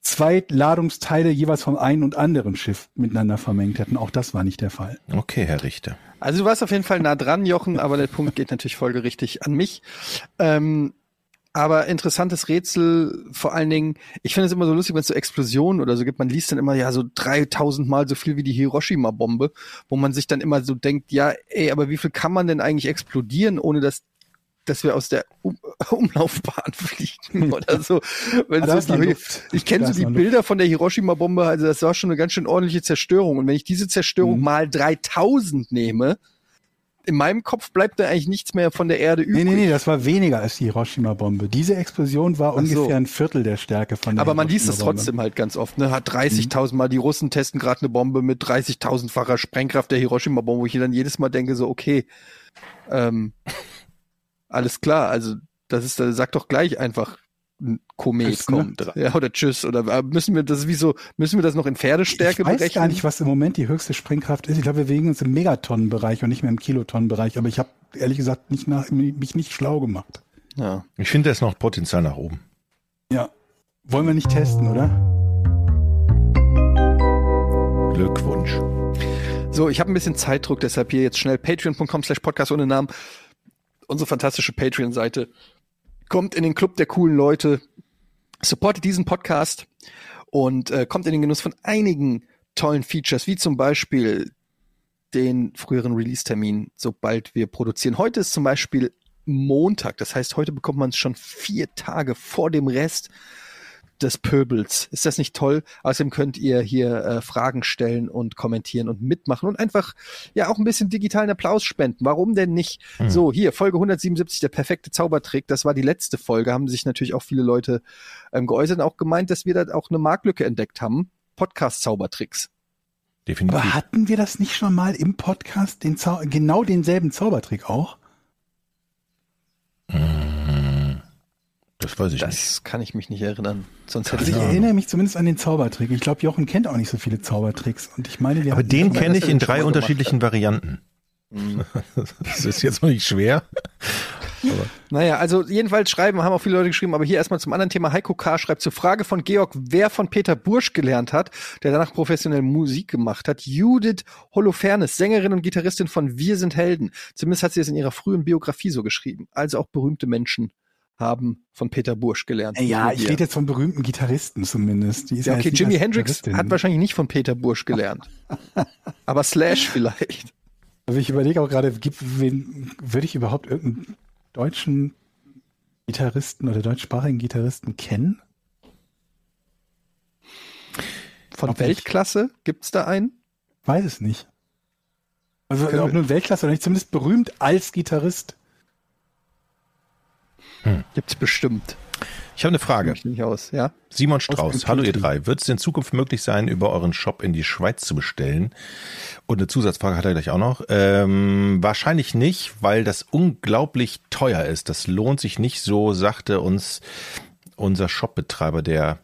S6: zwei Ladungsteile jeweils vom einen und anderen Schiff miteinander vermengt hätten. Auch das war nicht der Fall.
S2: Okay, Herr Richter.
S3: Also du warst auf jeden Fall nah dran, Jochen, aber der Punkt geht natürlich folgerichtig an mich. Ähm, aber interessantes Rätsel, vor allen Dingen, ich finde es immer so lustig, wenn es so Explosionen oder so gibt, man liest dann immer ja so 3000 Mal so viel wie die Hiroshima-Bombe, wo man sich dann immer so denkt, ja, ey, aber wie viel kann man denn eigentlich explodieren, ohne dass dass wir aus der um Umlaufbahn fliegen oder so. Wenn
S6: Ah,
S3: so die, ich kenne so die Bilder von der Hiroshima-Bombe, also das war schon eine ganz schön ordentliche Zerstörung. Und wenn ich diese Zerstörung
S6: Mhm.
S3: mal 3000 nehme, in meinem Kopf bleibt da eigentlich nichts mehr von der Erde übrig.
S6: Nee, nee, nee, das war weniger als die Hiroshima-Bombe. Diese Explosion war
S3: Ach so.
S6: ungefähr ein Viertel der Stärke von der
S3: Aber man liest es trotzdem halt ganz oft. Ne? Hat 30.000 Mal, die Russen testen gerade eine Bombe mit 30.000-facher Sprengkraft der Hiroshima-Bombe, wo ich dann jedes Mal denke so, okay, ähm, alles klar, also das ist, das sagt doch gleich einfach, ein Komet
S6: Tschüss, ne?
S3: kommt. Ja, oder tschüss. Oder äh, müssen wir das, ist wie so, müssen wir das noch in Pferdestärke
S6: ich weiß
S3: berechnen?
S6: gar nicht, was im Moment die höchste Sprengkraft ist. Ich glaube, wir bewegen uns im Megatonnenbereich und nicht mehr im Kilotonnenbereich. Aber ich habe ehrlich gesagt nicht nach, mich nicht schlau gemacht.
S3: Ja.
S2: Ich finde, da ist noch Potenzial nach oben.
S6: Ja. Wollen wir nicht testen, oder?
S2: Glückwunsch.
S3: So, ich habe ein bisschen Zeitdruck, deshalb hier jetzt schnell patreon.com slash podcast ohne Namen. Unsere fantastische Patreon-Seite. Kommt in den Club der coolen Leute, supportet diesen Podcast und äh, kommt in den Genuss von einigen tollen Features, wie zum Beispiel den früheren Release-Termin, sobald wir produzieren. Heute ist zum Beispiel Montag, das heißt, heute bekommt man es schon vier Tage vor dem Rest. Des Pöbels. Ist das nicht toll? Außerdem könnt ihr hier äh, Fragen stellen und kommentieren und mitmachen und einfach ja auch ein bisschen digitalen Applaus spenden. Warum denn nicht?
S2: Hm.
S3: So, hier, Folge 177, der perfekte Zaubertrick. Das war die letzte Folge. Haben sich natürlich auch viele Leute ähm, geäußert und auch gemeint, dass wir da auch eine Marktlücke entdeckt haben. Podcast-Zaubertricks.
S2: Definitiv.
S6: Aber hatten wir das nicht schon mal im Podcast, den Zau genau denselben Zaubertrick auch?
S2: Das weiß ich nicht.
S3: Das kann ich mich nicht erinnern. Sonst hätte
S6: Also
S3: ich
S6: ich
S2: Ahnung.
S6: erinnere mich zumindest an den Zaubertrick. Ich glaube, Jochen kennt auch nicht so viele Zaubertricks. Und ich meine, wir
S2: Aber den kenne ich in
S3: das
S2: drei unterschiedlichen Varianten.
S3: Mhm.
S2: Das ist jetzt noch nicht schwer.
S3: Naja, also jedenfalls schreiben, haben auch viele Leute geschrieben, aber hier erstmal zum anderen Thema. Heiko K. schreibt zur Frage von Georg, wer von Peter Bursch gelernt hat, der danach professionell Musik gemacht hat. Judith Holofernes, Sängerin und Gitarristin von Wir sind Helden. Zumindest hat sie es in ihrer frühen Biografie so geschrieben. Also auch berühmte Menschen haben von Peter Bursch gelernt.
S6: Äh, Ja, ich rede jetzt von berühmten Gitarristen zumindest.
S3: Ja, okay, Jimi Hendrix hat wahrscheinlich nicht von Peter Bursch gelernt. aber Slash vielleicht.
S6: Aber ich überlege auch gerade, gibt, wen, würde ich überhaupt irgendeinen deutschen Gitarristen oder deutschsprachigen Gitarristen kennen?
S3: Von
S6: Ob
S3: Weltklasse gibt's da einen?
S6: Weiß es nicht. Also ob nun Weltklasse oder nicht, zumindest berühmt als Gitarrist.
S3: Gibt's bestimmt.
S2: Ich habe eine Frage.
S3: Ich nicht aus, ja?
S2: Simon Strauß, hallo ihr drei. Wird es in Zukunft möglich sein, über euren Shop in die Schweiz zu bestellen? Und eine Zusatzfrage hat er gleich auch noch. Ähm, wahrscheinlich nicht, weil das unglaublich teuer ist. Das lohnt sich nicht so, sagte uns unser Shopbetreiber, der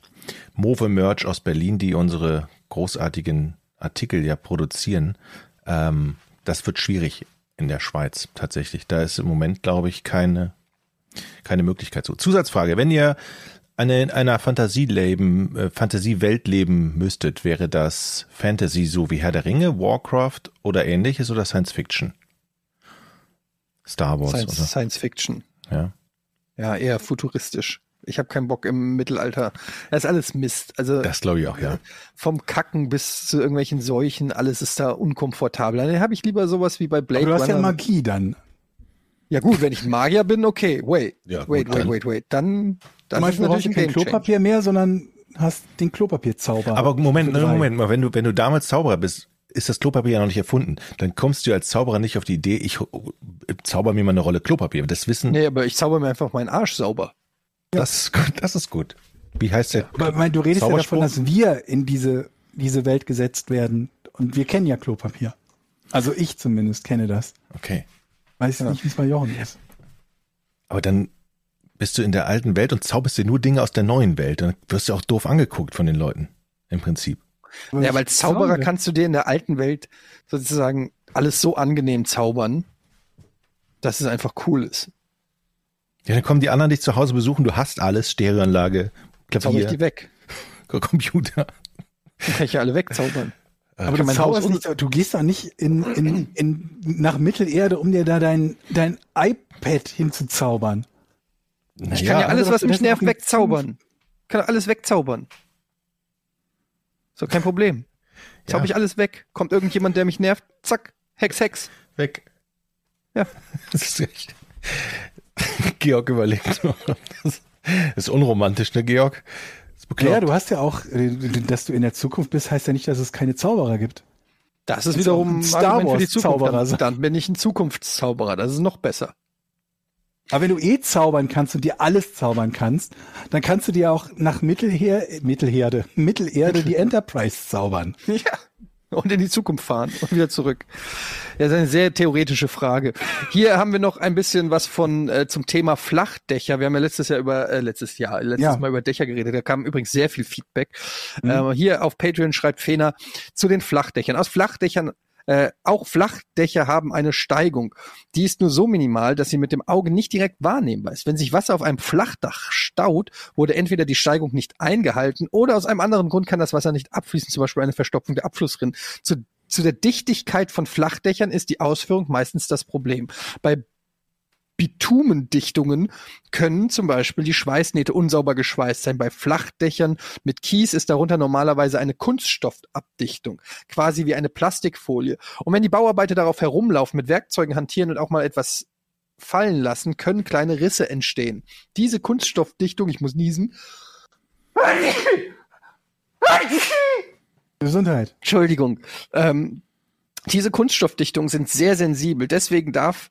S2: Move Merch aus Berlin, die unsere großartigen Artikel ja produzieren. Ähm, das wird schwierig in der Schweiz tatsächlich. Da ist im Moment, glaube ich, keine keine Möglichkeit so. Zusatzfrage, wenn ihr eine, in einer Fantasieleben, äh, Fantasiewelt leben müsstet, wäre das Fantasy so wie Herr der Ringe, Warcraft oder ähnliches oder Science Fiction? Star Wars
S3: Science,
S2: oder?
S3: Science Fiction.
S2: Ja.
S3: Ja, eher futuristisch. Ich habe keinen Bock im Mittelalter. Das ist alles Mist. Also
S2: Das glaube ich auch, ja.
S3: vom Kacken bis zu irgendwelchen Seuchen, alles ist da unkomfortabel. Dann habe ich lieber sowas wie bei Blade
S6: Aber du hast ja
S3: Runner.
S6: Magie dann.
S3: Ja gut, wenn ich ein Magier bin, okay. Wait,
S2: Ja, gut,
S3: wait, wait,
S2: dann-
S3: wait, wait. Dann, das
S6: Zum
S3: ist natürlich
S6: du
S3: ein
S6: kein. Klopapier mehr, sondern hast den Klopapierzauber.
S2: Aber Moment,
S6: drei.
S2: Moment mal, wenn du, wenn du damals Zauberer bist, ist das Klopapier ja noch nicht erfunden. Dann kommst du als Zauberer nicht auf die Idee, ich zauber mir mal eine Rolle Klopapier. Das Wissen,
S3: Nee, aber ich zauber mir einfach meinen Arsch sauber.
S2: das, ist gut, das ist gut. Wie heißt der?
S6: Aber ich meine, du redest ja davon, dass wir in diese, diese Welt gesetzt werden. Und wir kennen ja Klopapier. Also ich zumindest kenne das.
S2: Okay.
S6: Weiß nicht, wie es bei Jochen ist.
S2: Aber dann bist du in der alten Welt und zauberst dir nur Dinge aus der neuen Welt. Dann wirst du auch doof angeguckt von den Leuten. Im Prinzip.
S6: Aber
S3: Ja, weil Zauberer
S6: zauber-
S3: kannst du dir in der alten Welt sozusagen alles so angenehm zaubern, dass es einfach cool ist.
S2: Ja, dann kommen die anderen dich zu Hause besuchen. Du hast alles. Stereoanlage,
S3: Zauber ich
S2: Klavier,
S3: die weg.
S2: Computer.
S3: Dann kann ich ja alle wegzaubern.
S6: Aber du,
S3: mein
S6: zauberst
S3: Haus
S6: nicht, du gehst doch nicht in, in, in, nach Mittelerde, um dir da dein, dein iPad hinzuzaubern.
S3: Ich kann ja alles, was mich nervt,
S6: das
S3: wegzaubern. Ich kann alles wegzaubern. So, kein Problem. Zauber
S2: Ja.
S3: ich alles weg. Kommt irgendjemand, der mich nervt, zack, Hex, Hex.
S2: Weg.
S3: Ja.
S2: Das ist echt. Georg überlegt. Das ist unromantisch, ne, Georg? Das ist bekloppt.
S6: Ja, du hast ja auch, äh, dass du in der Zukunft bist, heißt ja nicht, dass es keine Zauberer gibt.
S3: Das ist wiederum
S6: ein Star
S3: Argument für die
S6: Wars
S3: Zukunft.
S6: Zauberer
S3: Dann, dann bin ich ein Zukunftszauberer. Das ist noch besser.
S6: Aber wenn du eh zaubern kannst und dir alles zaubern kannst, dann kannst du dir auch nach Mittelher Mittelherde, Mittelerde die Enterprise zaubern.
S3: Ja. Und in die Zukunft fahren und wieder zurück. Ja, das ist eine sehr theoretische Frage. Hier haben wir noch ein bisschen was von äh, zum Thema Flachdächer. Wir haben ja letztes Jahr über äh, letztes Jahr letztes
S6: Ja.
S3: Mal über Dächer geredet. Da kam übrigens sehr viel Feedback. Ähm, hier auf Patreon schreibt Fena zu den Flachdächern. Aus Flachdächern äh, auch Flachdächer haben eine Steigung. Die ist nur so minimal, dass sie mit dem Auge nicht direkt wahrnehmbar ist. Wenn sich Wasser auf einem Flachdach staut, wurde entweder die Steigung nicht eingehalten oder aus einem anderen Grund kann das Wasser nicht abfließen, zum Beispiel eine Verstopfung der Abflussrinnen. Zu, zu der Dichtigkeit von Flachdächern ist die Ausführung meistens das Problem. Bei Bitumendichtungen können zum Beispiel die Schweißnähte unsauber geschweißt sein. Bei Flachdächern mit Kies ist darunter normalerweise eine Kunststoffabdichtung, quasi wie eine Plastikfolie. Und wenn die Bauarbeiter darauf herumlaufen, mit Werkzeugen hantieren und auch mal etwas fallen lassen, können kleine Risse entstehen. Diese Kunststoffdichtung, ich muss niesen,
S6: Gesundheit.
S3: Entschuldigung. Ähm, diese Kunststoffdichtungen sind sehr sensibel, deswegen darf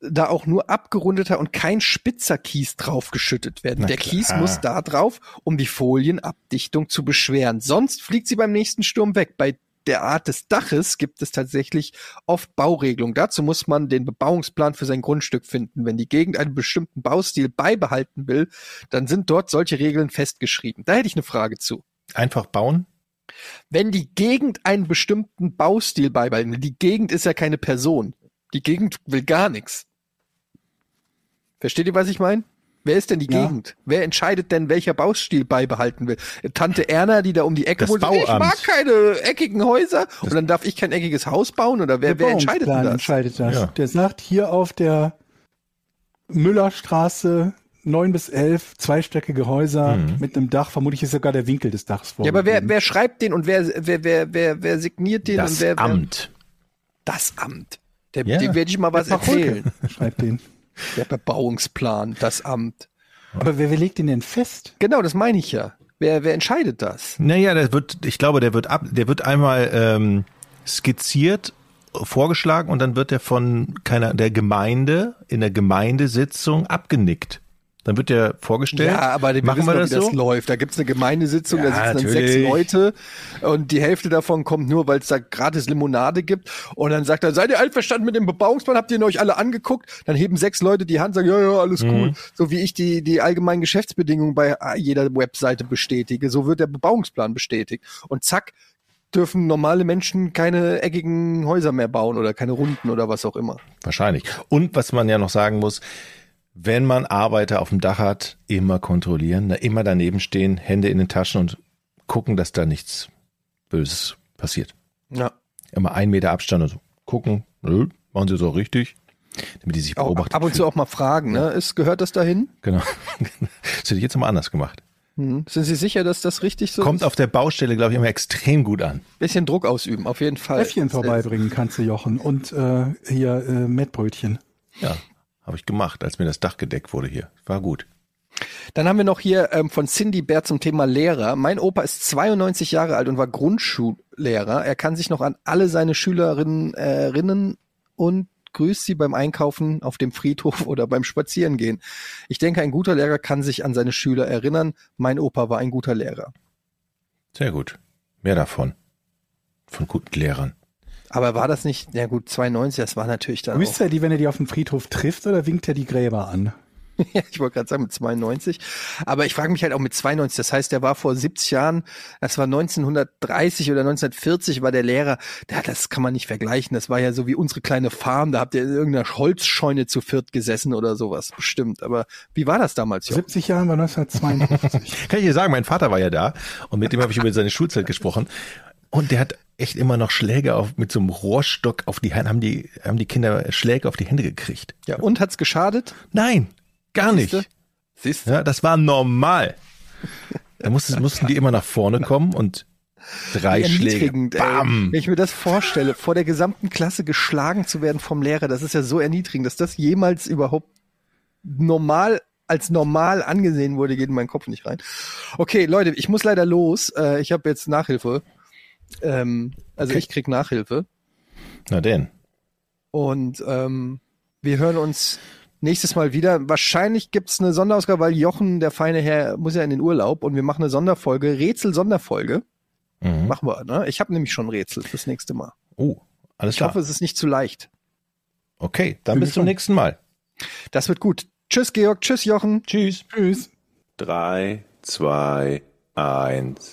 S3: da auch nur abgerundeter und kein spitzer Kies draufgeschüttet werden.
S2: Na
S3: Der
S2: klar.
S3: Kies muss da drauf, um die Folienabdichtung zu beschweren. Sonst fliegt sie beim nächsten Sturm weg. Bei der Art des Daches gibt es tatsächlich oft Bauregelungen. Dazu muss man den Bebauungsplan für sein Grundstück finden. Wenn die Gegend einen bestimmten Baustil beibehalten will, dann sind dort solche Regeln festgeschrieben. Da hätte ich eine Frage zu.
S2: Einfach bauen?
S3: Wenn die Gegend einen bestimmten Baustil beibehalten will, die Gegend ist ja keine Person. Die Gegend will gar nichts. Versteht ihr, was ich meine? Wer ist denn die
S6: Ja.
S3: Gegend? Wer entscheidet denn, welcher Baustil beibehalten will? Tante Erna, die da um die Ecke
S2: Das
S3: wohnt, ich mag keine eckigen Häuser und dann darf ich kein eckiges Haus bauen oder wer, wer entscheidet denn das?
S6: entscheidet das.
S2: Ja.
S6: Der sagt hier auf der Müllerstraße 9 bis 11, zweistöckige Häuser
S2: Mhm.
S6: mit einem Dach. Vermutlich ist sogar der Winkel des Dachs
S3: Ja, aber wer, wer schreibt den und wer, wer, wer, wer, wer signiert den
S2: Das
S3: und wer, wer
S2: Amt.
S3: das Amt. Der,
S2: Ja.
S3: Dem werde ich mal was erzählen.
S6: schreibt den.
S3: Der Bebauungsplan, das Amt.
S6: Aber wer, wer legt den denn fest?
S3: Genau, das meine ich ja. Wer, wer entscheidet das?
S2: Naja, der wird, ich glaube, der wird ab, der wird einmal ähm, skizziert, vorgeschlagen und dann wird er von keiner der Gemeinde in der Gemeindesitzung abgenickt. Dann wird der vorgestellt.
S3: Ja, aber wir
S2: machen wir
S3: doch,
S2: das
S3: wie das
S2: so?
S3: läuft. Da gibt's eine Gemeindesitzung,
S2: Ja,
S3: da sitzen dann
S2: natürlich.
S3: sechs Leute und die Hälfte davon kommt nur, weil es da gratis Limonade gibt. Und dann sagt er, seid ihr einverstanden mit dem Bebauungsplan? Habt ihr ihn euch alle angeguckt? Dann heben sechs Leute die Hand, sagen, ja, ja, alles
S2: Mhm.
S3: cool. So wie ich die, die allgemeinen Geschäftsbedingungen bei jeder Webseite bestätige, so wird der Bebauungsplan bestätigt. Und zack, dürfen normale Menschen keine eckigen Häuser mehr bauen oder keine runden oder was auch immer.
S2: Wahrscheinlich. Und was man ja noch sagen muss, wenn man Arbeiter auf dem Dach hat, immer kontrollieren, da immer daneben stehen, Hände in den Taschen und gucken, dass da nichts Böses passiert.
S3: Ja.
S2: Immer einen Meter Abstand und so gucken, nö, machen sie so richtig, damit die sich
S3: Auch,
S2: beobachtet
S3: ab und zu auch mal fragen, ne? Ist, gehört das dahin?
S2: Genau. Das hätte ich jetzt mal anders gemacht.
S3: Hm. Sind Sie sicher, dass das richtig so
S2: Kommt
S3: ist?
S2: auf der Baustelle, glaube ich, immer extrem gut an.
S3: bisschen Druck ausüben, auf jeden Fall.
S6: Äffchen vorbeibringen kannst du, Jochen. Und äh, hier äh, Mettbrötchen.
S2: Ja, habe ich gemacht, als mir das Dach gedeckt wurde hier. War gut.
S3: Dann haben wir noch hier ähm, von Cindy Bär zum Thema Lehrer. Mein Opa ist 92 Jahre alt und war Grundschullehrer. Er kann sich noch an alle seine Schülerinnen erinnern und grüßt sie beim Einkaufen auf dem Friedhof oder beim Spazierengehen. Ich denke, ein guter Lehrer kann sich an seine Schüler erinnern. Mein Opa war ein guter Lehrer.
S2: Sehr gut. Mehr davon. Von guten Lehrern.
S3: Aber war das nicht, ja gut, 92, das war natürlich dann
S6: Grüßt er die, wenn er die auf dem Friedhof trifft, oder winkt er die Gräber an?
S3: Ja, ich wollte gerade sagen mit 92. Aber ich frage mich halt auch mit 92. Das heißt, der war vor 70 Jahren, das war 1930 oder 1940 war der Lehrer. Ja, das kann man nicht vergleichen. Das war ja so wie unsere kleine Farm. Da habt ihr in irgendeiner Holzscheune zu viert gesessen oder sowas. Bestimmt. Aber wie war das damals? Jo?
S6: 70 Jahren war 1952.
S2: Kann ich dir sagen, mein Vater war ja da und mit dem habe ich über seine Schulzeit gesprochen. Und der hat echt immer noch Schläge auf, mit so einem Rohrstock auf die Hände, haben die, haben die Kinder Schläge auf die Hände gekriegt.
S3: Ja, und hat's geschadet?
S2: Nein, gar nicht.
S3: Siehste? Siehst du?
S2: Ja, das war normal. Da mussten, mussten die immer nach vorne kommen und drei Schläge.
S3: ey.
S2: Bam.
S3: Wenn ich mir das vorstelle, vor der gesamten Klasse geschlagen zu werden vom Lehrer, das ist ja so erniedrigend, dass das jemals überhaupt normal als normal angesehen wurde, geht in meinen Kopf nicht rein. Okay, Leute, ich muss leider los. Äh, ich habe jetzt Nachhilfe. Ähm, also
S2: Okay.
S3: ich krieg Nachhilfe.
S2: Na denn.
S3: Und ähm, wir hören uns nächstes Mal wieder. Wahrscheinlich gibt's eine Sonderausgabe, weil Jochen, der feine Herr, muss ja in den Urlaub und wir machen eine Sonderfolge, Rätsel-Sonderfolge.
S2: Mhm.
S3: Machen wir, ne? Ich habe nämlich schon Rätsel fürs nächste Mal.
S2: Oh, alles
S3: Ich
S2: klar.
S3: hoffe, es ist nicht zu leicht.
S2: Okay, dann bis zum
S6: gespannt.
S2: nächsten Mal.
S3: Das wird gut. Tschüss, Georg. Tschüss, Jochen.
S2: Tschüss.
S6: Tschüss.
S4: Drei, zwei, eins.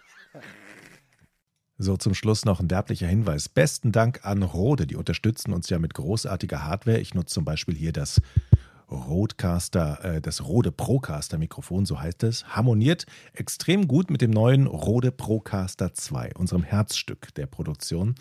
S2: So, zum Schluss noch ein werblicher Hinweis. Besten Dank an Rode, die unterstützen uns ja mit großartiger Hardware. Ich nutze zum Beispiel hier das Rodecaster, äh, das Rode Procaster Mikrofon, so heißt es, harmoniert extrem gut mit dem neuen Rode Procaster 2, unserem Herzstück der Produktion.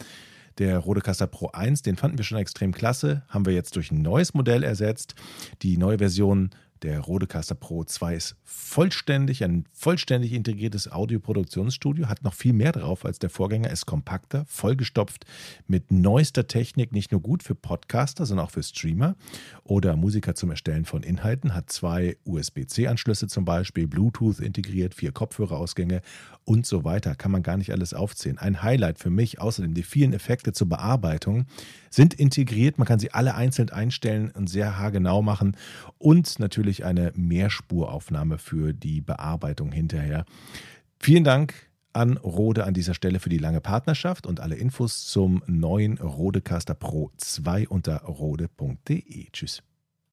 S2: Der Rodecaster Pro 1, den fanden wir schon extrem klasse, haben wir jetzt durch ein neues Modell ersetzt. Die neue Version der Rodecaster Pro 2 ist vollständig, ein vollständig integriertes Audioproduktionsstudio, hat noch viel mehr drauf als der Vorgänger, ist kompakter, vollgestopft mit neuester Technik, nicht nur gut für Podcaster, sondern auch für Streamer oder Musiker zum Erstellen von Inhalten, hat zwei USB-C-Anschlüsse zum Beispiel, Bluetooth integriert, vier Kopfhörerausgänge und so weiter. Kann man gar nicht alles aufzählen. Ein Highlight für mich, außerdem die vielen Effekte zur Bearbeitung, sind integriert. Man kann sie alle einzeln einstellen und sehr haargenau machen und natürlich eine Mehrspuraufnahme für die Bearbeitung hinterher. Vielen Dank an Rode an dieser Stelle für die lange Partnerschaft und alle Infos zum neuen Rodecaster Pro 2 unter rode.de. Tschüss.